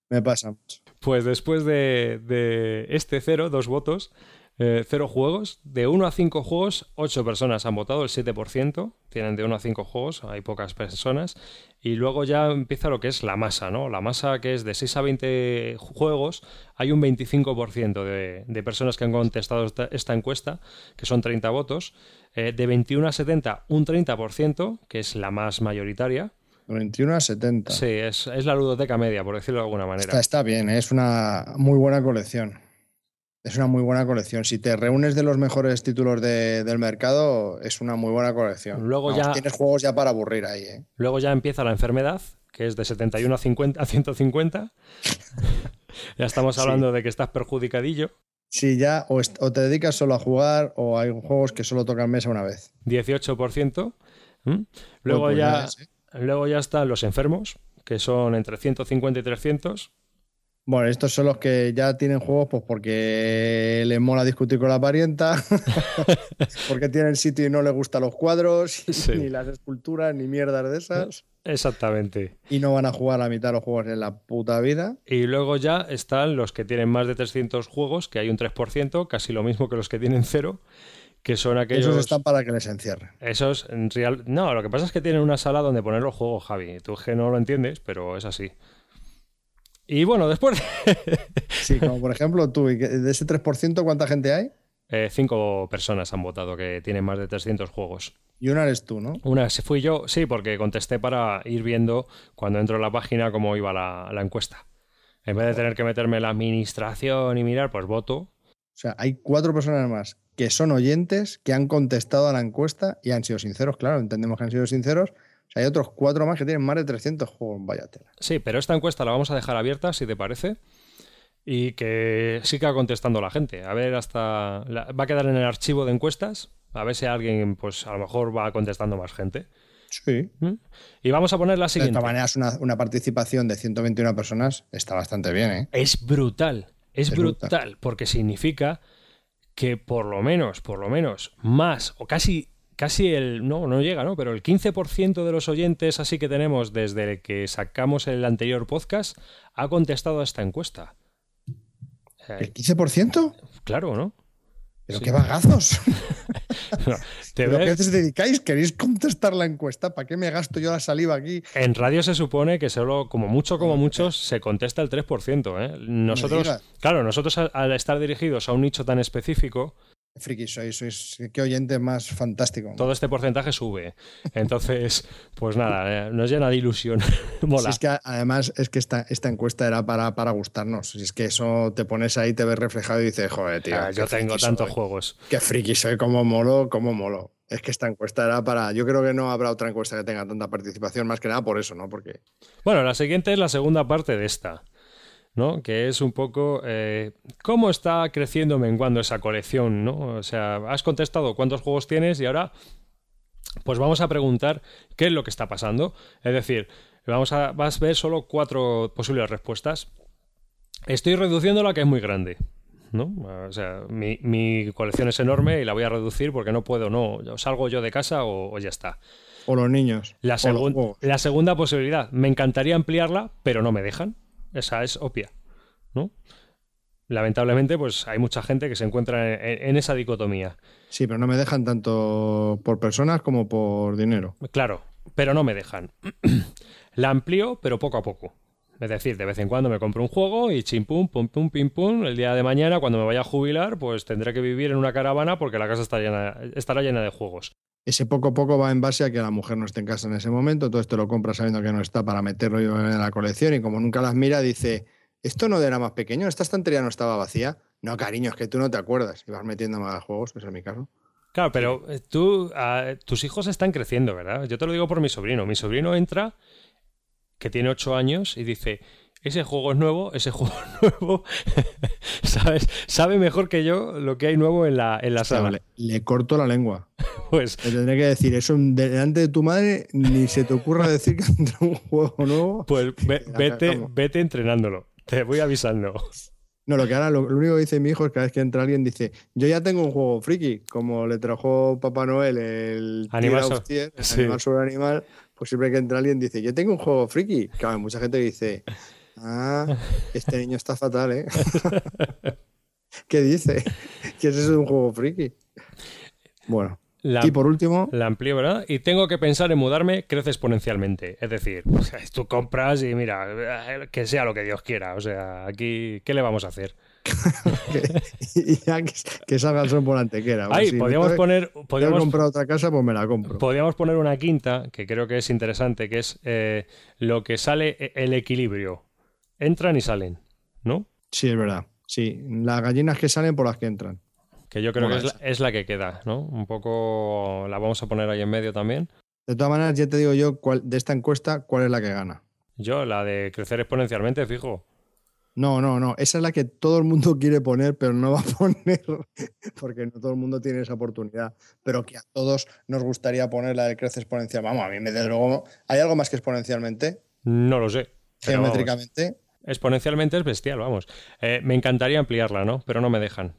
me pasa. Pues después de, de este cero, dos votos, eh, cero juegos, de 1 a 5 juegos, 8 personas han votado, el 7%, tienen de 1 a 5 juegos, hay pocas personas, y luego ya empieza lo que es la masa, ¿no? La masa que es de 6 a 20 juegos, hay un 25% de, de personas que han contestado esta, esta encuesta, que son 30 votos, eh, de 21 a 70, un 30%, que es la más mayoritaria. 21 a 70. Sí, es, es la ludoteca media, por decirlo de alguna manera. Está, está bien, ¿eh? es una muy buena colección. Es una muy buena colección. Si te reúnes de los mejores títulos de- del mercado, es una muy buena colección. Luego Vamos, ya- Tienes juegos ya para aburrir ahí, ¿eh? Luego ya empieza la enfermedad, que es de 71 a, 50, a 150. ya estamos hablando de que estás perjudicadillo. Si ya o, te dedicas solo a jugar o hay juegos que solo tocan mesa una vez. 18%. ¿Mm? Luego, Pues ya, sí. luego ya están los enfermos, que son entre 150 y 300. Bueno, estos son los que ya tienen juegos pues porque les mola discutir con la parienta, porque tienen sitio y no les gustan los cuadros, Sí. ni las esculturas, ni mierdas de esas, Exactamente. y no van a jugar la mitad de los juegos en la puta vida. Y luego ya están los que tienen más de 300 juegos, que hay un 3%, casi lo mismo que los que tienen cero, que son aquellos... Esos están para que les encierren. Esos, en real... No, lo que pasa es que tienen una sala donde poner los juegos, Javi. Tú es que no lo entiendes, pero es así. Y bueno, después de... Sí, como por ejemplo tú, y de ese 3%, ¿cuánta gente hay? Eh, cinco personas han votado que tienen más de 300 juegos. Y una eres tú, ¿no? Una se fui yo, sí, porque contesté para ir viendo cuando entro en la página cómo iba la, la encuesta. En vez de tener que meterme en la administración y mirar, pues voto. O sea, hay cuatro personas más que son oyentes, que han contestado a la encuesta y han sido sinceros, claro, entendemos que han sido sinceros. Hay otros cuatro más que tienen más de 300 juegos, vaya tela. Sí, pero esta encuesta la vamos a dejar abierta, si te parece. Y que siga contestando la gente. A ver, hasta. la- va a quedar en el archivo de encuestas. A ver si alguien, pues a lo mejor va contestando más gente. Sí. ¿Mm? Y vamos a poner la De siguiente. esta manera, es una, una participación de 121 personas está bastante bien, ¿eh? Es brutal. Es, Es brutal, brutal. porque significa que por lo menos, por lo menos, más o casi, casi el, no, no llega, ¿no? Pero el 15% de los oyentes así que tenemos desde que sacamos el anterior podcast ha contestado a esta encuesta. Sea, ¿El 15%? claro, ¿no? ¿Pero Sí. qué vagazos? Te ¿Pero qué os dedicáis? ¿Queréis contestar la encuesta? ¿Para qué me gasto yo la saliva aquí? En radio se supone que solo, como mucho, como muchos, se contesta el 3%. ¿eh? Nosotros, claro, nosotros al- al estar dirigidos a un nicho tan específico, Friki sois, sois qué oyente más fantástico. todo este porcentaje sube. Entonces, pues nada, eh, nos llena de ilusión. Si Mola. es que además es que esta, esta encuesta era para, para gustarnos. Si es que eso te pones ahí, te ves reflejado y dices, joder, tío. Ah, yo tengo tantos soy. juegos. Qué friki soy, como molo, como molo. Es que esta encuesta era para. Yo creo que no habrá otra encuesta que tenga tanta participación, más que nada por eso, ¿no? Porque Bueno, la siguiente es la segunda parte de esta. ¿No? Que es un poco eh, cómo está creciendo menguando esa colección, ¿no? O sea, has contestado cuántos juegos tienes y ahora pues vamos a preguntar qué es lo que está pasando. Es decir, vamos a, vas a ver solo cuatro posibles respuestas. Estoy reduciéndola que es muy grande. ¿no? O sea, mi, mi colección es enorme y la voy a reducir porque no puedo, no. O salgo yo de casa o, o ya está. O los niños. La, o los segun- la segunda posibilidad, me encantaría ampliarla, pero no me dejan. Esa es obvia, ¿no? lamentablemente, pues hay mucha gente que se encuentra en, esa dicotomía. Sí, pero no me dejan tanto por personas como por dinero. Claro, pero no me dejan. La amplío, pero poco a poco. Es decir, de vez en cuando me compro un juego y chimpum, pum, pum, pim, pum. El día de mañana, cuando me vaya a jubilar, pues tendré que vivir en una caravana porque la casa está llena, estará llena de juegos. Ese poco a poco va en base a que la mujer no esté en casa en ese momento, entonces te lo compras sabiendo que no está para meterlo en la colección y como nunca las mira, dice, ¿esto no era más pequeño? ¿Esta estantería no estaba vacía? No, cariño, es que tú no te acuerdas y vas metiendo más juegos, ese es mi caso. Claro, pero eh, tú, ah, tus hijos están creciendo, ¿verdad? Yo te lo digo por mi sobrino. Mi sobrino entra, que tiene ocho años, y dice, ese juego es nuevo, ese juego es nuevo, ¿sabes? Sabe mejor que yo lo que hay nuevo en la, en la sala. le corto la lengua. pues. Le tendré que decir eso delante de tu madre, ni se te ocurra decir que entra un juego nuevo. Pues vete, vete entrenándolo. Te voy avisando. No, lo que ahora, lo, único que dice mi hijo es que cada vez que entra alguien dice, yo ya tengo un juego friki, como le trajo Papá Noel el animal, animal sobre animal, pues siempre que entra alguien dice, yo tengo un juego friki. Claro, mucha gente dice, Ah, este niño está fatal, ¿eh? ¿Qué dice? ¿Qué es eso de un juego friki? Bueno. Y por último. La amplío, ¿verdad? Y tengo que pensar en mudarme, crece exponencialmente. Es decir, tú compras y mira, que sea lo que Dios quiera. O sea, aquí, ¿qué le vamos a hacer? ya que, salga el sol por antequera. Ay, podríamos poner. Podríamos comprar otra casa, pues me la compro. Podríamos poner una quinta, que creo que es interesante, que es eh, lo que sale e, el equilibrio entran y salen, ¿no? Sí, es verdad. Sí, las gallinas que salen por las que entran. Que yo creo que es la, que queda, ¿no? Un poco la vamos a poner ahí en medio también. De todas maneras, ya te digo yo cuál, de esta encuesta cuál es la que gana. Yo, la de crecer exponencialmente, fijo. No, no, no. Esa es la que todo el mundo quiere poner, pero no va a poner porque no todo el mundo tiene esa oportunidad. Pero que a todos nos gustaría poner la de crece exponencial. Vamos, a mí me desde luego. ¿Hay algo más que exponencialmente? No lo sé. Geométricamente. Exponencialmente es bestial, vamos. Eh, me encantaría ampliarla, ¿no? Pero no me dejan.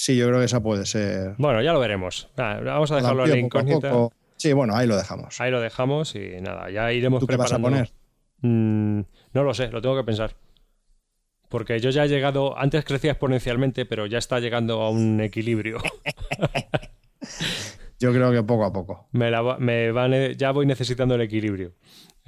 Sí, yo creo que esa puede ser. Bueno, ya lo veremos. vamos a dejarlo en incógnita. Sí, bueno, ahí lo dejamos. Ahí lo dejamos y nada, ya iremos ¿Tú preparando. Qué vas a poner? Mm, no lo sé, lo tengo que pensar. Porque yo ya he llegado, antes crecía exponencialmente, pero ya está llegando a un equilibrio. yo creo que poco a poco. Me, me ya voy necesitando el equilibrio.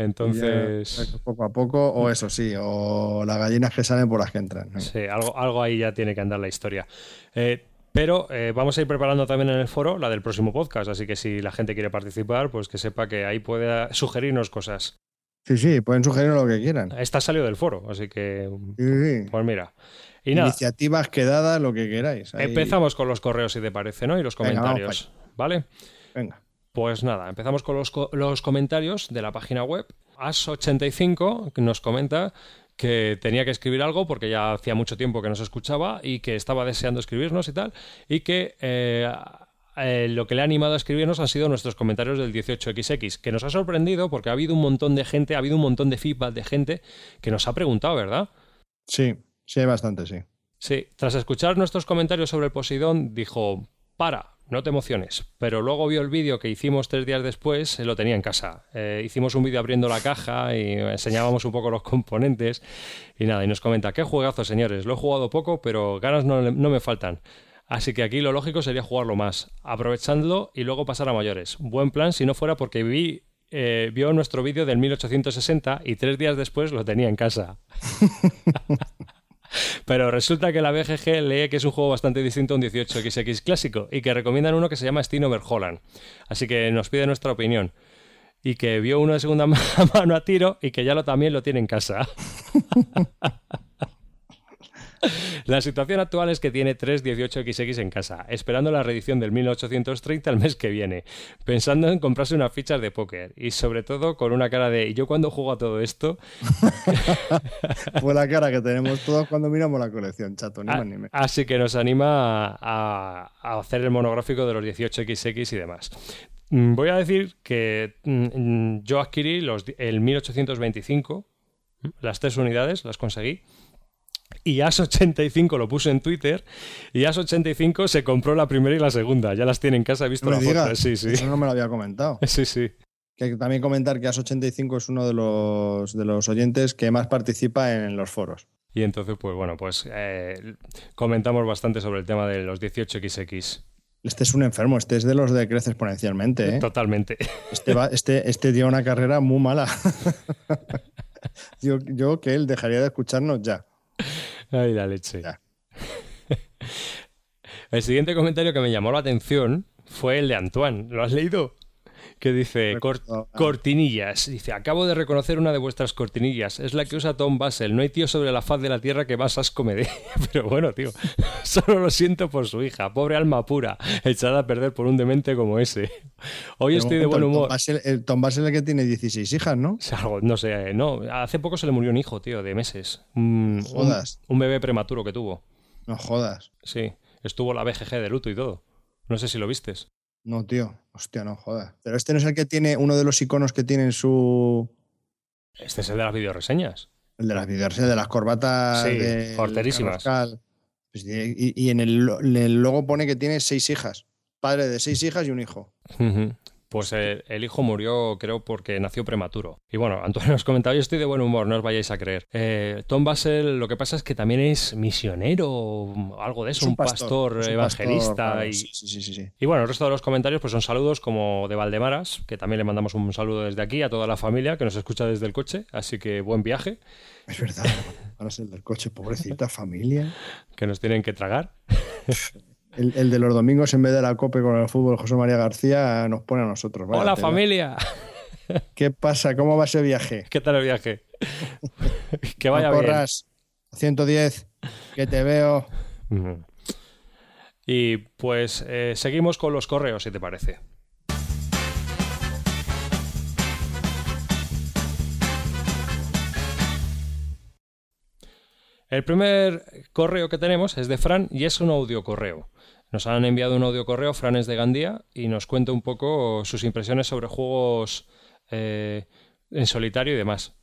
Entonces. poco a poco, o eso sí, o las gallinas que salen por las que entran. Sí, algo, algo ahí ya tiene que andar la historia. Eh, pero eh, vamos a ir preparando también en el foro la del próximo podcast, así que si la gente quiere participar, pues que sepa que ahí puede sugerirnos cosas. Sí, sí, pueden sugerir lo que quieran. Está salido del foro, así que. Pues mira. Y Iniciativas quedadas, lo que queráis. Empezamos con los correos, si te parece, ¿no? Y los comentarios. ¿Vale? Venga. Pues nada, empezamos con los, comentarios de la página web. As85 nos comenta que tenía que escribir algo porque ya hacía mucho tiempo que no se escuchaba y que estaba deseando escribirnos y tal, y que eh, eh, lo que le ha animado a escribirnos han sido nuestros comentarios del 18XX, que nos ha sorprendido porque ha habido un montón de gente, ha habido un montón de feedback de gente que nos ha preguntado, ¿verdad? Sí, sí, hay bastante, sí. Sí, tras escuchar nuestros comentarios sobre el Poseidón, dijo, para, no te emociones. Pero luego vio el vídeo que hicimos tres días después, lo tenía en casa. Eh, hicimos un vídeo abriendo la caja y enseñábamos un poco los componentes. Y nada, y nos comenta, qué juegazo, señores. Lo he jugado poco, pero ganas no, me faltan. Así que aquí lo lógico sería jugarlo más, aprovechándolo y luego pasar a mayores. Buen plan si no fuera porque vi, eh, vio nuestro vídeo del 1860 y tres días después lo tenía en casa. Pero resulta que la BGG lee que es un juego bastante distinto a un 18XX clásico y que recomiendan uno que se llama Steam Holland. Así que nos pide nuestra opinión. Y que vio uno de segunda mano a tiro y que ya lo también lo tiene en casa. La situación actual es que tiene tres 18XX en casa, esperando la reedición del 1830 el mes que viene, pensando en comprarse unas fichas de póker y sobre todo con una cara de ¿y yo cuando juego a todo esto? Fue la cara que tenemos todos cuando miramos la colección, chato, ni más ni menos. Así que nos anima a, hacer el monográfico de los 18XX y demás. Mm, voy a decir que mm, yo adquirí los, el 1825, las tres unidades, las conseguí y As85 lo puso en Twitter y As85 se compró la primera y la segunda. Ya las tiene en casa, he visto la foto. Sí, sí. Eso no me lo había comentado. Sí, sí. Que también comentar que As85 es uno de los, de los oyentes que más participa en los foros. Y entonces, pues bueno, pues eh, comentamos bastante sobre el tema de los 18XX. Este es un enfermo, este es de los de crece exponencialmente. ¿eh? Totalmente. Este, va, este, este dio una carrera muy mala. yo, yo que él dejaría de escucharnos ya. Ay, la leche. El siguiente comentario que me llamó la atención fue el de Antoine. ¿Lo has leído? Que dice cortinillas. Dice, acabo de reconocer una de vuestras cortinillas. Es la que usa Tom Basel. No hay tío sobre la faz de la tierra que más asco me dé. Pero bueno, tío, solo lo siento por su hija. Pobre alma pura, echada a perder por un demente como ese. Hoy estoy de buen humor. El Tom Basel, el que tiene 16 hijas, ¿no? no sé, no. Hace poco se le murió un hijo, tío, de meses. Un, jodas. Un, bebé prematuro que tuvo. No jodas. Sí, estuvo la BGG de luto y todo. No sé si lo vistes. No, tío. Hostia, no jodas. Pero este no es el que tiene uno de los iconos que tiene en su. Este es el de las videoreseñas. El de las videoreseñas, de las corbatas. Sí, forterísimas. Pues, y, en, el, en, el, logo pone que tiene seis hijas. Padre de seis hijas y un hijo. Pues el, hijo murió, creo, porque nació prematuro. Y bueno, Antonio nos comentaba, yo estoy de buen humor, no os vayáis a creer. Eh, Tom Basel, lo que pasa es que también es misionero, algo de eso, un, pastor, evangelista. y, sí, sí, sí, y, bueno, el resto de los comentarios pues son saludos como de Valdemaras, que también le mandamos un saludo desde aquí a toda la familia que nos escucha desde el coche, así que buen viaje. Es verdad, ahora el del coche, pobrecita familia. que nos tienen que tragar. El, de los domingos, en vez de la COPE con el fútbol, José María García, nos pone a nosotros. Hola, familia. ¿Qué pasa? ¿Cómo va ese viaje? ¿Qué tal el viaje? que vaya bien. 110, que te veo. Y pues eh, seguimos con los correos, si te parece. El primer correo que tenemos es de Fran y es un audio correo. Nos han enviado un audio correo, Fran es de Gandía, y nos cuenta un poco sus impresiones sobre juegos eh, en solitario y demás.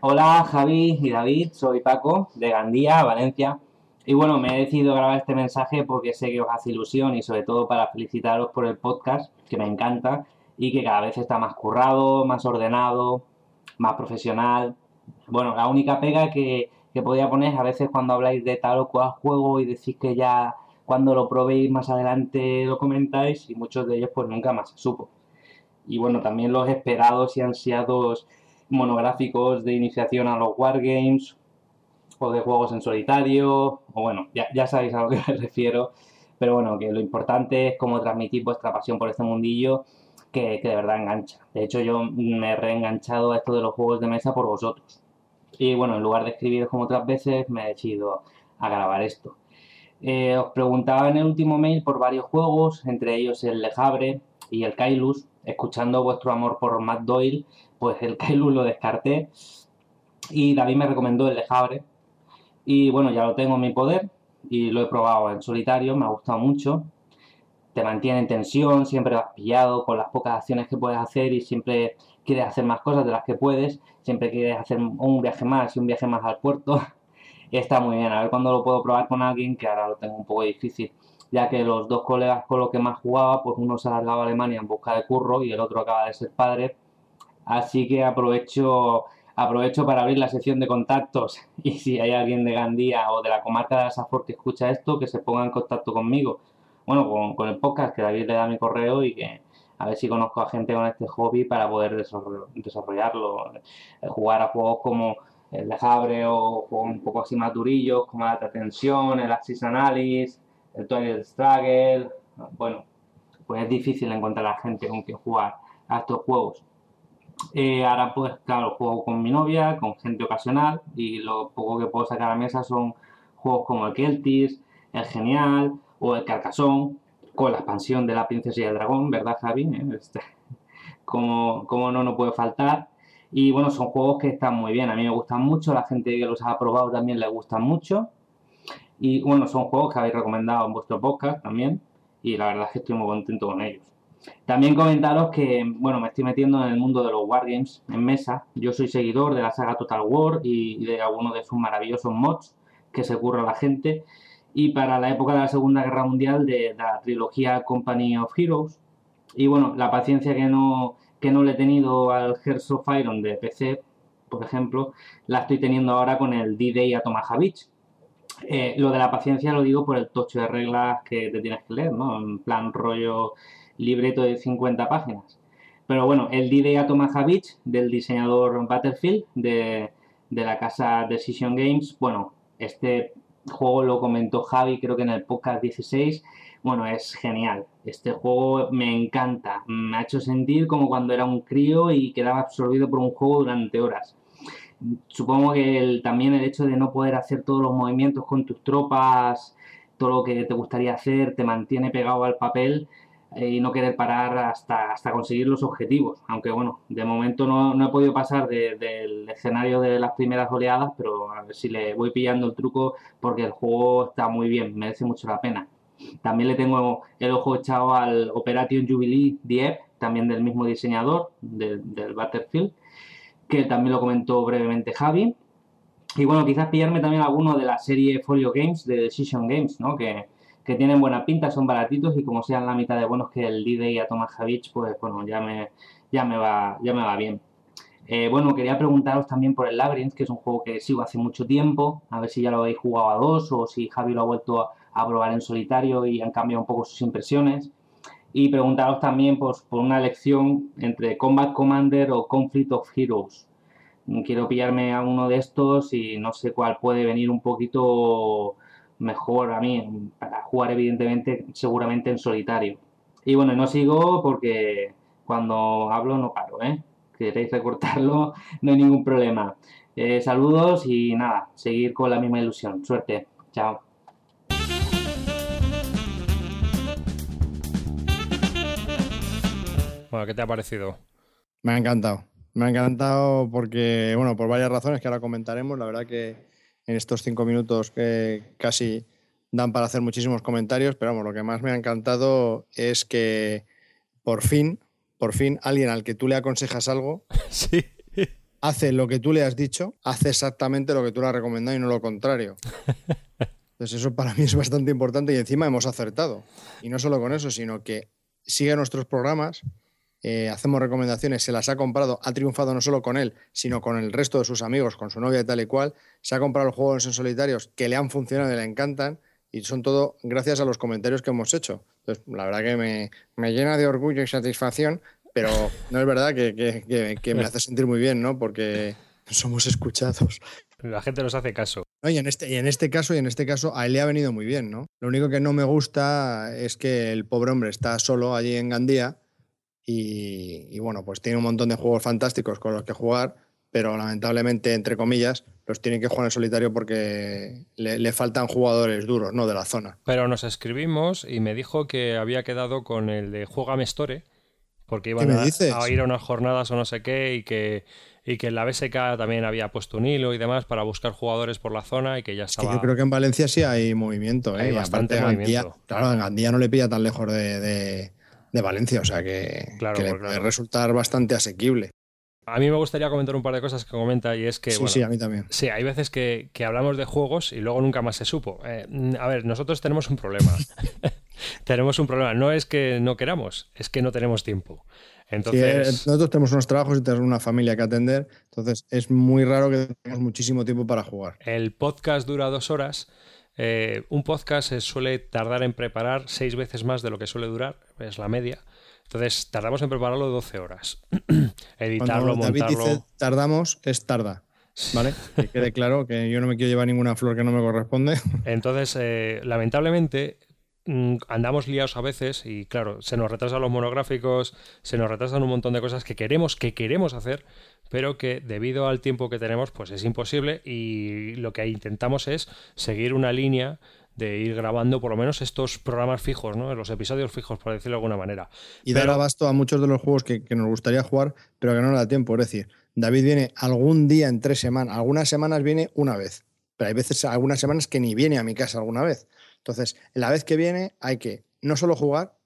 Hola Javi y David, soy Paco de Gandía, Valencia. Y bueno, me he decidido grabar este mensaje porque sé que os hace ilusión y sobre todo para felicitaros por el podcast, que me encanta y que cada vez está más currado, más ordenado, más profesional. Bueno, la única pega que, que podía poner a veces cuando habláis de tal o cual juego y decís que ya cuando lo probéis más adelante lo comentáis y muchos de ellos pues nunca más se supo. Y bueno, también los esperados y ansiados monográficos de iniciación a los Wargames o de juegos en solitario, o bueno, ya, sabéis a lo que me refiero, pero bueno, que lo importante es cómo transmitir vuestra pasión por este mundillo que, de verdad engancha. De hecho, yo me he reenganchado a esto de los juegos de mesa por vosotros. Y bueno, en lugar de escribir como otras veces, me he decidido a grabar esto. Eh, os preguntaba en el último mail por varios juegos, entre ellos el Lejabre y el Kailus. Escuchando vuestro amor por Matt Doyle, pues el Kailus lo descarté. Y David me recomendó el Lejabre, y bueno, ya lo tengo en mi poder y lo he probado en solitario, me ha gustado mucho. Te mantiene en tensión, siempre vas pillado con las pocas acciones que puedes hacer y siempre quieres hacer más cosas de las que puedes, siempre quieres hacer un viaje más y un viaje más al puerto. está muy bien, a ver cuándo lo puedo probar con alguien, que ahora lo tengo un poco difícil, ya que los dos colegas con los que más jugaba, pues uno se ha a Alemania en busca de curro y el otro acaba de ser padre. Así que aprovecho Aprovecho para abrir la sección de contactos y si hay alguien de Gandía o de la comarca de Asafor que escucha esto, que se ponga en contacto conmigo. Bueno, con, el podcast, que David le da mi correo y que a ver si conozco a gente con este hobby para poder desarrollarlo. Eh, jugar a juegos como el de Jabre o un poco así más durillos, como Alta Tensión, el Axis Analysis, el Twilight Struggle. Bueno, pues es difícil encontrar a la gente con quien jugar a estos juegos. Eh, ahora pues claro, juego con mi novia, con gente ocasional y lo poco que puedo sacar a mesa son juegos como el Keltis, el Genial o el Carcasón, con la expansión de la princesa y el dragón, ¿verdad Javi? ¿Eh? Este, como, como no, no puede faltar. Y bueno, son juegos que están muy bien, a mí me gustan mucho, la gente que los ha probado también les gustan mucho. Y bueno, son juegos que habéis recomendado en vuestro podcast también y la verdad es que estoy muy contento con ellos. También comentaros que, bueno, me estoy metiendo en el mundo de los Wargames en mesa. Yo soy seguidor de la saga Total War y de algunos de sus maravillosos mods que se ocurre a la gente. y para la época de la Segunda Guerra Mundial de, la trilogía Company of Heroes. Y bueno, la paciencia que no, que no le he tenido al Hearts of Iron de PC, por ejemplo, la estoy teniendo ahora con el D-Day a Beach. Eh, lo de la paciencia lo digo por el tocho de reglas que te tienes que leer, ¿no? En plan rollo libreto de 50 páginas. Pero bueno, el D-Day a del diseñador Battlefield de, de la casa Decision Games, bueno, este juego lo comentó Javi, creo que en el podcast 16. Bueno, es genial. Este juego me encanta. Me ha hecho sentir como cuando era un crío y quedaba absorbido por un juego durante horas. Supongo que también el hecho de no poder hacer todos los movimientos con tus tropas, todo lo que te gustaría hacer, te mantiene pegado al papel y no querer parar hasta, hasta conseguir los objetivos. Aunque bueno, de momento no, no he podido pasar del escenario de las primeras oleadas, pero a ver si le voy pillando el truco porque el juego está muy bien, merece mucho la pena. También le tengo el ojo echado al Operation Jubilee Dieppe, también del mismo diseñador del Battlefield, que también lo comentó brevemente Javi. Y bueno, quizás pillarme también alguno de la serie Folio Games, de Decision Games, ¿no? Que, que tienen buena pinta, son baratitos y como sean la mitad de buenos que el D-Day a Tomás Javich, pues bueno, ya me, ya me, va, ya me va bien. Eh, bueno, quería preguntaros también por el Labyrinth, que es un juego que sigo hace mucho tiempo, a ver si ya lo habéis jugado a dos o si Javi lo ha vuelto a, probar en solitario y han cambiado un poco sus impresiones. Y preguntaros también pues, por una elección entre Combat Commander o Conflict of Heroes. Quiero pillarme a uno de estos y no sé cuál puede venir un poquito mejor a mí para jugar evidentemente seguramente en solitario. Y bueno, no sigo porque cuando hablo no paro, ¿eh? Queréis recortarlo, no hay ningún problema. Eh, saludos y nada, seguir con la misma ilusión. Suerte. Chao. Bueno, ¿qué te ha parecido? Me ha encantado. Me ha encantado porque, bueno, por varias razones que ahora comentaremos. La verdad que en estos cinco minutos que casi dan para hacer muchísimos comentarios, pero vamos, lo que más me ha encantado es que por fin, por fin, alguien al que tú le aconsejas algo hace lo que tú le has dicho, hace exactamente lo que tú le has recomendado y no lo contrario. Entonces eso para mí es bastante importante y encima hemos acertado. Y no solo con eso, sino que sigue nuestros programas, eh, hacemos recomendaciones, se las ha comprado, ha triunfado no solo con él, sino con el resto de sus amigos, con su novia y tal y cual, se ha comprado los juegos en solitarios que le han funcionado y le encantan, y son todo gracias a los comentarios que hemos hecho. Entonces, la verdad que me, llena de orgullo y satisfacción, pero no es verdad que, me hace sentir muy bien, ¿no? Porque somos escuchados. La gente nos hace caso. y, en este, y en este caso, y en este caso, a él le ha venido muy bien, ¿no? Lo único que no me gusta es que el pobre hombre está solo allí en Gandía y, bueno, pues tiene un montón de juegos fantásticos con los que jugar, pero lamentablemente, entre comillas, los tiene que jugar en solitario porque le, faltan jugadores duros, ¿no? De la zona. Pero nos escribimos y me dijo que había quedado con el de Juega Store, porque iban a, ir a unas jornadas o no sé qué, y que, y que en la BSK también había puesto un hilo y demás para buscar jugadores por la zona y que ya estaba. yo creo que en Valencia sí hay movimiento, ¿eh? Hay bastante movimiento. claro, en Gandía no le pilla tan lejos de de Valencia, o sea que, le puede resultar bastante asequible. A mí me gustaría comentar un par de cosas que comenta y es que... Sí, sí, a mí también. Sí, hay veces que, hablamos de juegos y luego nunca más se supo. Eh, a ver, nosotros tenemos un problema. tenemos un problema. No es que no queramos, es que no tenemos tiempo. Entonces... Eh, nosotros tenemos unos trabajos y tenemos una familia que atender, entonces es muy raro que tengamos muchísimo tiempo para jugar. El podcast dura dos horas eh, un podcast se suele tardar en preparar seis veces más de lo que suele durar, es la media. Entonces, tardamos en prepararlo 12 horas. Editarlo, Cuando David dice tardamos, es tarda. ¿Vale? Que quede claro que yo no me quiero llevar ninguna flor que no me corresponde. Entonces, eh, lamentablemente, andamos liados a veces y claro, se nos retrasan los monográficos, se nos retrasan un montón de cosas que queremos, que queremos hacer, pero que debido al tiempo que tenemos, pues es imposible y lo que intentamos es seguir una línea de ir grabando por lo menos estos programas fijos, ¿no? Los episodios fijos, por decirlo de alguna manera. Y dar abasto a muchos de los juegos que, nos gustaría jugar, pero que no nos da tiempo. Es decir, David viene algún día en tres semanas, algunas semanas viene una vez, pero hay veces, algunas semanas que ni viene a mi casa alguna vez. Entonces, la vez que viene hay que no solo jugar,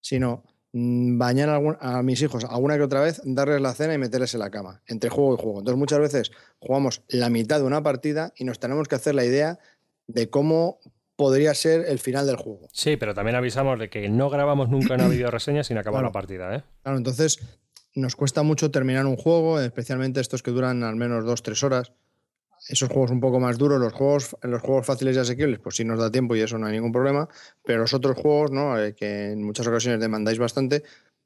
sino Mm, bañar a, mis hijos alguna que otra vez, darles la cena y meterles en la cama, entre juego y juego. Entonces muchas veces jugamos la mitad de una partida y nos tenemos que hacer la idea de cómo podría ser el final del juego. Sí, pero también avisamos de que no grabamos nunca una videoreseña sin acabar la partida, ¿eh? Claro, entonces nos cuesta mucho terminar un juego, especialmente estos que duran al menos dos, tres horas. Esos juegos un poco más duros, los juegos, los juegos fáciles y asequibles, pues sí nos da tiempo y eso no hay ningún problema. Pero los otros juegos, ¿no? Eh, que en muchas ocasiones demandáis bastante,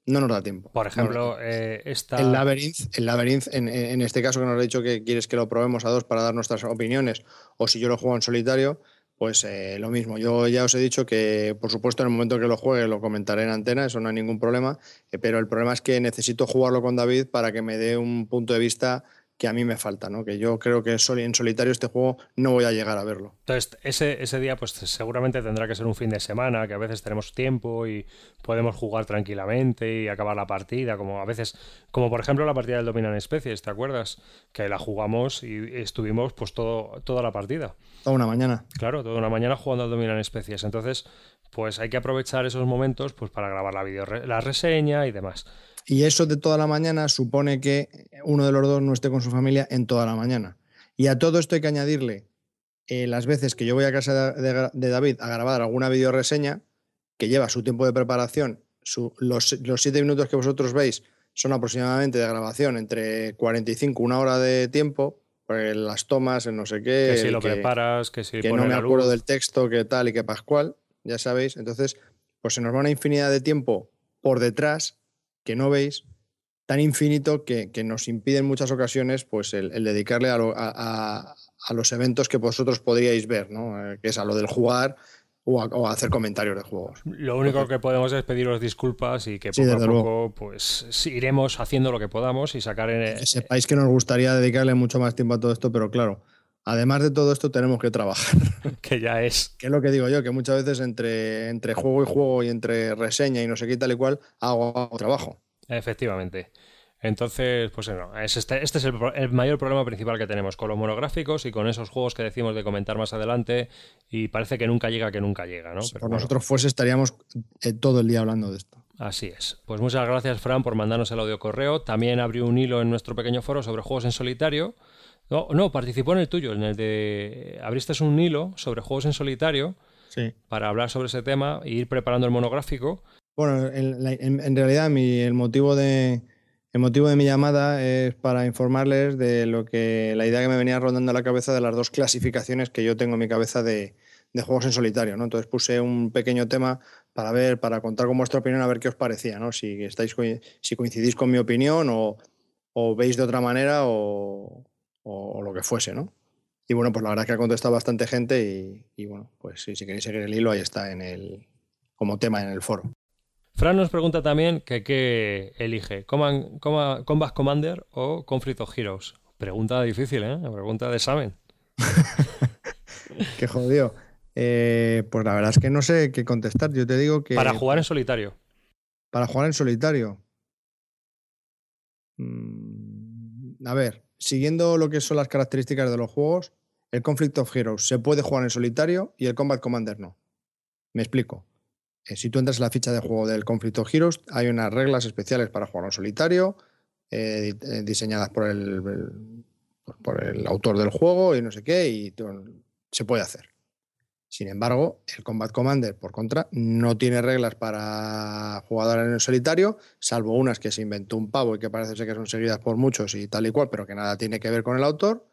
no nos da tiempo. Por ejemplo, eh, esta... el Labyrinth, el Labyrinth en, en, este caso que nos ha dicho que quieres que lo probemos a dos para dar nuestras opiniones, o si yo lo juego en solitario, pues eh, lo mismo. Yo ya os he dicho que, por supuesto, en el momento que lo juegue lo comentaré en antena, eso no hay ningún problema, eh, pero el problema es que necesito jugarlo con David para que me dé un punto de vista que a mí me falta, ¿no? Que yo creo que en solitario este juego no voy a llegar a verlo. Entonces, ese, ese día, pues seguramente tendrá que ser un fin de semana, que a veces tenemos tiempo y podemos jugar tranquilamente y acabar la partida, como a veces, como por ejemplo la partida del Dominan Especies, ¿te acuerdas? Que la jugamos y estuvimos pues todo, toda la partida. Toda una mañana. Claro, toda una mañana jugando al Dominan Especies. Entonces, pues hay que aprovechar esos momentos pues para grabar la video, la reseña y demás. Y eso de toda la mañana supone que uno de los dos no esté con su familia en toda la mañana. Y a todo esto hay que añadirle eh, las veces que yo voy a casa de, David a grabar alguna videoreseña que lleva su tiempo de preparación. los, siete minutos que vosotros veis son aproximadamente de grabación entre 45 una hora de tiempo. Pues las tomas, el no sé qué. Que si lo preparas, que si que no me acuerdo del texto, que tal y que pascual, ya sabéis. Entonces, pues se nos va una infinidad de tiempo por detrás que no veis, tan infinito que, nos impide en muchas ocasiones pues, el, dedicarle a, los eventos que vosotros podríais ver, ¿no? Eh, que es a lo del jugar o a, hacer comentarios de juegos. Lo único que podemos es pediros disculpas y que poco a poco pues, iremos haciendo lo que podamos y sacar... En... Que sepáis que nos gustaría dedicarle mucho más tiempo a todo esto, pero claro, Además de todo esto, tenemos que trabajar. que ya es. Que es lo que digo yo, que muchas veces entre, entre juego y juego y entre reseña y no sé qué tal y cual, hago, trabajo. Efectivamente. Entonces, pues bueno, este, este, es el, mayor problema principal que tenemos con los monográficos y con esos juegos que decimos de comentar más adelante y parece que nunca llega, que nunca llega, ¿no? Si por nosotros fuese estaríamos eh, todo el día hablando de esto. Así es. Pues muchas gracias, Fran, por mandarnos el audio correo. También abrió un hilo en nuestro pequeño foro sobre juegos en solitario no, no, participó en el tuyo, en el de. Abriste un hilo sobre juegos en solitario para hablar sobre ese tema e ir preparando el monográfico. Bueno, en, realidad mi, el motivo de. El motivo de mi llamada es para informarles de lo que la idea que me venía rondando en la cabeza de las dos clasificaciones que yo tengo en mi cabeza de, juegos en solitario, ¿no? Entonces puse un pequeño tema para ver, para contar con vuestra opinión a ver qué os parecía, ¿no? Si estáis si coincidís con mi opinión o, o veis de otra manera o, o, lo que fuese, ¿no? Y bueno, pues la verdad es que ha contestado bastante gente y, bueno, pues si queréis seguir el hilo, ahí está en el, como tema en el foro. Fran nos pregunta también que qué elige, Combat Commander o Conflict of Heroes. Pregunta difícil, ¿eh? Pregunta de examen. qué jodido. Eh, pues la verdad es que no sé qué contestar. Yo te digo que... Para jugar en solitario. Para jugar en solitario. Mm, a ver, siguiendo lo que son las características de los juegos, el Conflict of Heroes se puede jugar en solitario y el Combat Commander no. Me explico. Eh, si tú entras en la ficha de juego del Conflict of Heroes, hay unas reglas especiales para jugar en solitario, eh, eh, diseñadas por el, por el autor del juego y no sé qué, y se puede hacer. Sin embargo, el Combat Commander, por contra, no tiene reglas para jugadores en el solitario, salvo unas que se inventó un pavo y que parece ser que son seguidas por muchos y tal y cual, pero que nada tiene que ver con el autor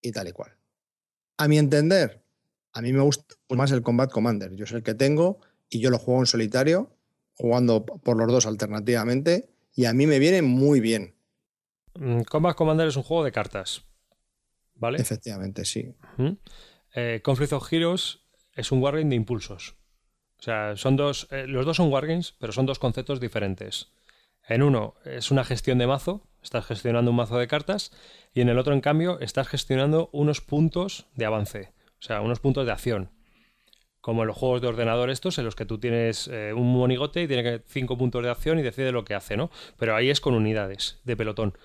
y tal y cual. A mi entender, a mí me gusta más el Combat Commander. Yo es el que tengo y yo lo juego en solitario, jugando por los dos alternativamente, y a mí me viene muy bien. Mm, Combat Commander es un juego de cartas. ¿Vale? Efectivamente, sí eh, Conflict of Heroes es un wargame de impulsos. O sea, son dos. Eh, los dos son wargames, pero son dos conceptos diferentes. En uno es una gestión de mazo, estás gestionando un mazo de cartas, y en el otro, en cambio, estás gestionando unos puntos de avance, o sea, unos puntos de acción. Como en los juegos de ordenador estos, en los que tú tienes eh, un monigote y tiene cinco puntos de acción y decide lo que hace, ¿no? Pero ahí es con unidades de pelotón.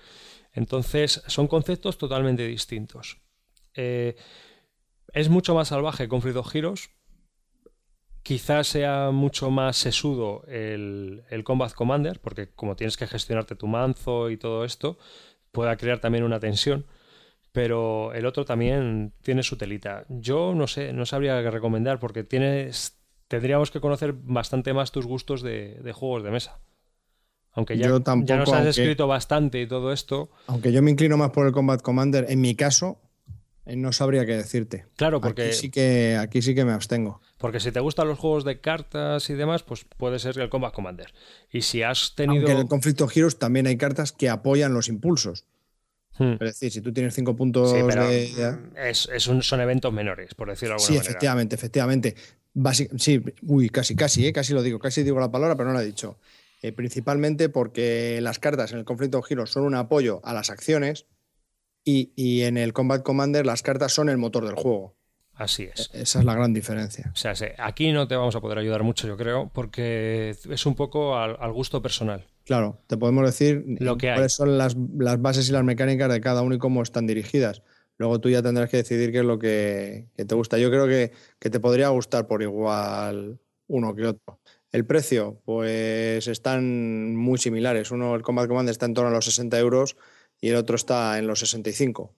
Entonces, son conceptos totalmente distintos. Eh, es mucho más salvaje Conflict of Heroes. Quizás sea mucho más sesudo el, Combat Commander, porque como tienes que gestionarte tu manzo y todo esto, pueda crear también una tensión. pero el otro también tiene su telita. Yo no sé, no sabría qué recomendar porque tienes, tendríamos que conocer bastante más tus gustos de, juegos de mesa. Aunque ya, ya nos has escrito bastante y todo esto. Aunque yo me inclino más por el Combat Commander, en mi caso, no sabría qué decirte. Claro, porque. Aquí sí, que, aquí sí que me abstengo. Porque si te gustan los juegos de cartas y demás, pues puede ser el Combat Commander. Y si has tenido. Aunque en el Conflicto Heroes también hay cartas que apoyan los impulsos. Hmm. Es decir, si tú tienes cinco puntos de... Es, son eventos menores, por decirlo de alguna sí, manera. Sí, efectivamente, efectivamente. sí, uy, casi, casi, eh, casi lo digo, casi digo la palabra, pero no la he dicho. Eh, principalmente porque las cartas en el conflicto de giros son un apoyo a las acciones y, y, en el Combat Commander las cartas son el motor del juego. Así es. E-, esa es la gran diferencia. O sea, aquí no te vamos a poder ayudar mucho, yo creo, porque es un poco al gusto personal. Claro, te podemos decir cuáles son las, bases y las mecánicas de cada uno y cómo están dirigidas. Luego tú ya tendrás que decidir qué es lo que, te gusta. Yo creo que, te podría gustar por igual uno que otro. El precio, pues están muy similares. Uno, el Combat Command, está en torno a los 60 euros y el otro está en los 65.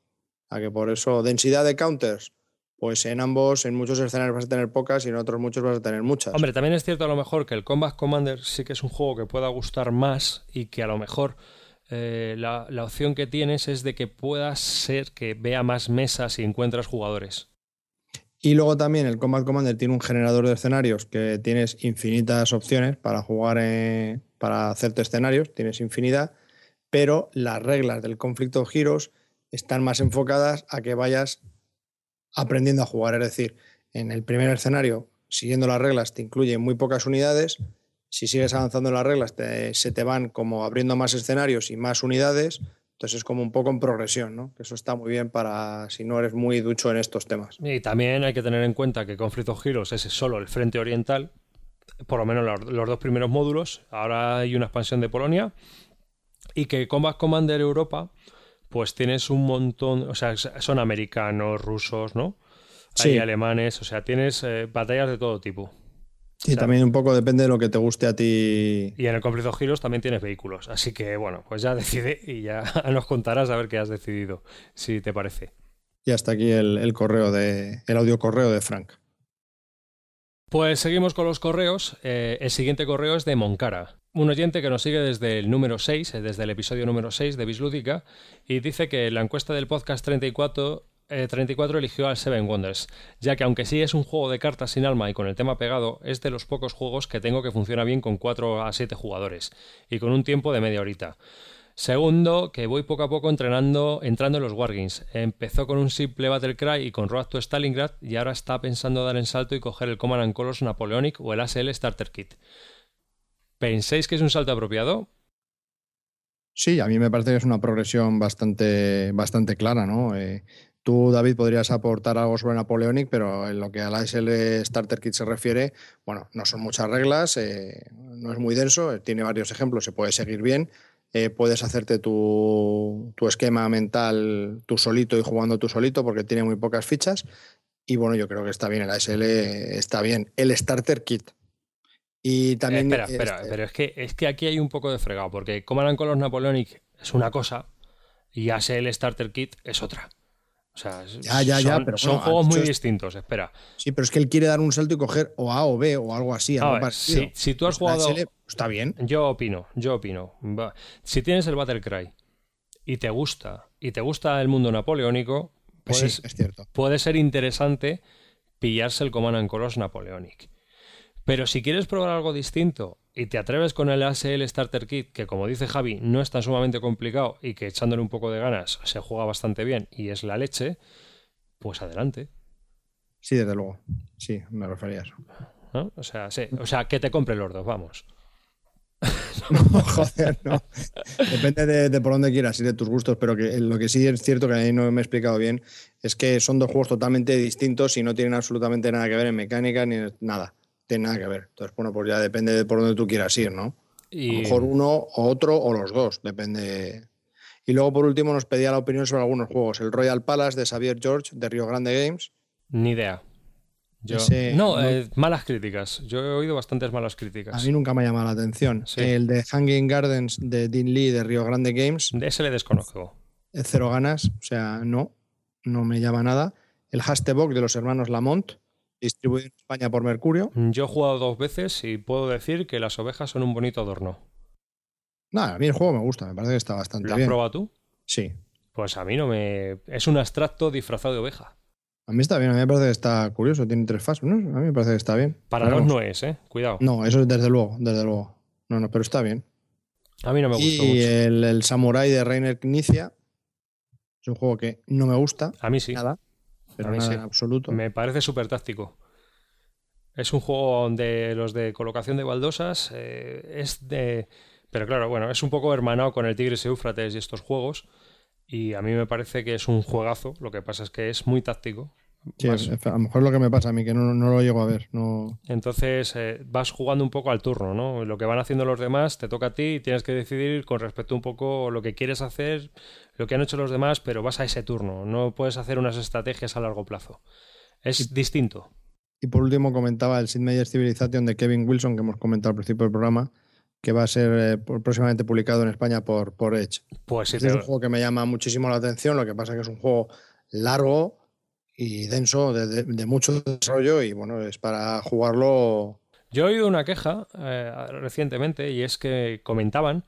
A que por eso, densidad de counters, pues en ambos, en muchos escenarios vas a tener pocas y en otros muchos vas a tener muchas. Hombre, también es cierto a lo mejor que el Combat Commander sí que es un juego que pueda gustar más y que a lo mejor eh, la, opción que tienes es de que pueda ser que vea más mesas y encuentras jugadores. Y luego también el Combat Commander tiene un generador de escenarios que tienes infinitas opciones para jugar, para hacerte escenarios, tienes infinidad, pero las reglas del conflicto giros están más enfocadas a que vayas aprendiendo a jugar. Es decir, en el primer escenario, siguiendo las reglas, te incluyen muy pocas unidades. Si sigues avanzando en las reglas, se te van como abriendo más escenarios y más unidades. Entonces es como un poco en progresión, ¿no? Eso está muy bien para si no eres muy ducho en estos temas. Y también hay que tener en cuenta que Conflicto Giros es solo el frente oriental, por lo menos los, dos primeros módulos. Ahora hay una expansión de Polonia. Y que Combat Commander Europa pues tienes un montón, o sea, son americanos, rusos, ¿no? Hay alemanes, o sea, tienes eh, batallas de todo tipo. Y también un poco depende de lo que te guste a ti. Y en el conflicto giros también tienes vehículos. Así que bueno, pues ya decide y ya nos contarás a ver qué has decidido, si te parece. Y hasta aquí el, correo de. el audio correo de Frank. Pues seguimos con los correos. Eh, el siguiente correo es de Moncara un oyente que nos sigue desde el número 6, eh, desde el episodio número 6 de Bislúdica, y dice que la encuesta del podcast 34, 34 eh, eligió al Seven Wonders, ya que aunque sí es un juego de cartas sin alma y con el tema pegado, es de los pocos juegos que tengo que funciona bien con 4 a 7 jugadores, y con un tiempo de media horita. Segundo, que voy poco a poco entrenando, entrando en los Wargames. Empezó con un simple Battlecry y con Road to Stalingrad y ahora está pensando dar el salto y coger el Command Colors Napoleonic o el ASL Starter Kit. ¿Pensáis que es un salto apropiado? Sí, a mí me parece que es una progresión bastante, bastante clara, ¿no? Eh, tú, David, podrías aportar algo sobre Napoleonic, pero en lo que a la SL Starter Kit se refiere, bueno, no son muchas reglas, eh, no es muy denso, eh, tiene varios ejemplos, se puede seguir bien. puedes hacerte tu, tu, esquema mental tú solito y jugando tú solito porque tiene muy pocas fichas. Y bueno, yo creo que está bien, el ASL está bien. El Starter Kit, y también. espera, espera, este pero es que, es que aquí hay un poco de fregado, porque Command los Napoleonic es una cosa y ASL Starter Kit es otra. O sea, ya, ya, son, ya, pero son juegos muy distintos, espera. Sí, pero es que él quiere dar un salto y coger o A o B o algo así. si, tú has pues jugado. está bien. Yo opino, yo opino. Si tienes el Battlecry y te gusta, y te gusta el mundo napoleónico, pues sí, es cierto. puede ser interesante pillarse el Command Colors Napoleonic. Pero si quieres probar algo distinto y te atreves con el ASL Starter Kit, que como dice Javi, no es tan sumamente complicado y que echándole un poco de ganas se juega bastante bien y es la leche, pues adelante. Sí, desde luego. Sí, me refería a eso. O sea, o sea, que te compre los dos, vamos. no, joder, no. Depende de, por dónde quieras y de tus gustos, pero que lo que sí es cierto que a mí no me he explicado bien es que son dos juegos totalmente distintos y no tienen absolutamente nada que ver en mecánica ni en nada tiene nada que ver. Entonces, bueno, pues ya depende de por dónde tú quieras ir, ¿no? Y... A lo mejor uno o otro o los dos, depende. Y luego, por último, nos pedía la opinión sobre algunos juegos. El Royal Palace de Xavier George, de Río Grande Games. Ni idea. no, eh, malas críticas. Yo he oído bastantes malas críticas. A mí nunca me ha llamado la atención. El de Hanging Gardens de Dean Lee de Río Grande Games. De ese le desconozco. Cero ganas, o sea, no. no me llama nada. El Hastebox de los hermanos Lamont, distribuido en España por Mercurio. Yo he jugado dos veces y puedo decir que las ovejas son un bonito adorno. Nada, a mí el juego me gusta, me parece que está bastante ¿Lo has bien. probado tú? Sí. Pues a mí no me. Es un abstracto disfrazado de oveja. A mí está bien, a mí me parece que está curioso, tiene tres fases, ¿no? A mí me parece que está bien. Para dos no es, ¿eh? Cuidado. No, eso es desde luego, desde luego. No, no, pero está bien. A mí no me gustó y mucho. el, el Samurai de Reiner Knizia es un juego que no me gusta, A mí sí. nada, pero nada en absoluto. Me parece súper táctico. Es un juego de los de colocación de baldosas. eh, es de. Pero claro, bueno, es un poco hermanado con el Tigris y Éufrates y estos juegos. Y a mí me parece que es un juegazo. Lo que pasa es que es muy táctico. Sí, Vas- a lo mejor es lo que me pasa a mí, que no, no lo llego a ver. No... Entonces eh, vas jugando un poco al turno, ¿no? Lo que van haciendo los demás te toca a ti y tienes que decidir con respecto un poco lo que quieres hacer, lo que han hecho los demás, pero vas a ese turno. No puedes hacer unas estrategias a largo plazo. Es distinto. Y por último comentaba el Sid Meier's Civilization de Kevin Wilson, que hemos comentado al principio del programa, que va a ser eh, próximamente publicado en España por, por Edge. Pues sí, Este es un juego que me llama muchísimo la atención, lo que pasa es que es un juego largo y denso, de, mucho desarrollo, y bueno, es para jugarlo. Yo he oído una queja eh, recientemente y es que comentaban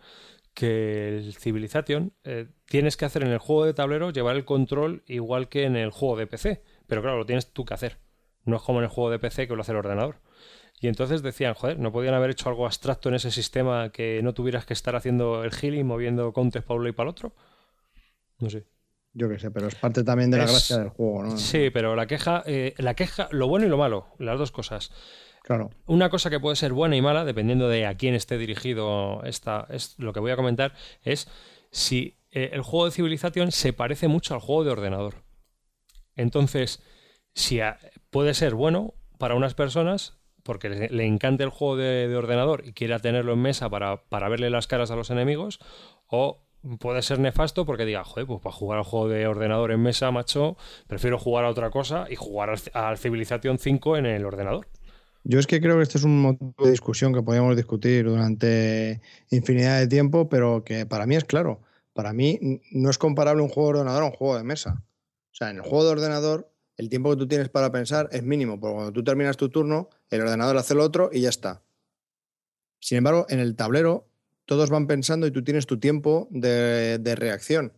que el Civilization eh, tienes que hacer en el juego de tablero llevar el control igual que en el juego de PC. Pero claro, lo tienes tú que hacer. No es como en el juego de PC que lo hace el ordenador. Y entonces decían, joder, ¿no podían haber hecho algo abstracto en ese sistema que no tuvieras que estar haciendo el healing, moviendo counter para un lado y para el otro? No sé. Yo qué sé, pero es parte también de la Es- gracia del juego, ¿no? Sí, pero la queja, eh, la queja, lo bueno y lo malo, las dos cosas. Claro. Una cosa que puede ser buena y mala, dependiendo de a quién esté dirigido esta, es, lo que voy a comentar, es si eh, el juego de civilización se parece mucho al juego de ordenador. Entonces, si a- puede ser bueno para unas personas, porque le, le encanta el juego de, de ordenador y quiera tenerlo en mesa para, para verle las caras a los enemigos, o puede ser nefasto porque diga, joder, pues para jugar al juego de ordenador en mesa, macho, prefiero jugar a otra cosa y jugar al, Civilization 5 en el ordenador. Yo es que creo que este es un motivo de discusión que podríamos discutir durante infinidad de tiempo, pero que para mí es claro. Para mí no es comparable un juego de ordenador a un juego de mesa. O sea, en el juego de ordenador, el tiempo que tú tienes para pensar es mínimo, porque cuando tú terminas tu turno, el ordenador hace lo otro y ya está. Sin embargo, en el tablero, todos van pensando y tú tienes tu tiempo de, de reacción.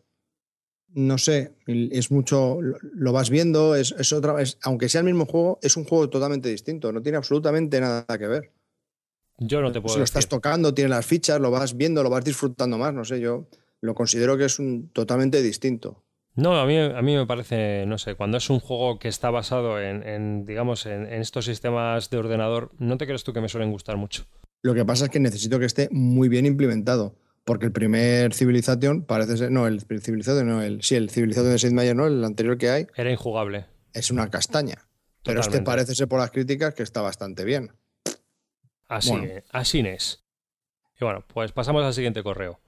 No sé, es mucho, lo- lo vas viendo, es, es otra, es- aunque sea el mismo juego, es un juego totalmente distinto, no tiene absolutamente nada que ver. Yo no te puedo Se lo decir. estás tocando, tienes las fichas, lo vas viendo, lo vas disfrutando más, no sé, yo lo considero que es un totalmente distinto. No, a mí, a mí me parece, no sé, cuando es un juego que está basado en, en, digamos, en, en estos sistemas de ordenador, no te crees tú que me suelen gustar mucho. Lo que pasa es que necesito que esté muy bien implementado, porque el primer Civilization parece ser, no, el Civilization, no, el, sí, el Civilization de Sid Meier, no, el anterior que hay, Era injugable. es una castaña. Pero este parece ser por las críticas que está bastante bien. Así, Bueno. así es. Y bueno, pues pasamos al siguiente correo.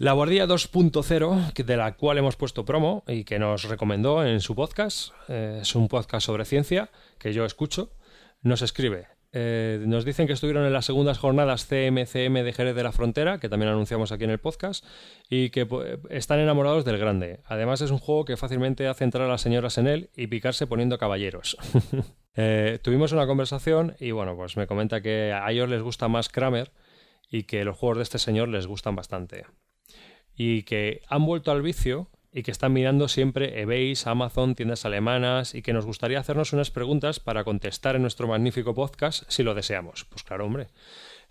La Guardilla 2.0, que- de la cual hemos puesto promo y que nos recomendó en su podcast, eh, es un podcast sobre ciencia que yo escucho, nos escribe. eh, nos dicen que estuvieron en las segundas jornadas CMCM de Jerez de la Frontera, que también anunciamos aquí en el podcast, y que pues, están enamorados del grande. Además es un juego que fácilmente hace entrar a las señoras en él y picarse poniendo caballeros. Eh, tuvimos una conversación y bueno, pues me comenta que a ellos les gusta más Kramer y que los juegos de este señor les gustan bastante. Y que han vuelto al vicio y que están mirando siempre eBay, Amazon, tiendas alemanas y que nos gustaría hacernos unas preguntas para contestar en nuestro magnífico podcast si lo deseamos. Pues claro, hombre.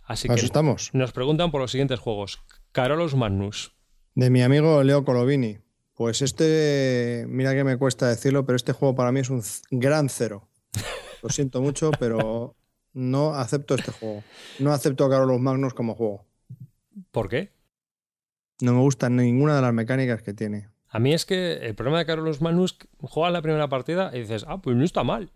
Así que estamos. nos preguntan por los siguientes juegos. Carolus Magnus. De mi amigo Leo Colovini. Pues este, mira que me cuesta decirlo, pero este juego para mí es un gran cero. Lo siento mucho, pero no acepto este juego. No acepto a Carlos Magnus como juego. ¿Por qué? No me gusta ninguna de las mecánicas que tiene. A mí es que el problema de Carolus Magnus, juegas la primera partida y dices, ah, pues no está mal.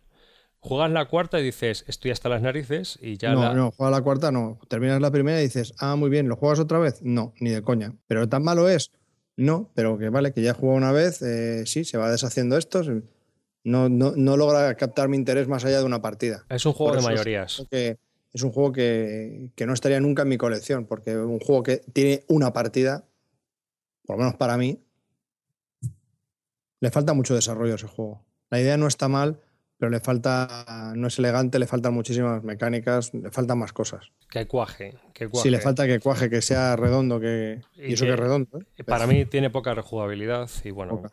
Juegas la cuarta y dices, estoy hasta las narices y ya no, la... no, juega la cuarta, no. Terminas la primera y dices, ah, muy bien, ¿lo juegas otra vez? No, ni de coña. ¿Pero tan malo es? No, pero que vale, que ya he jugado una vez, eh, sí, se va deshaciendo esto. No, no, no logra captar mi interés más allá de una partida. Es un juego de mayorías. creo que es un juego que, que no estaría nunca en mi colección, porque es un juego que tiene una partida, por lo menos para mí, le falta mucho desarrollo a ese juego. La idea no está mal, pero le falta, no es elegante, le faltan muchísimas mecánicas, le faltan más cosas. Que cuaje, que cuaje. Sí, le falta que cuaje, que sea redondo, que y, eso que, es redondo. ¿eh? Para mí tiene poca rejugabilidad y bueno.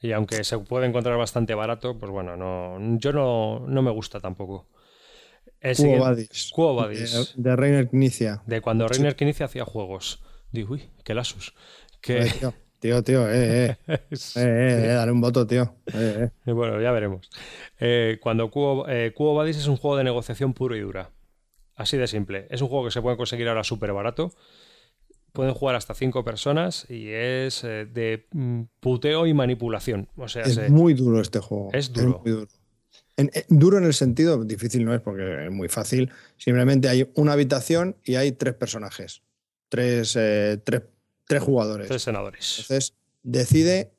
Y aunque se puede encontrar bastante barato, pues bueno, no, yo no, no me gusta tampoco. Badis. De, de Reiner Knizia. De cuando Reiner Knizia hacía juegos. Digo, uy, qué lasus. Que... tío, tío, eh, eh. eh, eh, dale un voto, tío. Eh, eh. Bueno, ya veremos. cuando Cubo, Cubo Badis es un juego de negociación puro y dura. Así de simple. Es un juego que se puede conseguir ahora súper barato. Pueden jugar hasta cinco personas y es de mm, puteo y manipulación. O sea, es muy duro este juego. Es duro. muy duro. En, duro en el sentido, difícil no es porque es muy fácil. Simplemente hay una habitación y hay tres personajes. Tres, tres Tres jugadores. Tres senadores. Entonces, decide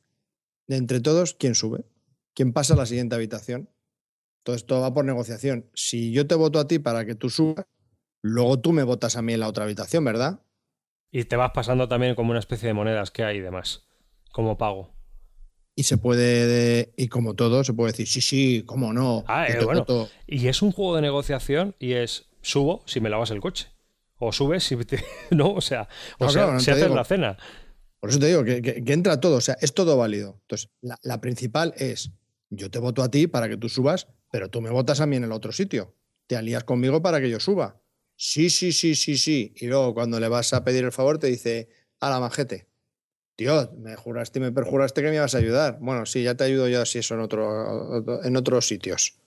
de entre todos quién sube, quién pasa a la siguiente habitación. Entonces, todo va por negociación. Si yo te voto a ti para que tú subas, luego tú me votas a mí en la otra habitación, ¿verdad? Y te vas pasando también como una especie de monedas que hay y demás, como pago. Y se puede, y como todo, se puede decir, sí, sí, cómo no. Ah, eh, bueno. Y es un juego de negociación y es, subo si me lavas el coche. O subes y no, o sea, o sea si haces la cena. Por eso te digo que, entra todo, o sea, es todo válido. Entonces, la, principal es, yo te voto a ti para que tú subas, pero tú me votas a mí en el otro sitio. Te alías conmigo para que yo suba. Sí, sí, sí, sí, sí. Y luego cuando le vas a pedir el favor te dice, a la majete. Tío, me juraste y me perjuraste que me ibas a ayudar. Bueno, sí, ya te ayudo yo así eso en, otro, en otros sitios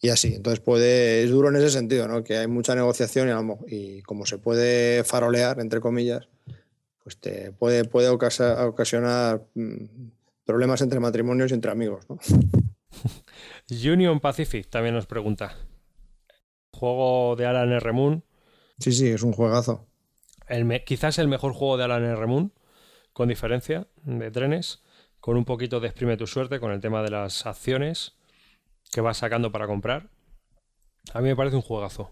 y así. Entonces puede, es duro en ese sentido, ¿no? Que hay mucha negociación y, como se puede farolear, entre comillas, pues te puede, puede ocasionar mm, problemas entre matrimonios y entre amigos, ¿no? Union Pacific también nos pregunta. Juego de Alan R. Moon. Sí, sí, es un juegazo. El quizás el mejor juego de Alan R. Moon, con diferencia, de trenes, con un poquito de exprime tu suerte, con el tema de las acciones que vas sacando para comprar. A mí me parece un juegazo.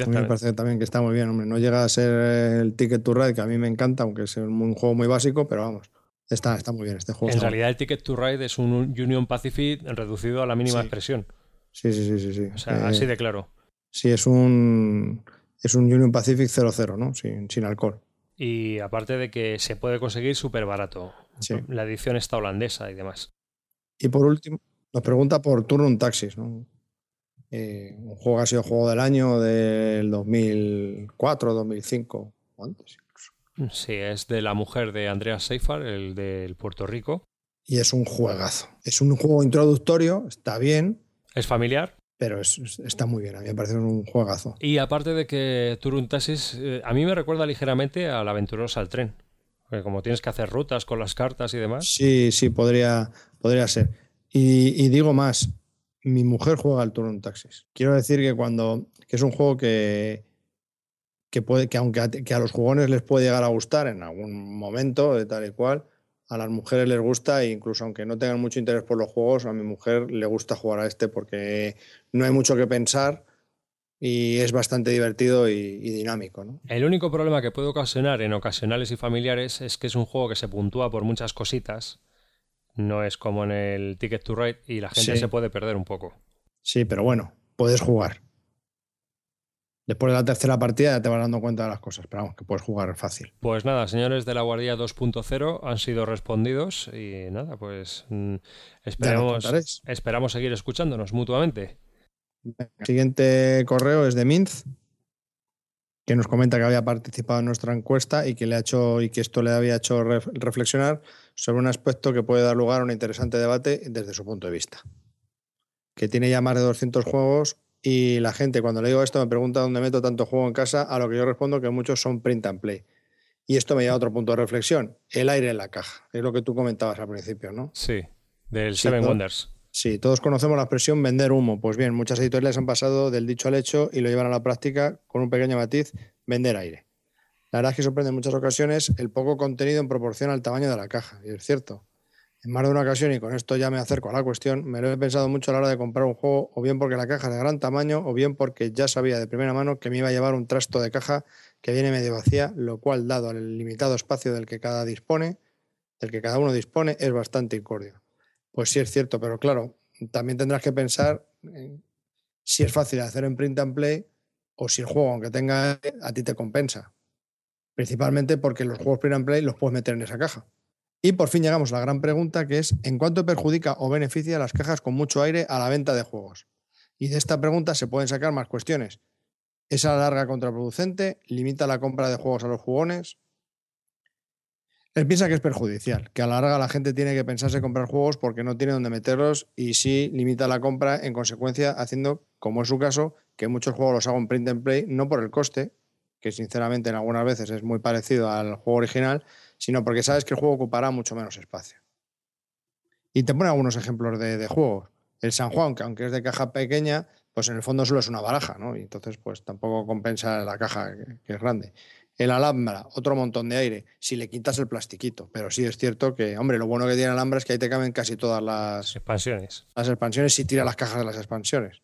A mí me parece también que está muy bien, hombre. No llega a ser el Ticket to Ride, que a mí me encanta, aunque es un juego muy básico, pero vamos, está, está muy bien este juego. En realidad el Ticket to Ride es un Union Pacific reducido a la mínima expresión. Sí, sí, sí, sí. O sea, así de claro. Sí, es un, es un Union Pacific 00, ¿no? Sin, sin alcohol. Y aparte de que se puede conseguir súper barato. La edición está holandesa y demás. Y por último, nos pregunta por Turn Taxis, ¿no? Eh, un juego que ha sido juego del año del 2004, 2005 o antes incluso. Sí, es de la mujer de Andreas Seifar, el del Puerto Rico. Y es un juegazo. Es un juego introductorio, está bien. Es familiar. Pero está muy bien, a mí me parece un juegazo. Y aparte de que Turun Taxis, eh, a mí me recuerda ligeramente a la aventurosa al tren. Porque como tienes que hacer rutas con las cartas y demás. Sí, sí, podría, podría ser. Y, digo más, mi mujer juega al Turno Taxis. Quiero decir que cuando que es un juego que, que puede que aunque a, que a los jugones les puede llegar a gustar en algún momento de tal y cual, a las mujeres les gusta e incluso aunque no tengan mucho interés por los juegos, a mi mujer le gusta jugar a este porque no hay mucho que pensar y es bastante divertido y, dinámico. El único problema que puede ocasionar en ocasionales y familiares es que es un juego que se puntúa por muchas cositas no es como en el Ticket to Ride y la gente se puede perder un poco. Sí, pero bueno, puedes jugar. Después de la tercera partida ya te vas dando cuenta de las cosas, pero vamos, que puedes jugar fácil. Pues nada, señores de la Guardia 2.0 han sido respondidos y nada, pues mm, esperamos, esperamos seguir escuchándonos mutuamente. El siguiente correo es de Minz, que nos comenta que había participado en nuestra encuesta y que le ha hecho y que esto le había hecho reflexionar sobre un aspecto que puede dar lugar a un interesante debate desde su punto de vista. Que tiene ya más de 200 juegos y la gente cuando le digo esto me pregunta dónde meto tanto juego en casa, a lo que yo respondo que muchos son print and play. Y esto me lleva a otro punto de reflexión, el aire en la caja, es lo que tú comentabas al principio, ¿no? Sí, del Seven Wonders. Sí, todos conocemos la expresión vender humo. Pues bien, muchas editoriales han pasado del dicho al hecho y lo llevan a la práctica con un pequeño matiz, vender aire. La verdad es que sorprende en muchas ocasiones el poco contenido en proporción al tamaño de la caja, y es cierto. en más de una ocasión, y con esto ya me acerco a la cuestión, me lo he pensado mucho a la hora de comprar un juego, o bien porque la caja es de gran tamaño, o bien porque ya sabía de primera mano que me iba a llevar un trasto de caja que viene medio vacía, lo cual, dado el limitado espacio del que cada dispone, del que cada uno dispone, es bastante incordio. Pues sí es cierto, pero claro, también tendrás que pensar si es fácil hacer en print and play o si el juego, aunque tenga, a ti te compensa. Principalmente porque los juegos print and play los puedes meter en esa caja. Y por fin llegamos a la gran pregunta que es ¿en cuánto perjudica o beneficia las cajas con mucho aire a la venta de juegos? Y de esta pregunta se pueden sacar más cuestiones. ¿Es a la larga contraproducente? ¿Limita la compra de juegos a los jugones? Él piensa que es perjudicial, que a la larga la gente tiene que pensarse comprar juegos porque no tiene dónde meterlos y sí limita la compra en consecuencia haciendo, como es su caso, que muchos juegos los hago en print and play, no por el coste, que sinceramente en algunas veces es muy parecido al juego original, sino porque sabes que el juego ocupará mucho menos espacio. Y te pone algunos ejemplos de, juegos. El San Juan, que aunque es de caja pequeña, pues en el fondo solo es una baraja, ¿no? Y entonces, pues tampoco compensa la caja que es grande. El Alhambra, otro montón de aire, si le quitas el plastiquito. Pero sí es cierto que, hombre, lo bueno que tiene Alhambra es que ahí te caben casi todas las expansiones. Las expansiones si tira las cajas de las expansiones.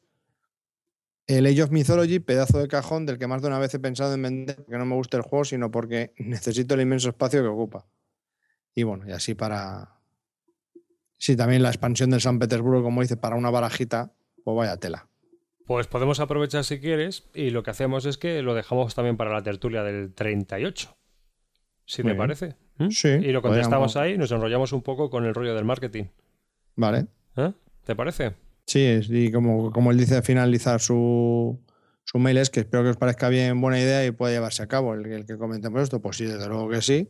El Age of Mythology, pedazo de cajón del que más de una vez he pensado en vender porque no me gusta el juego, sino porque necesito el inmenso espacio que ocupa. Y bueno, y así para. Sí, también la expansión del San Petersburgo, como dice, para una barajita, pues vaya tela. Pues podemos aprovechar si quieres y lo que hacemos es que lo dejamos también para la tertulia del 38. Si te parece. ¿Mm? Sí. Y lo contestamos ahí, nos enrollamos un poco con el rollo del marketing. Vale. ¿Eh? ¿Te parece? Sí, y como, como él dice, finalizar su, su mail es que espero que os parezca bien buena idea y pueda llevarse a cabo el, el que comentemos esto. Pues sí, desde luego que sí.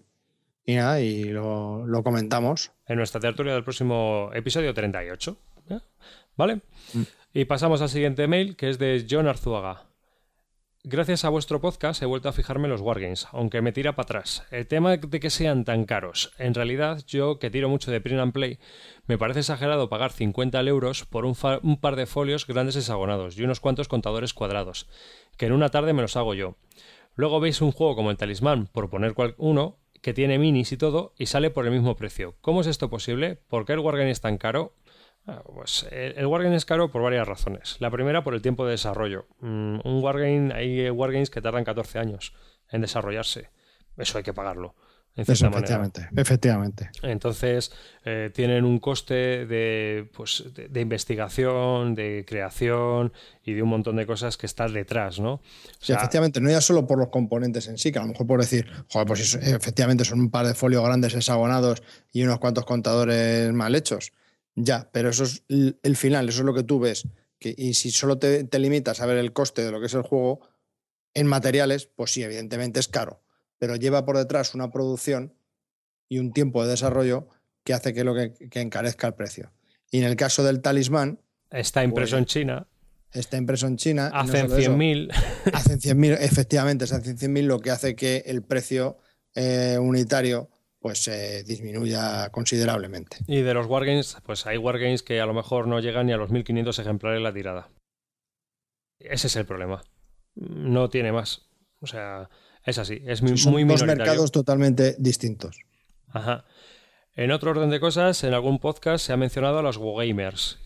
Y nada, y lo, lo comentamos. En nuestra tertulia del próximo episodio 38. ¿eh? ¿Vale? Mm. Y pasamos al siguiente mail, que es de John Arzuaga. Gracias a vuestro podcast he vuelto a fijarme en los Wargames, aunque me tira para atrás. El tema de que sean tan caros. En realidad, yo, que tiro mucho de print and play, me parece exagerado pagar 50 euros por un, par de folios grandes hexagonados y unos cuantos contadores cuadrados, que en una tarde me los hago yo. Luego veis un juego como el Talismán, por poner uno, que tiene minis y todo, y sale por el mismo precio. ¿Cómo es esto posible? ¿Por qué el Wargame es tan caro? Ah, pues eh, el Wargame es caro por varias razones. La primera, por el tiempo de desarrollo. Mm, un Wargame, hay Wargames que tardan 14 años en desarrollarse. Eso hay que pagarlo. efectivamente, efectivamente. Entonces, eh, tienen un coste de, pues, de, investigación, de creación y de un montón de cosas que están detrás, ¿no? sí, efectivamente, no ya solo por los componentes en sí, que a lo mejor por decir, joder, pues efectivamente son un par de folios grandes hexagonados y unos cuantos contadores mal hechos ya, pero eso es el final, eso es lo que tú ves. Que, y si solo te, limitas a ver el coste de lo que es el juego en materiales, pues sí, evidentemente es caro, pero lleva por detrás una producción y un tiempo de desarrollo que hace que lo que, encarezca el precio. Y en el caso del talismán... Está impreso pues en China. Está impreso en China. Hacen 100.000. Hacen 100.000, efectivamente, hacen 100.000, lo que hace que el precio eh, unitario pues se disminuya considerablemente. Y de los Wargames, pues hay Wargames que a lo mejor no llegan ni a los 1500 ejemplares la tirada. Ese es el problema. No tiene más. O sea, es así. Es muy, Son dos mercados totalmente distintos. Ajá. En otro orden de cosas, en algún podcast se ha mencionado a los Wargamers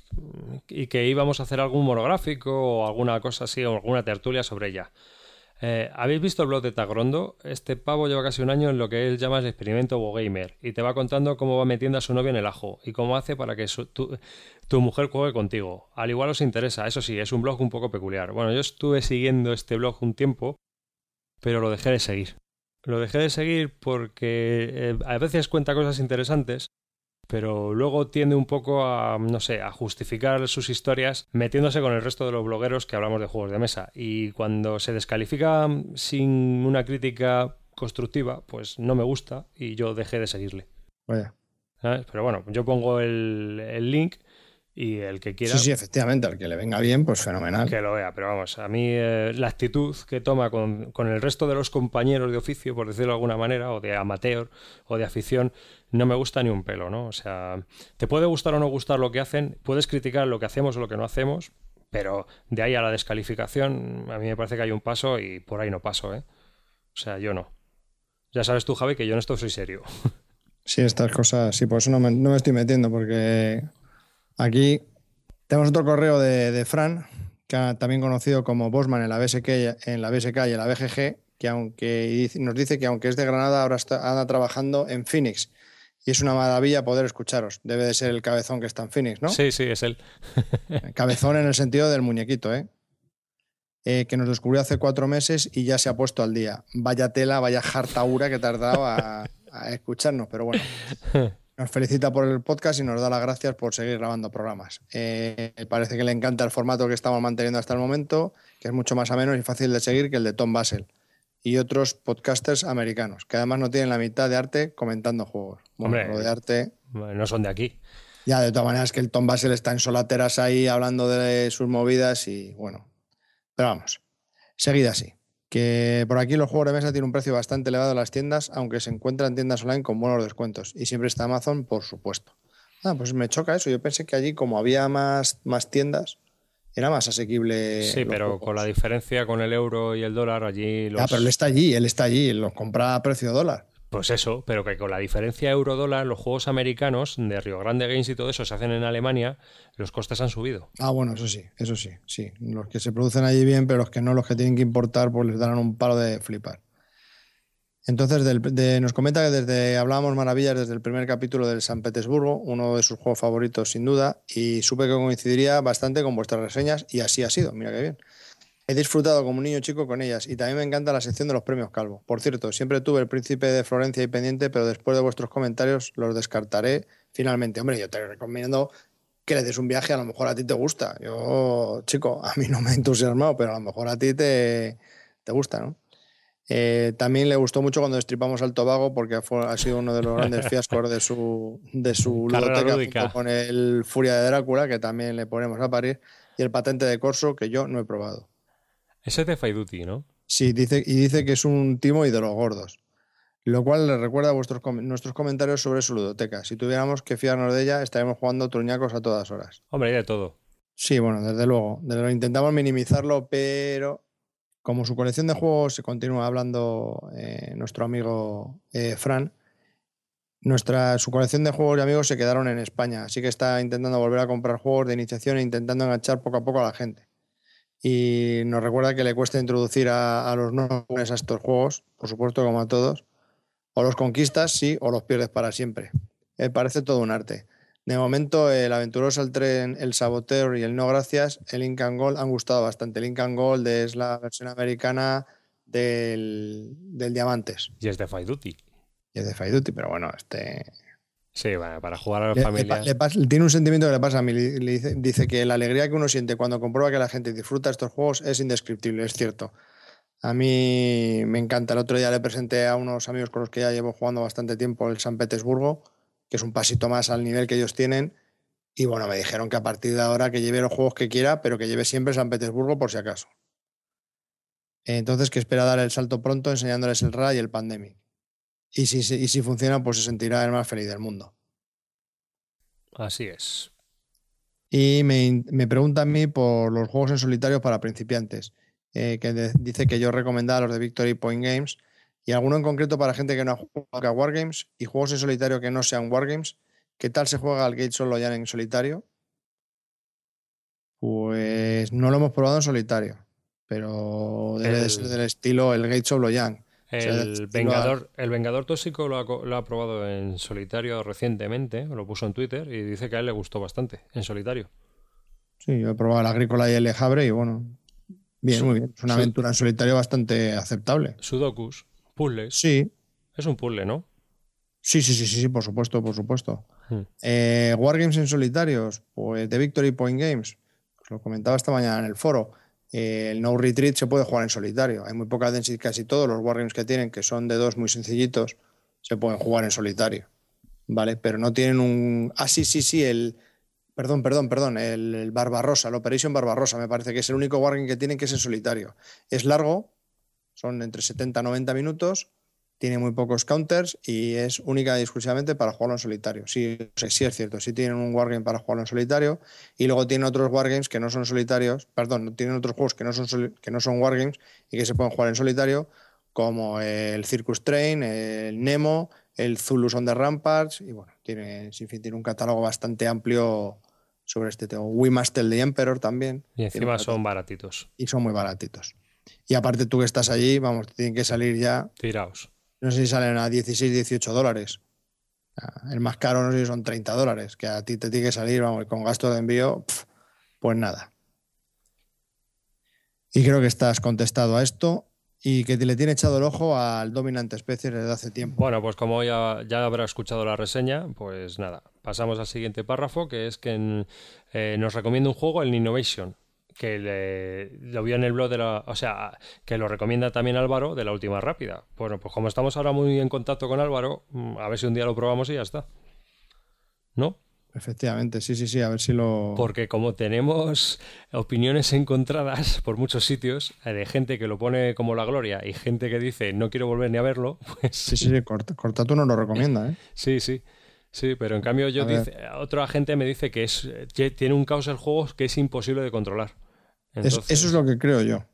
y que íbamos a hacer algún monográfico o alguna cosa así o alguna tertulia sobre ella. Eh, ¿Habéis visto el blog de Tagrondo? Este pavo lleva casi un año en lo que él llama el experimento Wogamer y te va contando cómo va metiendo a su novia en el ajo y cómo hace para que tu, mujer juegue contigo. Al igual os interesa, eso sí, es un blog un poco peculiar. Bueno, yo estuve siguiendo este blog un tiempo, pero lo dejé de seguir. Lo dejé de seguir porque eh, a veces cuenta cosas interesantes, pero luego tiende un poco a, no sé, a justificar sus historias metiéndose con el resto de los blogueros que hablamos de juegos de mesa. Y cuando se descalifica sin una crítica constructiva, pues no me gusta y yo dejé de seguirle. Vaya. Pero bueno, yo pongo el, el link y el que quiera. Sí, sí, efectivamente, al que le venga bien, pues fenomenal. Que lo vea, pero vamos, a mí eh, la actitud que toma con, con, el resto de los compañeros de oficio, por decirlo de alguna manera, o de amateur o de afición, no me gusta ni un pelo, ¿no? O sea, te puede gustar o no gustar lo que hacen, puedes criticar lo que hacemos o lo que no hacemos, pero de ahí a la descalificación, a mí me parece que hay un paso y por ahí no paso, ¿eh? O sea, yo no. Ya sabes tú, Javi, que yo en esto soy serio. Sí, estas cosas, sí, por eso no me, no me estoy metiendo, porque aquí tenemos otro correo de, de Fran, que ha- también conocido como Bosman en la BSK, y- en la BSK y en la BGG, que aunque nos dice que aunque es de Granada, ahora está, anda trabajando en Phoenix. Y es una maravilla poder escucharos. Debe de ser el cabezón que está en Phoenix, ¿no? Sí, sí, es él. Cabezón en el sentido del muñequito, ¿eh? Eh, que nos descubrió hace cuatro meses y ya se ha puesto al día. Vaya tela, vaya jartaura que te has dado a, a escucharnos, pero bueno. Nos felicita por el podcast y nos da las gracias por seguir grabando programas. Eh, parece que le encanta el formato que estamos manteniendo hasta el momento, que es mucho más ameno y fácil de seguir que el de Tom Basel y otros podcasters americanos, que además no tienen la mitad de arte comentando juegos. Bueno, Hombre. lo de arte No son de aquí. ya, de todas maneras que el Tom Basel está en solateras ahí hablando de sus movidas y bueno. Pero vamos, seguida así. Que por aquí los juegos de mesa tienen un precio bastante elevado en las tiendas, aunque se encuentran tiendas online con buenos descuentos. Y siempre está Amazon, por supuesto. Ah, pues me choca eso. Yo pensé que allí, como había más, más tiendas, era más asequible. Sí, pero juegos. con la diferencia con el euro y el dólar, allí los... Ah, pero él está allí, él está allí, los compra a precio dólar. Pues eso, pero que con la diferencia euro-dólar, los juegos americanos de Rio Grande Games y todo eso se hacen en Alemania, los costes han subido. Ah, bueno, eso sí, eso sí, sí. Los que se producen allí bien, pero los que no, los que tienen que importar, pues les darán un palo de flipar. Entonces, del- de- nos comenta que desde hablábamos maravillas desde el primer capítulo del San Petersburgo, uno de sus juegos favoritos sin duda, y supe que coincidiría bastante con vuestras reseñas y así ha sido, mira qué bien. He disfrutado como un niño chico con ellas y también me encanta la sección de los premios Calvo. Por cierto, siempre tuve el príncipe de Florencia y pendiente, pero después de vuestros comentarios los descartaré finalmente. Hombre, yo te recomiendo que le des un viaje, a lo mejor a ti te gusta. Yo, chico, a mí no me ha entusiasmado, pero a lo mejor a ti te, te gusta, ¿no? Eh, también le gustó mucho cuando destripamos al Tobago porque fue- ha sido uno de los grandes fiascos de su, de su ludoteca junto con el Furia de Drácula, que también le ponemos a parir, y el patente de Corso, que yo no he probado. Ese es de Fire Duty, ¿no? Sí, dice, y dice que es un timo y de los gordos. Lo cual le recuerda a vuestros, nuestros comentarios sobre su ludoteca. Si tuviéramos que fiarnos de ella, estaríamos jugando truñacos a todas horas. Hombre, hay de todo. Sí, bueno, desde luego. Desde luego intentamos minimizarlo, pero como su colección de juegos se continúa hablando eh, nuestro amigo eh, Fran, nuestra, su colección de juegos y amigos se quedaron en España, así que está intentando volver a comprar juegos de iniciación e intentando enganchar poco a poco a la gente. Y nos recuerda que le cuesta introducir a, a los no a estos juegos, por supuesto, como a todos. O los conquistas, sí, o los pierdes para siempre. Me parece todo un arte. De momento, el Aventuroso, el Tren, el Saboteur y el No Gracias, el Incan Gold han gustado bastante. El Incan Gold es la versión americana del, del Diamantes. Y es de Fire Duty. Y es de Fire Duty, pero bueno, este. Sí, bueno, para jugar a las le- tiene un sentimiento que le pasa a mí. Dice, dice que la alegría que uno siente cuando comprueba que la gente disfruta estos juegos es indescriptible, es cierto. A mí me encanta. El otro día le presenté a unos amigos con los que ya llevo jugando bastante tiempo el San Petersburgo, que es un pasito más al nivel que ellos tienen. Y bueno, me dijeron que a partir de ahora que lleve los juegos que quiera, pero que lleve siempre San Petersburgo por si acaso. Entonces, que espera dar el salto pronto enseñándoles el RA y el Pandemic. Y si, y si funciona, pues se sentirá el más feliz del mundo. Así es. Y me, me pregunta a mí por los juegos en solitario para principiantes, eh, que de- dice que yo recomendaba los de Victory Point Games y alguno en concreto para gente que no ha jugado a Wargames y juegos en solitario que no sean Wargames. ¿Qué tal se juega al Gate Solo ya en solitario? Pues no lo hemos probado en solitario, pero debe de ser del estilo el Gate Solo Yang. El Vengador, el Vengador Tóxico lo ha, co- lo ha probado en solitario recientemente, lo puso en Twitter y dice que a él le gustó bastante en solitario. Sí, yo he probado el Agrícola y el Lejabre y bueno, bien, muy bien. Es una aventura en solitario bastante aceptable. Sudokus, puzzles. Sí, Es un puzzle, ¿no? Sí, sí, sí, sí, sí, por supuesto, por supuesto. Hmm. Eh, Wargames en solitarios, pues de Victory Point Games, os lo comentaba esta mañana en el foro. El No Retreat se puede jugar en solitario. Hay muy poca density, casi todos los Wargames que tienen, que son de dos muy sencillitos, se pueden jugar en solitario. ¿Vale? Pero no tienen un. Ah, sí, sí, sí, el. Perdón, perdón, perdón, el, el Barbarossa, el Operation Barbarossa, me parece que es el único Wargame que tienen que es en solitario. Es largo, son entre 70 y 90 minutos, tiene muy pocos counters y es única y exclusivamente para jugarlo en solitario. Sí, sí, es cierto, sí tienen un wargame para jugarlo en solitario y luego tienen otros wargames que no son solitarios, perdón, tienen otros juegos que no son, que no son wargames y que se pueden jugar en solitario, como el Circus Train, el Nemo, el Zulus on the Ramparts, y bueno, tiene, tiene un catálogo bastante amplio sobre este tema. We Master the Emperor también. Y encima son baratitos. Y son muy baratitos. Y aparte tú que estás allí, vamos, tienen que salir ya. Tiraos. No sé si salen a 16, 18 dólares. El más caro no sé si son 30 dólares, que a ti te tiene que salir, vamos, con gasto de envío, pues nada. Y creo que estás contestado a esto y que le tiene echado el ojo al dominante especie desde hace tiempo. Bueno, pues como ya, ya habrá escuchado la reseña, pues nada, pasamos al siguiente párrafo, que es que eh, nos recomienda un juego, el Innovation, que lo vio en el blog de la... O sea, que lo recomienda también Álvaro de la última rápida. Bueno, pues como estamos ahora muy en contacto con Álvaro, mm, a ver si un día lo probamos y ya está. ¿No? Efectivamente, sí, sí, sí, a ver si lo... Porque como tenemos opiniones encontradas por muchos sitios, eh, de gente que lo pone como la gloria y gente que dice no quiero volver ni a verlo, pues... Sí, sí, sí corta, tú no lo recomienda, ¿eh? Sí, sí. Sí, pero en cambio yo dice, otra gente me dice que es que tiene un caos el juego que es imposible de controlar. Eso es lo que creo yo.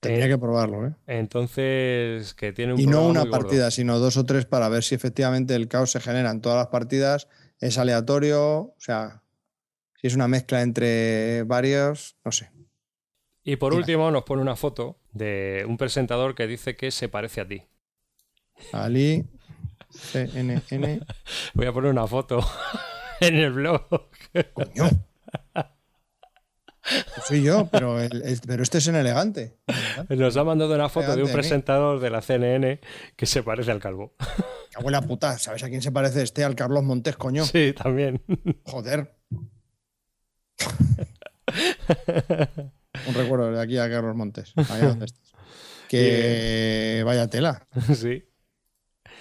Tendría eh, que probarlo, ¿eh? Entonces, que tiene un Y no una partida, sino dos o tres para ver si efectivamente el caos se genera en todas las partidas es aleatorio, o sea, si es una mezcla entre varios, no sé. Y por último nos pone una foto de un presentador que dice que se parece a ti. Ali CNN. Voy a poner una foto en el blog. Coño. Soy yo, pero, pero este es en elegante. Nos ha mandado una foto de un presentador de la CNN que se parece al calvo. Abuela puta, ¿sabes a quién se parece este? Al Carlos Montes, coño. Sí, también. Joder. Un recuerdo de aquí a Carlos Montes. Que vaya tela. Sí.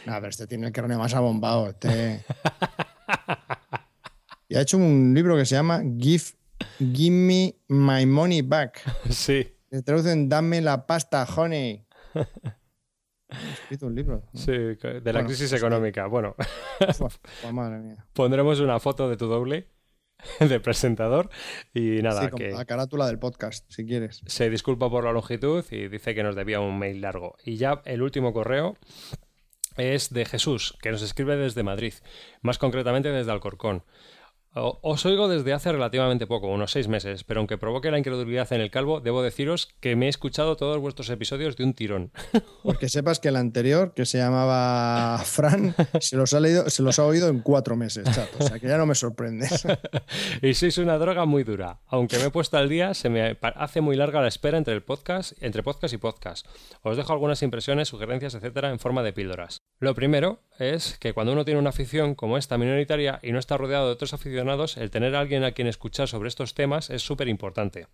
A ver, este tiene el cráneo más abombado. Este... y ha hecho un libro que se llama Give, Give Me My Money Back. Sí. Se traducen Dame la pasta, honey escrito un libro. Sí, de la crisis económica. Bueno, pondremos una foto de tu doble de presentador y nada. que la carátula del podcast, si quieres. Se disculpa por la longitud y dice que nos debía un mail largo. Y ya el último correo es de Jesús, que nos escribe desde Madrid, más concretamente desde Alcorcón. Os oigo desde hace relativamente poco, unos seis meses, pero aunque provoque la incredulidad en el calvo, debo deciros que me he escuchado todos vuestros episodios de un tirón. Porque sepas que el anterior, que se llamaba Fran, se los ha, leído, se los ha oído en cuatro meses, chato. O sea que ya no me sorprende. y sois una droga muy dura. Aunque me he puesto al día, se me hace muy larga la espera entre el podcast, entre podcast y podcast. Os dejo algunas impresiones, sugerencias, etcétera, en forma de píldoras. Lo primero es que cuando uno tiene una afición como esta minoritaria y no está rodeado de otros aficionados, el tener a alguien a quien escuchar sobre estos temas es súper importante.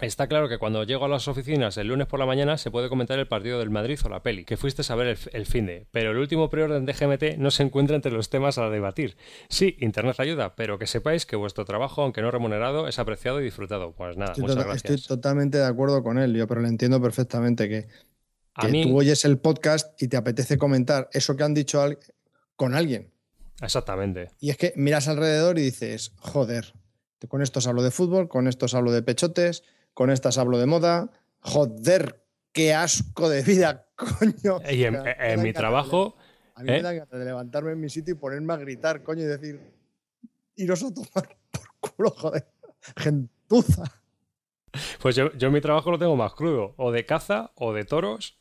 Está claro que cuando llego a las oficinas el lunes por la mañana se puede comentar el partido del Madrid o la peli, que fuiste a ver el, el fin de, pero el último preorden de GMT no se encuentra entre los temas a debatir. Sí, Internet ayuda, pero que sepáis que vuestro trabajo, aunque no remunerado, es apreciado y disfrutado. Pues nada, estoy, muchas gracias. estoy totalmente de acuerdo con él, yo, pero le entiendo perfectamente que, tú oyes el podcast y te apetece comentar eso que han dicho con alguien. Exactamente. Y es que miras alrededor y dices, joder, con estos hablo de fútbol, con estos hablo de pechotes, con estas hablo de moda, joder, qué asco de vida, coño. Y en, mi trabajo... A mí me ¿eh? da ganas de levantarme en mi sitio y ponerme a gritar, coño, y decir, iros a tomar por culo, joder, gentuza. Pues yo, yo mi trabajo lo tengo más crudo, o de caza, o de toros,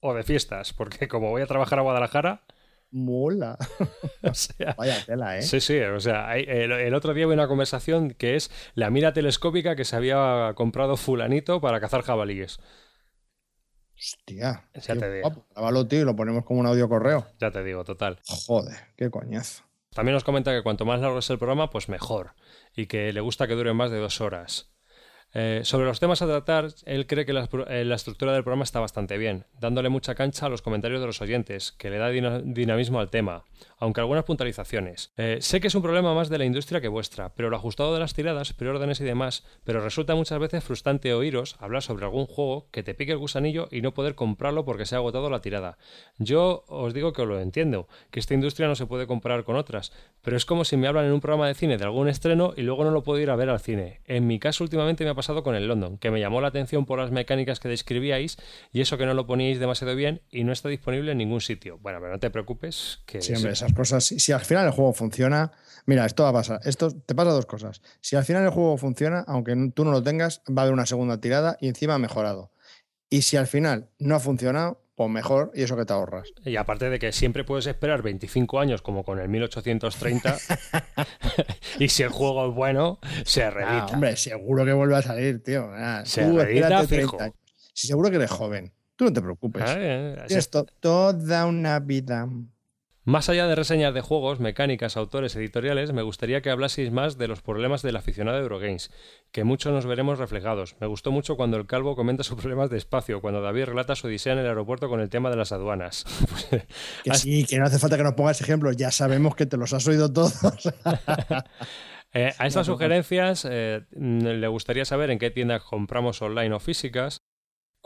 o de fiestas, porque como voy a trabajar a Guadalajara, mola. Vaya tela, ¿eh? Sí, sí, o sea, el, otro día hubo una conversación que es la mira telescópica que se había comprado fulanito para cazar jabalíes. Hostia. Ya te digo. tío, y lo ponemos como un audio correo. Ya te digo, total. Joder, qué coñazo. También nos comenta que cuanto más largo es el programa, pues mejor. Y que le gusta que dure más de dos horas. Eh, sobre los temas a tratar, él cree que eh, la, estructura del programa está bastante bien, dándole mucha cancha a los comentarios de los oyentes, que le da dinamismo al tema, aunque algunas puntualizaciones. Eh, sé que es un problema más de la industria que vuestra, pero lo ajustado de las tiradas, preórdenes y demás, pero resulta muchas veces frustrante oíros hablar sobre algún juego que te pique el gusanillo y no poder comprarlo porque se ha agotado la tirada. Yo os digo que lo entiendo, que esta industria no se puede comparar con otras, pero es como si me hablan en un programa de cine de algún estreno y luego no lo puedo ir a ver al cine. En mi caso últimamente me ha pasado con el London, que me llamó la atención por las mecánicas que describíais y eso que no lo poníais demasiado bien y no está disponible en ningún sitio. Bueno, pero no te preocupes. Que sí, hombre, esas cosas, si, al final el juego funciona, mira, esto va a pasar, esto te pasa dos cosas. Si al final el juego funciona, aunque tú no lo tengas, va a haber una segunda tirada y encima mejorado. Y si al final no ha funcionado, pues mejor y eso que te ahorras. Y aparte de que siempre puedes esperar 25 años como con el 1830 y si el juego es bueno, se reedita. hombre, seguro que vuelve a salir, tío. se reedita fijo. Si seguro que eres joven. Tú no te preocupes. Esto toda una vida. Más allá de reseñas de juegos, mecánicas, autores, editoriales, me gustaría que hablaseis más de los problemas del aficionado a Eurogames, que muchos nos veremos reflejados. Me gustó mucho cuando el calvo comenta sus problemas de espacio, cuando David relata su odisea en el aeropuerto con el tema de las aduanas. que sí, que no hace falta que nos pongas ejemplos, ya sabemos que te los has oído todos. Eh, a estas sugerencias eh, le gustaría saber en qué tiendas compramos online o físicas,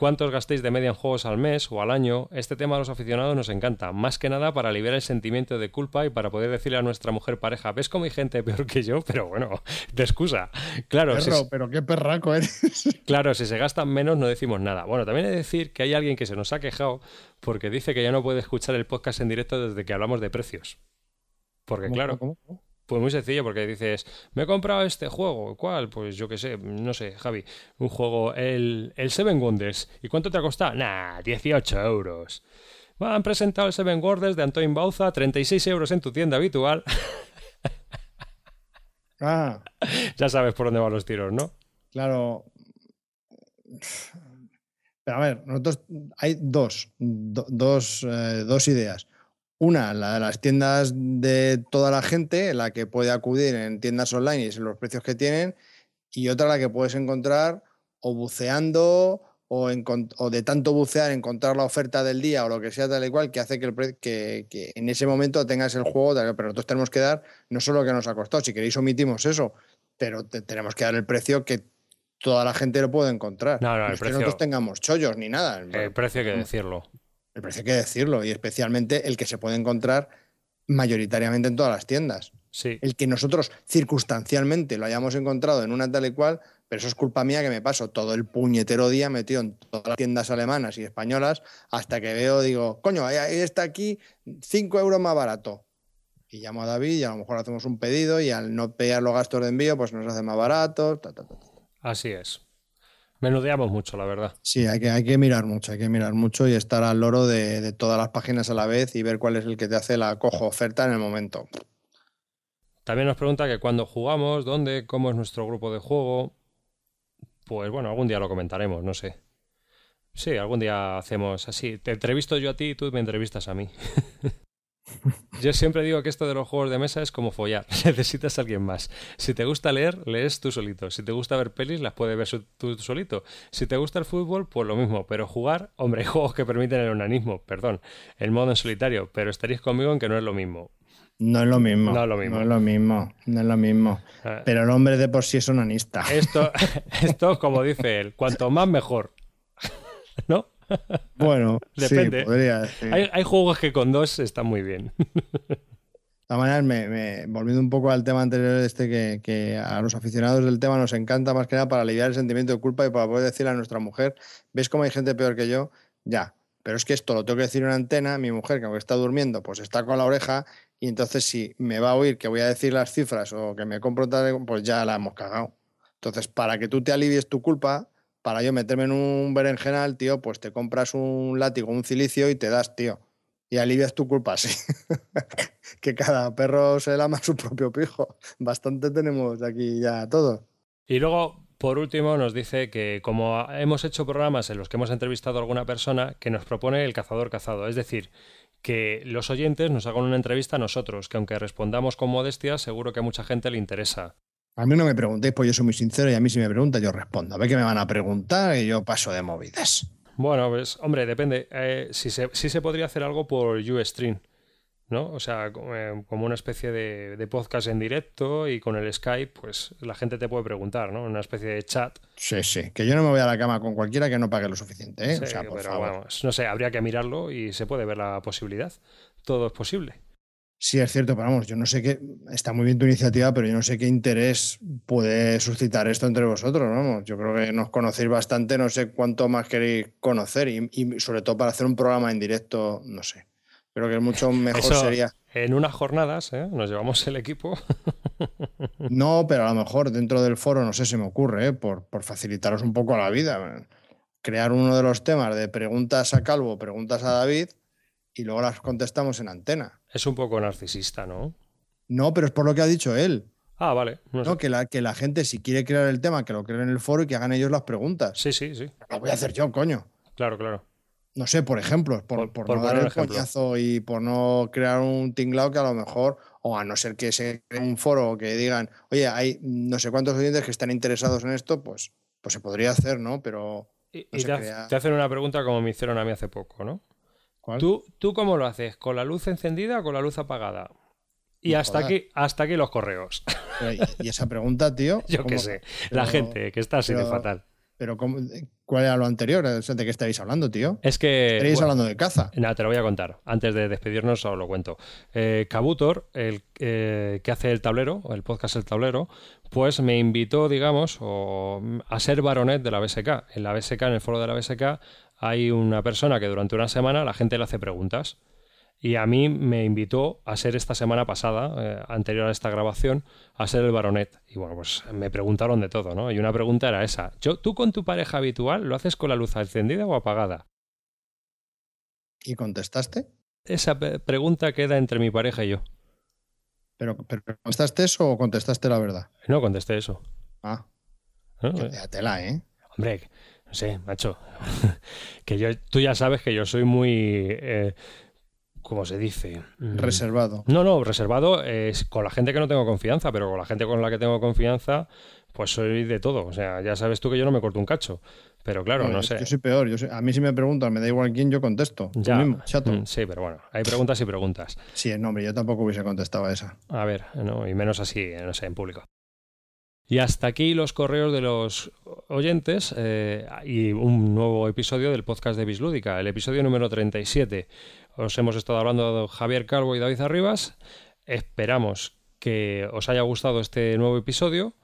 cuántos gastéis de media en juegos al mes o al año, este tema a los aficionados nos encanta, más que nada para aliviar el sentimiento de culpa y para poder decirle a nuestra mujer pareja, ves como hay gente peor que yo, pero bueno, de excusa. Claro, pero qué perraco eres. Claro, si se gastan menos no decimos nada. Bueno, también he de decir que hay alguien que se nos ha quejado porque dice que ya no puede escuchar el podcast en directo desde que hablamos de precios. Porque claro, pues muy sencillo, porque dices, me he comprado este juego, ¿cuál? Pues yo qué sé, no sé, Javi, un juego, el, el Seven Wonders. ¿Y cuánto te ha costado? Nah, 18 euros. han presentado el Seven Wonders de Antoine Bauza, 36 euros en tu tienda habitual. Ah. ya sabes por dónde van los tiros, ¿no? Claro. Pero a ver, nosotros hay dos, dos, eh, dos ideas. Una, la de las tiendas de toda la gente, la que puede acudir en tiendas online y los precios que tienen. Y otra, la que puedes encontrar o buceando o, o, de tanto bucear, encontrar la oferta del día o lo que sea tal y cual, que hace que, el que, que, en ese momento tengas el juego. Pero nosotros tenemos que dar no solo lo que nos ha costado, si queréis omitimos eso, pero tenemos que dar el precio que toda la gente lo puede encontrar. No, no, el es precio, que nosotros tengamos chollos ni nada. El precio hay que decirlo. Me parece que decirlo, y especialmente el que se puede encontrar mayoritariamente en todas las tiendas. Sí. El que nosotros circunstancialmente lo hayamos encontrado en una tal y cual, pero eso es culpa mía que me paso todo el puñetero día metido en todas las tiendas alemanas y españolas hasta que veo, digo, coño, ahí está aquí 5 euros más barato. Y llamo a David y a lo mejor hacemos un pedido y al no pagar los gastos de envío, pues nos hace más barato. Así es. Menudeamos mucho, la verdad. Sí, hay que, hay que mirar mucho, hay que mirar mucho y estar al loro de, todas las páginas a la vez y ver cuál es el que te hace la cojo oferta en el momento. También nos pregunta que cuándo jugamos, dónde, cómo es nuestro grupo de juego. Pues bueno, algún día lo comentaremos, no sé. Sí, algún día hacemos así. Te entrevisto yo a ti y tú me entrevistas a mí. Yo siempre digo que esto de los juegos de mesa es como follar. Necesitas a alguien más. Si te gusta leer, lees tú solito. Si te gusta ver pelis, las puedes ver tú solito. Si te gusta el fútbol, pues lo mismo. Pero jugar, hombre, hay juegos que permiten el onanismo, perdón, el modo en solitario. Pero estaréis conmigo en que no es lo mismo. No es lo mismo. No es lo mismo. No es lo mismo. No es lo mismo. Ah. Pero el hombre de por sí es onanista. Esto, esto como dice él, cuanto más mejor. ¿No? Bueno, depende. Hay, juegos que con dos están muy bien. De todas maneras, me, volviendo un poco al tema anterior, este que, a los aficionados del tema nos encanta más que nada para aliviar el sentimiento de culpa y para poder decirle a nuestra mujer, ¿ves cómo hay gente peor que yo? Ya, pero es que esto lo tengo que decir en antena, mi mujer que aunque está durmiendo, pues está con la oreja y entonces si me va a oír que voy a decir las cifras o que me compro tal, pues ya la hemos cagado. Entonces, para que tú te alivies tu culpa, para yo meterme en un berenjenal, tío, pues te compras un látigo, un cilicio y te das, tío. Y alivias tu culpa, sí. que cada perro se lama su propio pijo. Bastante tenemos aquí ya todo. Y luego, por último, nos dice que como hemos hecho programas en los que hemos entrevistado a alguna persona, que nos propone el cazador cazado. Es decir, que los oyentes nos hagan una entrevista a nosotros, que aunque respondamos con modestia, seguro que a mucha gente le interesa. A mí no me preguntéis, pues yo soy muy sincero y a mí si me preguntan yo respondo. A ver qué me van a preguntar y yo paso de movidas. Bueno, pues hombre, depende. Eh, si se, sí se podría hacer algo por Ustream, ¿no? O sea, eh, como una especie de, podcast en directo y con el Skype, pues la gente te puede preguntar, ¿no? Una especie de chat. Sí, sí. Que yo no me voy a la cama con cualquiera que no pague lo suficiente, ¿eh? o sea, por pero no sé, habría que mirarlo y se puede ver la posibilidad. Todo es posible. Sí, es cierto, pero vamos, yo no sé qué, está muy bien tu iniciativa, pero yo no sé qué interés puede suscitar esto entre vosotros, vamos. Yo creo que nos conocéis bastante, no sé cuánto más queréis conocer y, y sobre todo para hacer un programa en directo, no sé. Creo que mucho mejor sería. En unas jornadas, ¿eh? Nos llevamos el equipo. no, pero a lo mejor dentro del foro, no sé, se me ocurre, ¿eh? por, por facilitaros un poco la vida. Crear uno de los temas de preguntas a Calvo, preguntas a David y luego las contestamos en antena. Es un poco narcisista, ¿no? No, pero es por lo que ha dicho él. Ah, vale. No, que, la, que la gente, si quiere crear el tema, que lo creen en el foro y que hagan ellos las preguntas. Sí, sí, sí. Lo voy a hacer yo, coño. Claro, claro. No sé, por ejemplo, por, por, no dar el coñazo y por no crear un tinglao que a lo mejor, o a no ser que se cree un foro que digan, oye, hay no sé cuántos oyentes que están interesados en esto, pues, pues se podría hacer, ¿no? Pero. y, te, hacen una pregunta como me hicieron a mí hace poco, ¿no? ¿Tú, ¿Tú cómo lo haces? ¿Con la luz encendida o con la luz apagada? Y hasta aquí, hasta aquí los correos. ¿Y esa pregunta, tío? Yo qué sé. la gente que está así de fatal. Pero ¿cuál era lo anterior? ¿De qué estáis hablando, tío? Es que... ¿Estáis hablando de caza? Nada, te lo voy a contar. Antes de despedirnos os lo cuento. Eh, Kabutor, el eh, que hace el tablero, el podcast El Tablero, pues me invitó, digamos, a ser baronet de la BSK. En la BSK, en el foro de la BSK, hay una persona que durante una semana la gente le hace preguntas. Y a mí me invitó a ser esta semana pasada, eh, anterior a esta grabación, a ser el baronet. Y bueno, pues me preguntaron de todo, ¿no? Y una pregunta era esa. Yo, ¿Tú con tu pareja habitual lo haces con la luz encendida o apagada? ¿Y contestaste? Esa pregunta queda entre mi pareja y yo. ¿Pero, pero contestaste eso o contestaste la verdad? No, contesté eso. Ah. ¿No? tela, ¿eh? Hombre, no sé, macho. que yo, tú ya sabes que yo soy muy. Eh, ¿Cómo se dice? Mm. Reservado. No, no, reservado es con la gente que no tengo confianza, pero con la gente con la que tengo confianza, pues soy de todo. O sea, ya sabes tú que yo no me corto un cacho. Pero claro, no, sé. Yo soy peor. a mí si me preguntan, me da igual quién, yo contesto. Ya. Mismo, chato. Mm, sí, pero bueno, hay preguntas y preguntas. Sí, no, hombre, yo tampoco hubiese contestado a esa. A ver, no, y menos así, no sé, en público. Y hasta aquí los correos de los oyentes eh, y un nuevo episodio del podcast de Bislúdica, el episodio número 37. Os hemos estado hablando de Javier Calvo y David Arribas. Esperamos que os haya gustado este nuevo episodio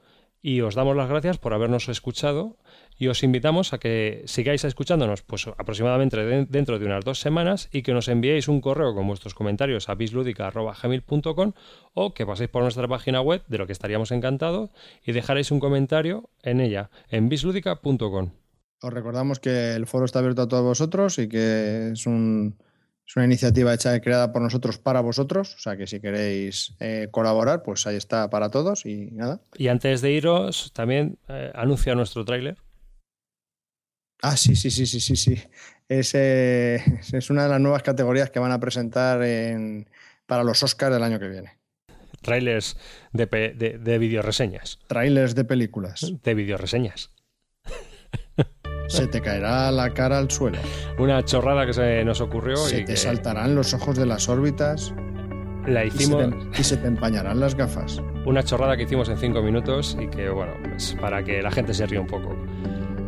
y os damos las gracias por habernos escuchado y os invitamos a que sigáis escuchándonos pues aproximadamente dentro de unas dos semanas y que nos enviéis un correo con vuestros comentarios a bisludica.gmail.com o que paséis por nuestra página web de lo que estaríamos encantados y dejaréis un comentario en ella en bisludica.com Os recordamos que el foro está abierto a todos vosotros y que es un, es una iniciativa hecha y creada por nosotros para vosotros, o sea que si queréis eh, colaborar, pues ahí está para todos y nada. Y antes de iros, también eh, anuncia nuestro tráiler. Ah, sí, sí, sí, sí, sí, sí. Es, eh, es una de las nuevas categorías que van a presentar en, para los Oscars del año que viene. Trailers de, de, de videoreseñas. Trailers de películas. De videoreseñas. Se te caerá la cara al suelo. Una chorrada que se nos ocurrió. Se te saltarán los ojos de las órbitas. La hicimos. Y se, te, empañarán las gafas. Una chorrada que hicimos en cinco minutos y que, bueno, pues para que la gente se ríe un poco.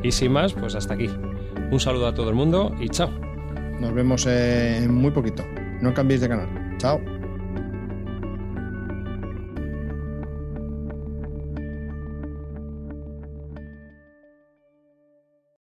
Y sin más, pues hasta aquí. Un saludo a todo el mundo y chao. Nos vemos en muy poquito. No cambiéis de canal. Chao.